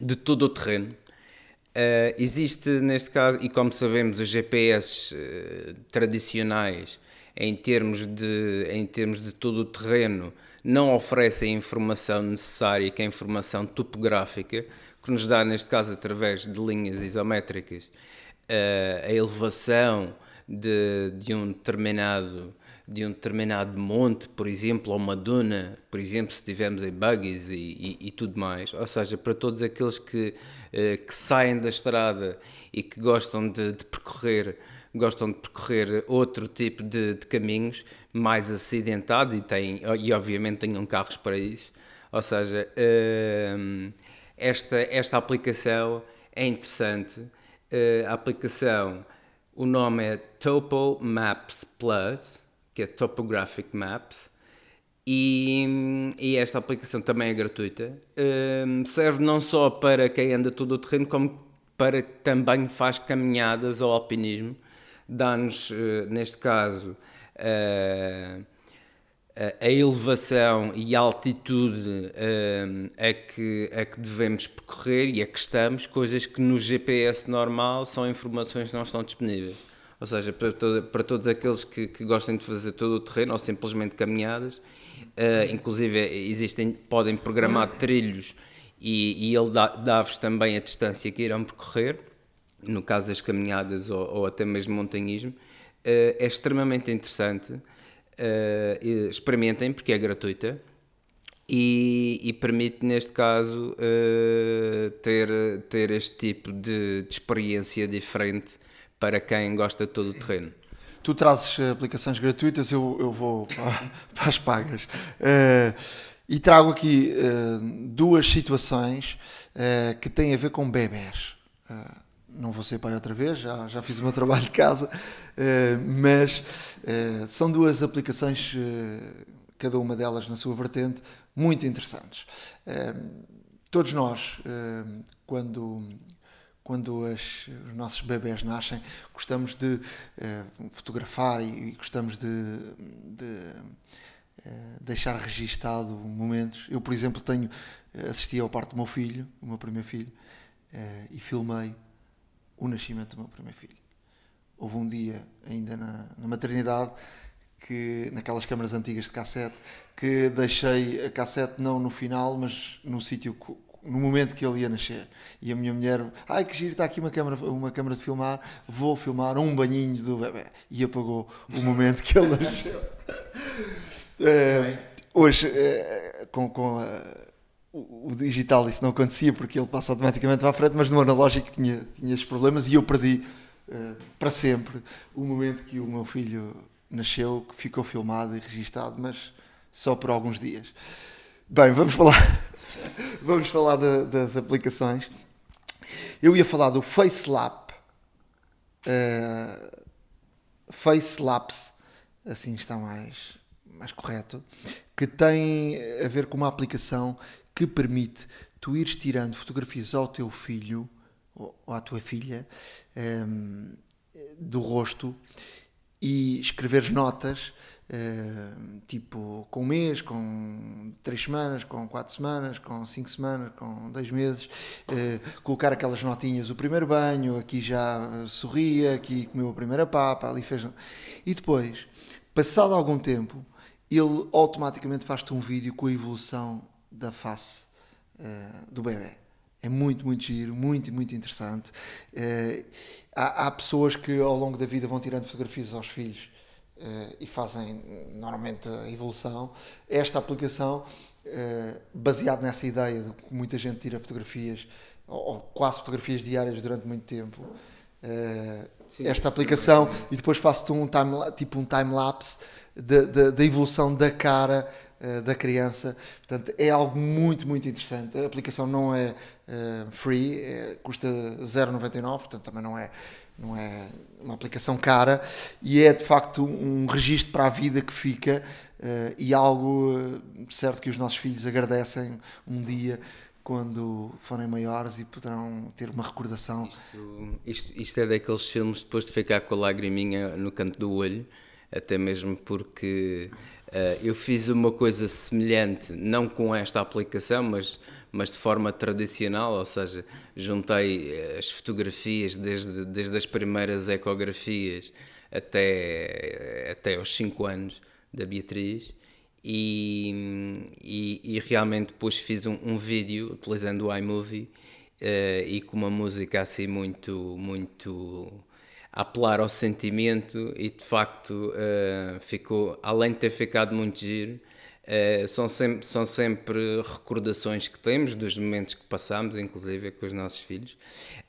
de todo o terreno, uh, existe neste caso, e como sabemos, os GPS uh, eh, tradicionais em termos, de, em termos de todo o terreno não oferecem a informação necessária, que é a informação topográfica, que nos dá, neste caso, através de linhas isométricas, a elevação, de, de um determinado de um determinado monte, por exemplo, ou uma duna, por exemplo, se estivermos em buggies e, e, e, tudo mais. Ou seja, para todos aqueles que, uh, que saem da estrada e que gostam de, de percorrer gostam de percorrer outro tipo de, de, caminhos mais acidentados e, têm, e obviamente tenham carros para isso. Ou seja, uh, esta, esta aplicação é interessante. Uh, a aplicação, o nome é Topo Maps Plus que é Topographic Maps, e, e, esta aplicação também é gratuita. Um, serve não só para quem anda todo o terreno, como para que também faz caminhadas ao alpinismo. Dá-nos, uh, neste caso, uh, a elevação e a altitude uh, a, que, a que devemos percorrer e a que estamos, coisas que no GPS normal são informações que não estão disponíveis. Ou seja, para, todo, para todos aqueles que, que, gostem de fazer todo o terreno ou simplesmente caminhadas, uh, inclusive existem, podem programar trilhos e, e ele dá-vos também a distância que irão percorrer, no caso das caminhadas ou, ou até mesmo montanhismo, uh, é extremamente interessante, uh, experimentem porque é gratuita. E, e, permite, neste caso, uh, ter, ter este tipo de, de, experiência diferente para quem gosta de todo o terreno. Tu trazes aplicações gratuitas, eu, eu vou para, as pagas. Uh, e trago aqui uh, duas situações que têm a ver com bebés. Não vou ser pai outra vez, já, já fiz o meu trabalho de casa, mas são duas aplicações, cada uma delas na sua vertente, muito interessantes. todos nós, quando quando as, os nossos bebés nascem, gostamos de fotografar e, gostamos de, de deixar registado momentos. Eu, por exemplo, tenho assisti ao parto do meu filho, o meu primeiro filho, e filmei o nascimento do meu primeiro filho. Houve um dia, ainda na, na maternidade, que naquelas câmaras antigas de cassete, que deixei a cassete não no final, mas num sítio no momento que ele ia nascer. E a minha mulher, ai que giro, está aqui uma câmera, uma câmera de filmar, vou filmar um banhinho do bebê. E apagou o momento que ele nasceu. é, hoje, é, com, com a, o, digital isso não acontecia porque ele passa automaticamente para a frente, mas no analógico tinha, tinha estes problemas e eu perdi é, para sempre o momento que o meu filho nasceu, que ficou filmado e registado, mas só por alguns dias. Bem, vamos falar Vamos falar de, das aplicações. Eu ia falar do FaceLap. Uh, FaceLapse, assim está mais, mais correto, que tem a ver com uma aplicação que permite tu ires tirando fotografias ao teu filho ou à tua filha um, eh, do rosto e escreveres notas Uh, tipo com um mês, com três semanas, com quatro semanas, com cinco semanas, com dois meses, uh, colocar aquelas notinhas, o primeiro banho, aqui já sorria, aqui comeu a primeira papa, ali fez. E depois, passado algum tempo, ele automaticamente faz-te um vídeo com a evolução da face uh, do bebê. É muito, muito giro, muito, muito interessante. Há, há pessoas que ao longo da vida vão tirando fotografias aos filhos uh, e fazem normalmente a evolução. Esta aplicação, uh, baseado nessa ideia de que muita gente tira fotografias, ou, ou quase fotografias diárias durante muito tempo, uh, Sim, esta aplicação e depois faço-te um time, tipo um time-lapse da evolução da cara da criança. Portanto, é algo muito, muito interessante. A aplicação não é uh, free, é, custa 0,99, portanto também não é não é uma aplicação cara e é de facto um registro para a vida que fica uh, e algo uh, certo que os nossos filhos agradecem um dia quando forem maiores e poderão ter uma recordação. Isto, isto, isto é daqueles filmes depois de ficar com a lagriminha no canto do olho, até mesmo porque eu fiz uma coisa semelhante, não com esta aplicação, mas mas de forma tradicional, ou seja, juntei eh, as fotografias desde, desde as primeiras ecografias até, até aos 5 anos da Beatriz. E, e, e realmente depois fiz um, um, vídeo utilizando o iMovie uh, e com uma música assim muito, muito apelar ao sentimento e de facto uh, ficou, além de ter ficado muito giro, uh, são, sempre, são sempre recordações que temos dos momentos que passamos, inclusive com os nossos filhos.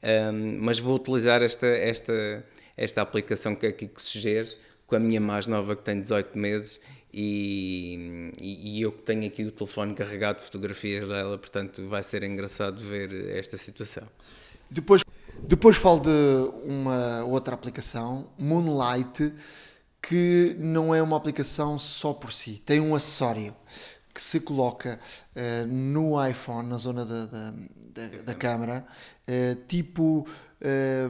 Um, mas vou utilizar esta, esta, esta aplicação que aqui que sugeres com a minha mais nova que tem 18 meses e, e, eu que tenho aqui o telefone carregado de fotografias dela, portanto vai ser engraçado ver esta situação. Depois depois falo de uma outra aplicação, Moonlight, que não é uma aplicação só por si, tem um acessório que se coloca uh, no iPhone, na zona da, da, da, da câmera, uh, tipo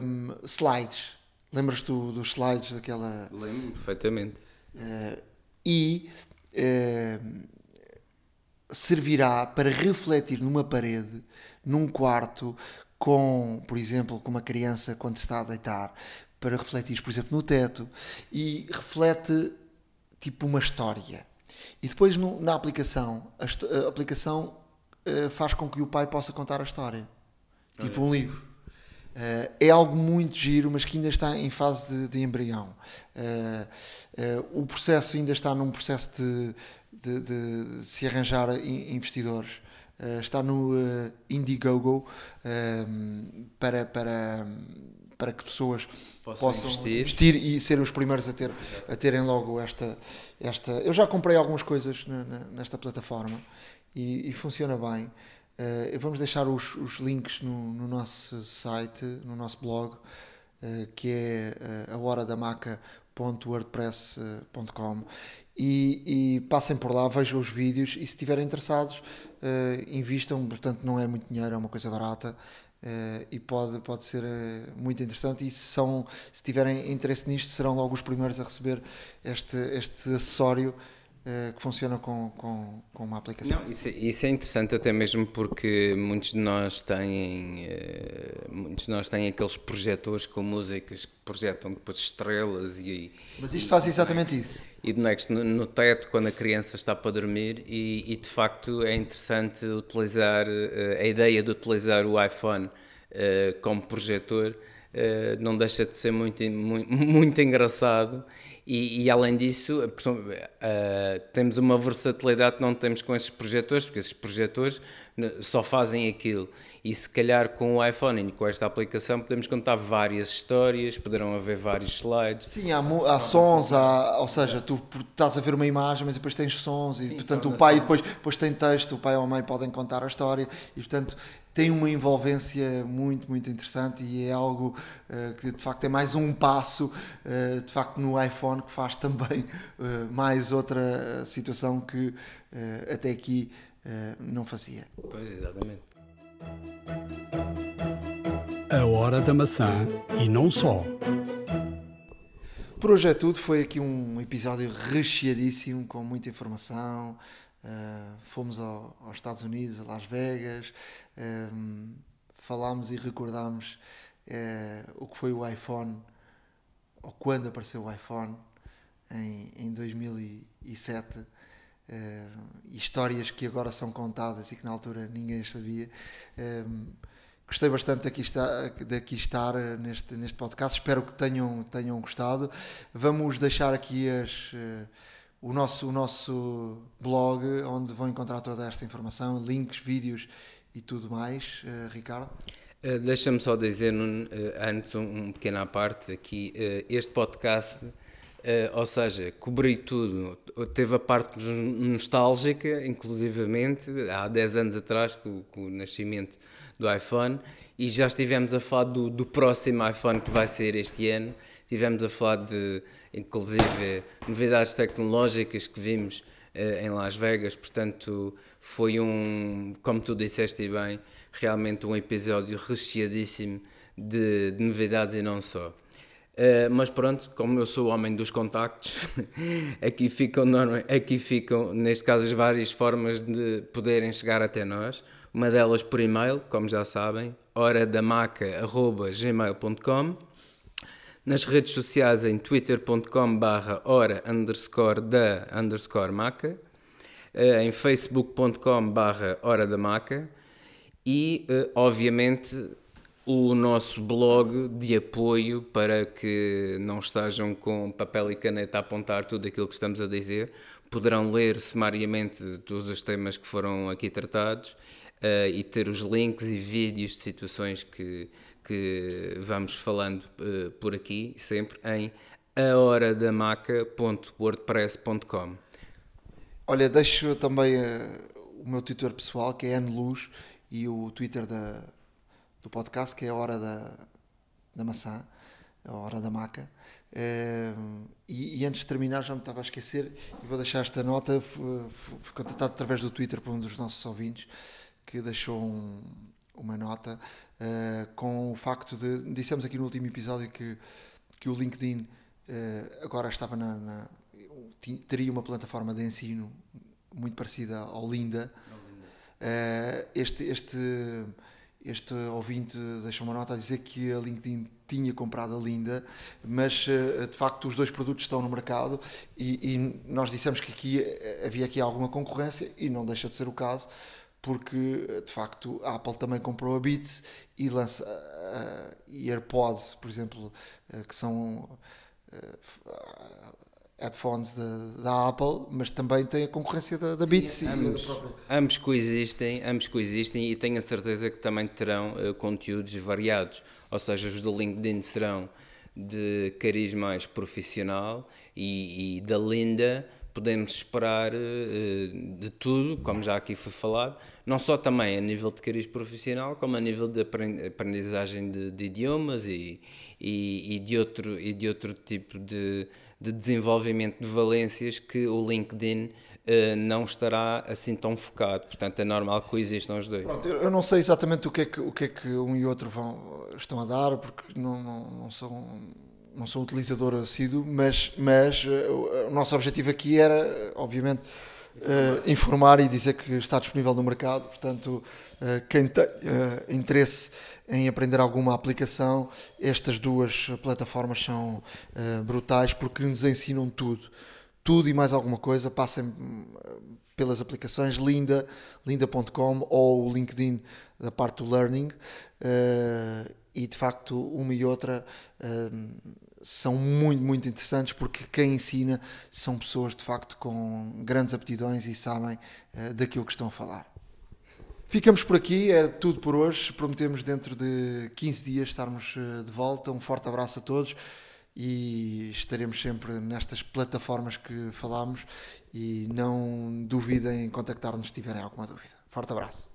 um, eh, slides. Lembras-te do, dos slides daquela. Lembro perfeitamente. Uh, e servirá para refletir numa parede, num quarto, com, por exemplo, com uma criança quando está a deitar, para refletir, por exemplo, no teto, e reflete tipo uma história. E depois no, na aplicação, a, a aplicação uh, faz com que o pai possa contar a história. Tipo Olha. um livro. Uh, é algo muito giro, mas que ainda está em fase de, de embrião. Uh, o processo ainda está num processo de, de, de se arranjar investidores Uh, está no uh, Indiegogo uh, para, para, para que pessoas possam, possam investir. investir. e serem os primeiros a, ter, a terem logo esta, esta. Eu já comprei algumas coisas na, na, nesta plataforma e, e funciona bem. vamos deixar os, os links no, no, nosso site, no nosso blog, que é a hora da maca.wordpress.com e, e, passem por lá, vejam os vídeos e se estiverem interessados, uh, invistam, portanto não é muito dinheiro, é uma coisa barata uh, e pode, pode ser uh, muito interessante e se, são, se tiverem interesse nisto serão logo os primeiros a receber este, este acessório que funciona com, com, com uma aplicação. Não, isso, é, isso, é interessante até mesmo porque muitos de nós têm muitos de nós têm aqueles projetores com músicas que projetam depois estrelas e mas isto faz exatamente isso e bonecos no, no teto quando a criança está para dormir e, e de facto é interessante utilizar uh, a ideia de utilizar o iPhone uh, como projetor uh, não deixa de ser muito, muito, muito engraçado e, e, além disso temos uma versatilidade que não temos com esses projetores porque esses projetores só fazem aquilo e se calhar com o iPhone e com esta aplicação podemos contar várias histórias, poderão haver vários slides. Sim, há, há sons, há, ou seja, tu estás a ver uma imagem, mas depois tens sons, e Sim, portanto o pai depois, depois tem texto, o pai ou a mãe podem contar a história, e portanto tem uma envolvência muito, muito interessante e é algo uh, que de facto é mais um passo, uh, de facto, no iPhone que faz também uh, mais outra situação que até aqui não fazia. Pois, exatamente. A Hora da Maçã e não só. Por hoje é tudo. Foi aqui um episódio recheadíssimo com muita informação. Uh, fomos ao, aos Estados Unidos, a Las Vegas, um, falámos e recordámos uh, o que foi o iPhone, ou quando apareceu o iPhone, em, em 2007 uh, histórias que agora são contadas e que na altura ninguém sabia. Uh, gostei bastante daqui estar, daqui estar neste, neste podcast, espero que tenham, tenham gostado. Vamos deixar aqui as, o, nosso, o nosso blog, onde vão encontrar toda esta informação, links, vídeos e tudo mais. Uh, Ricardo? Uh, Deixa-me só dizer, antes, um, um pequeno à parte aqui, este podcast Uh, ou seja, cobri tudo. Teve a parte nostálgica, inclusivamente, há 10 anos atrás, com, com, o nascimento do iPhone, e já estivemos a falar do, do, próximo iPhone que vai ser este ano. Estivemos a falar de, inclusive, novidades tecnológicas que vimos uh, em Las Vegas. Portanto, foi um, como tu disseste bem, realmente um episódio recheadíssimo de, de novidades e não só. Uh, mas pronto, como eu sou o homem dos contactos, aqui ficam, aqui ficam, neste caso, as várias formas de poderem chegar até nós. Uma delas por e-mail, como já sabem, horadamaca.gmail.com Nas redes sociais em twitter.com barra hora underscore da underscore maca uh, em facebook.com barra hora da maca e, uh, obviamente, o nosso blog de apoio para que não estejam com papel e caneta a apontar tudo aquilo que estamos a dizer. Poderão ler sumariamente todos os temas que foram aqui tratados uh, e ter os links e vídeos de situações que, que vamos falando uh, por aqui, sempre em ahoradamaca.wordpress.com. Olha, deixo também uh, o meu Twitter pessoal, que é Luz, e o Twitter da, do podcast, que é a Hora da, da Maçã, a Hora da Maca. Uh, e, e, antes de terminar, já me estava a esquecer, e vou deixar esta nota. Fui, fui contatado através do Twitter por um dos nossos ouvintes que deixou um, uma nota uh, com o facto de. Dissemos aqui no último episódio que, que o LinkedIn uh, agora estava na, na, teria uma plataforma de ensino muito parecida ao Linda. Uh, este, este, este ouvinte deixou uma nota a dizer que a LinkedIn tinha comprado a Linda, mas de facto os dois produtos estão no mercado e, e nós dissemos que aqui havia aqui alguma concorrência e não deixa de ser o caso porque de facto a Apple também comprou a Beats e lança uh, AirPods, por exemplo, uh, que são uh, headphones da, da, Apple, mas também tem a concorrência da, da Beats. Sim, ambos, ambos, coexistem, ambos coexistem e tenho a certeza que também terão conteúdos variados, ou seja, os do LinkedIn serão de cariz mais profissional e, e da Linda podemos esperar uh, de tudo, como já aqui foi falado, não só também a nível de cariz profissional, como a nível de aprendizagem de, de idiomas e, e, e, de outro, e de outro tipo de, de desenvolvimento de valências que o LinkedIn uh, não estará assim tão focado. Portanto, é normal que coexistam os dois. Pronto, eu não sei exatamente o que é que, o que, é que um e outro vão, estão a dar, porque não, não, não são não sou utilizador assíduo, mas, mas uh, o nosso objetivo aqui era, obviamente, uh, informar e dizer que está disponível no mercado. Portanto, uh, quem tem interesse em aprender alguma aplicação, estas duas plataformas são brutais porque nos ensinam tudo. Tudo e mais alguma coisa. Passem pelas aplicações linda, linda.com ou o LinkedIn da parte do Learning. e de facto, uma e outra são muito, muito interessantes porque quem ensina são pessoas de facto com grandes aptidões e sabem uh, daquilo que estão a falar. Ficamos por aqui, é tudo por hoje. Prometemos dentro de 15 dias estarmos uh, de volta. Um forte abraço a todos e estaremos sempre nestas plataformas que falámos e não duvidem em contactar-nos se tiverem alguma dúvida. Forte abraço.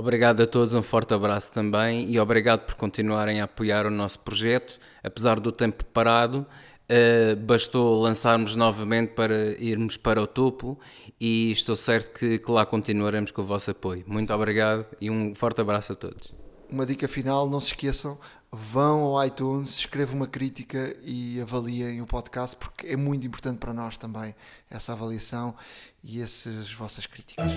Obrigado a todos, um forte abraço também e obrigado por continuarem a apoiar o nosso projeto. Apesar do tempo parado, uh, bastou lançarmos novamente para irmos para o topo e estou certo que, que lá continuaremos com o vosso apoio. Muito obrigado e um forte abraço a todos. Uma dica final, não se esqueçam, vão ao iTunes, escrevam uma crítica e avaliem o podcast, porque é muito importante para nós também essa avaliação e essas vossas críticas.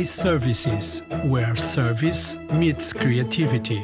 iServices, where service meets creativity.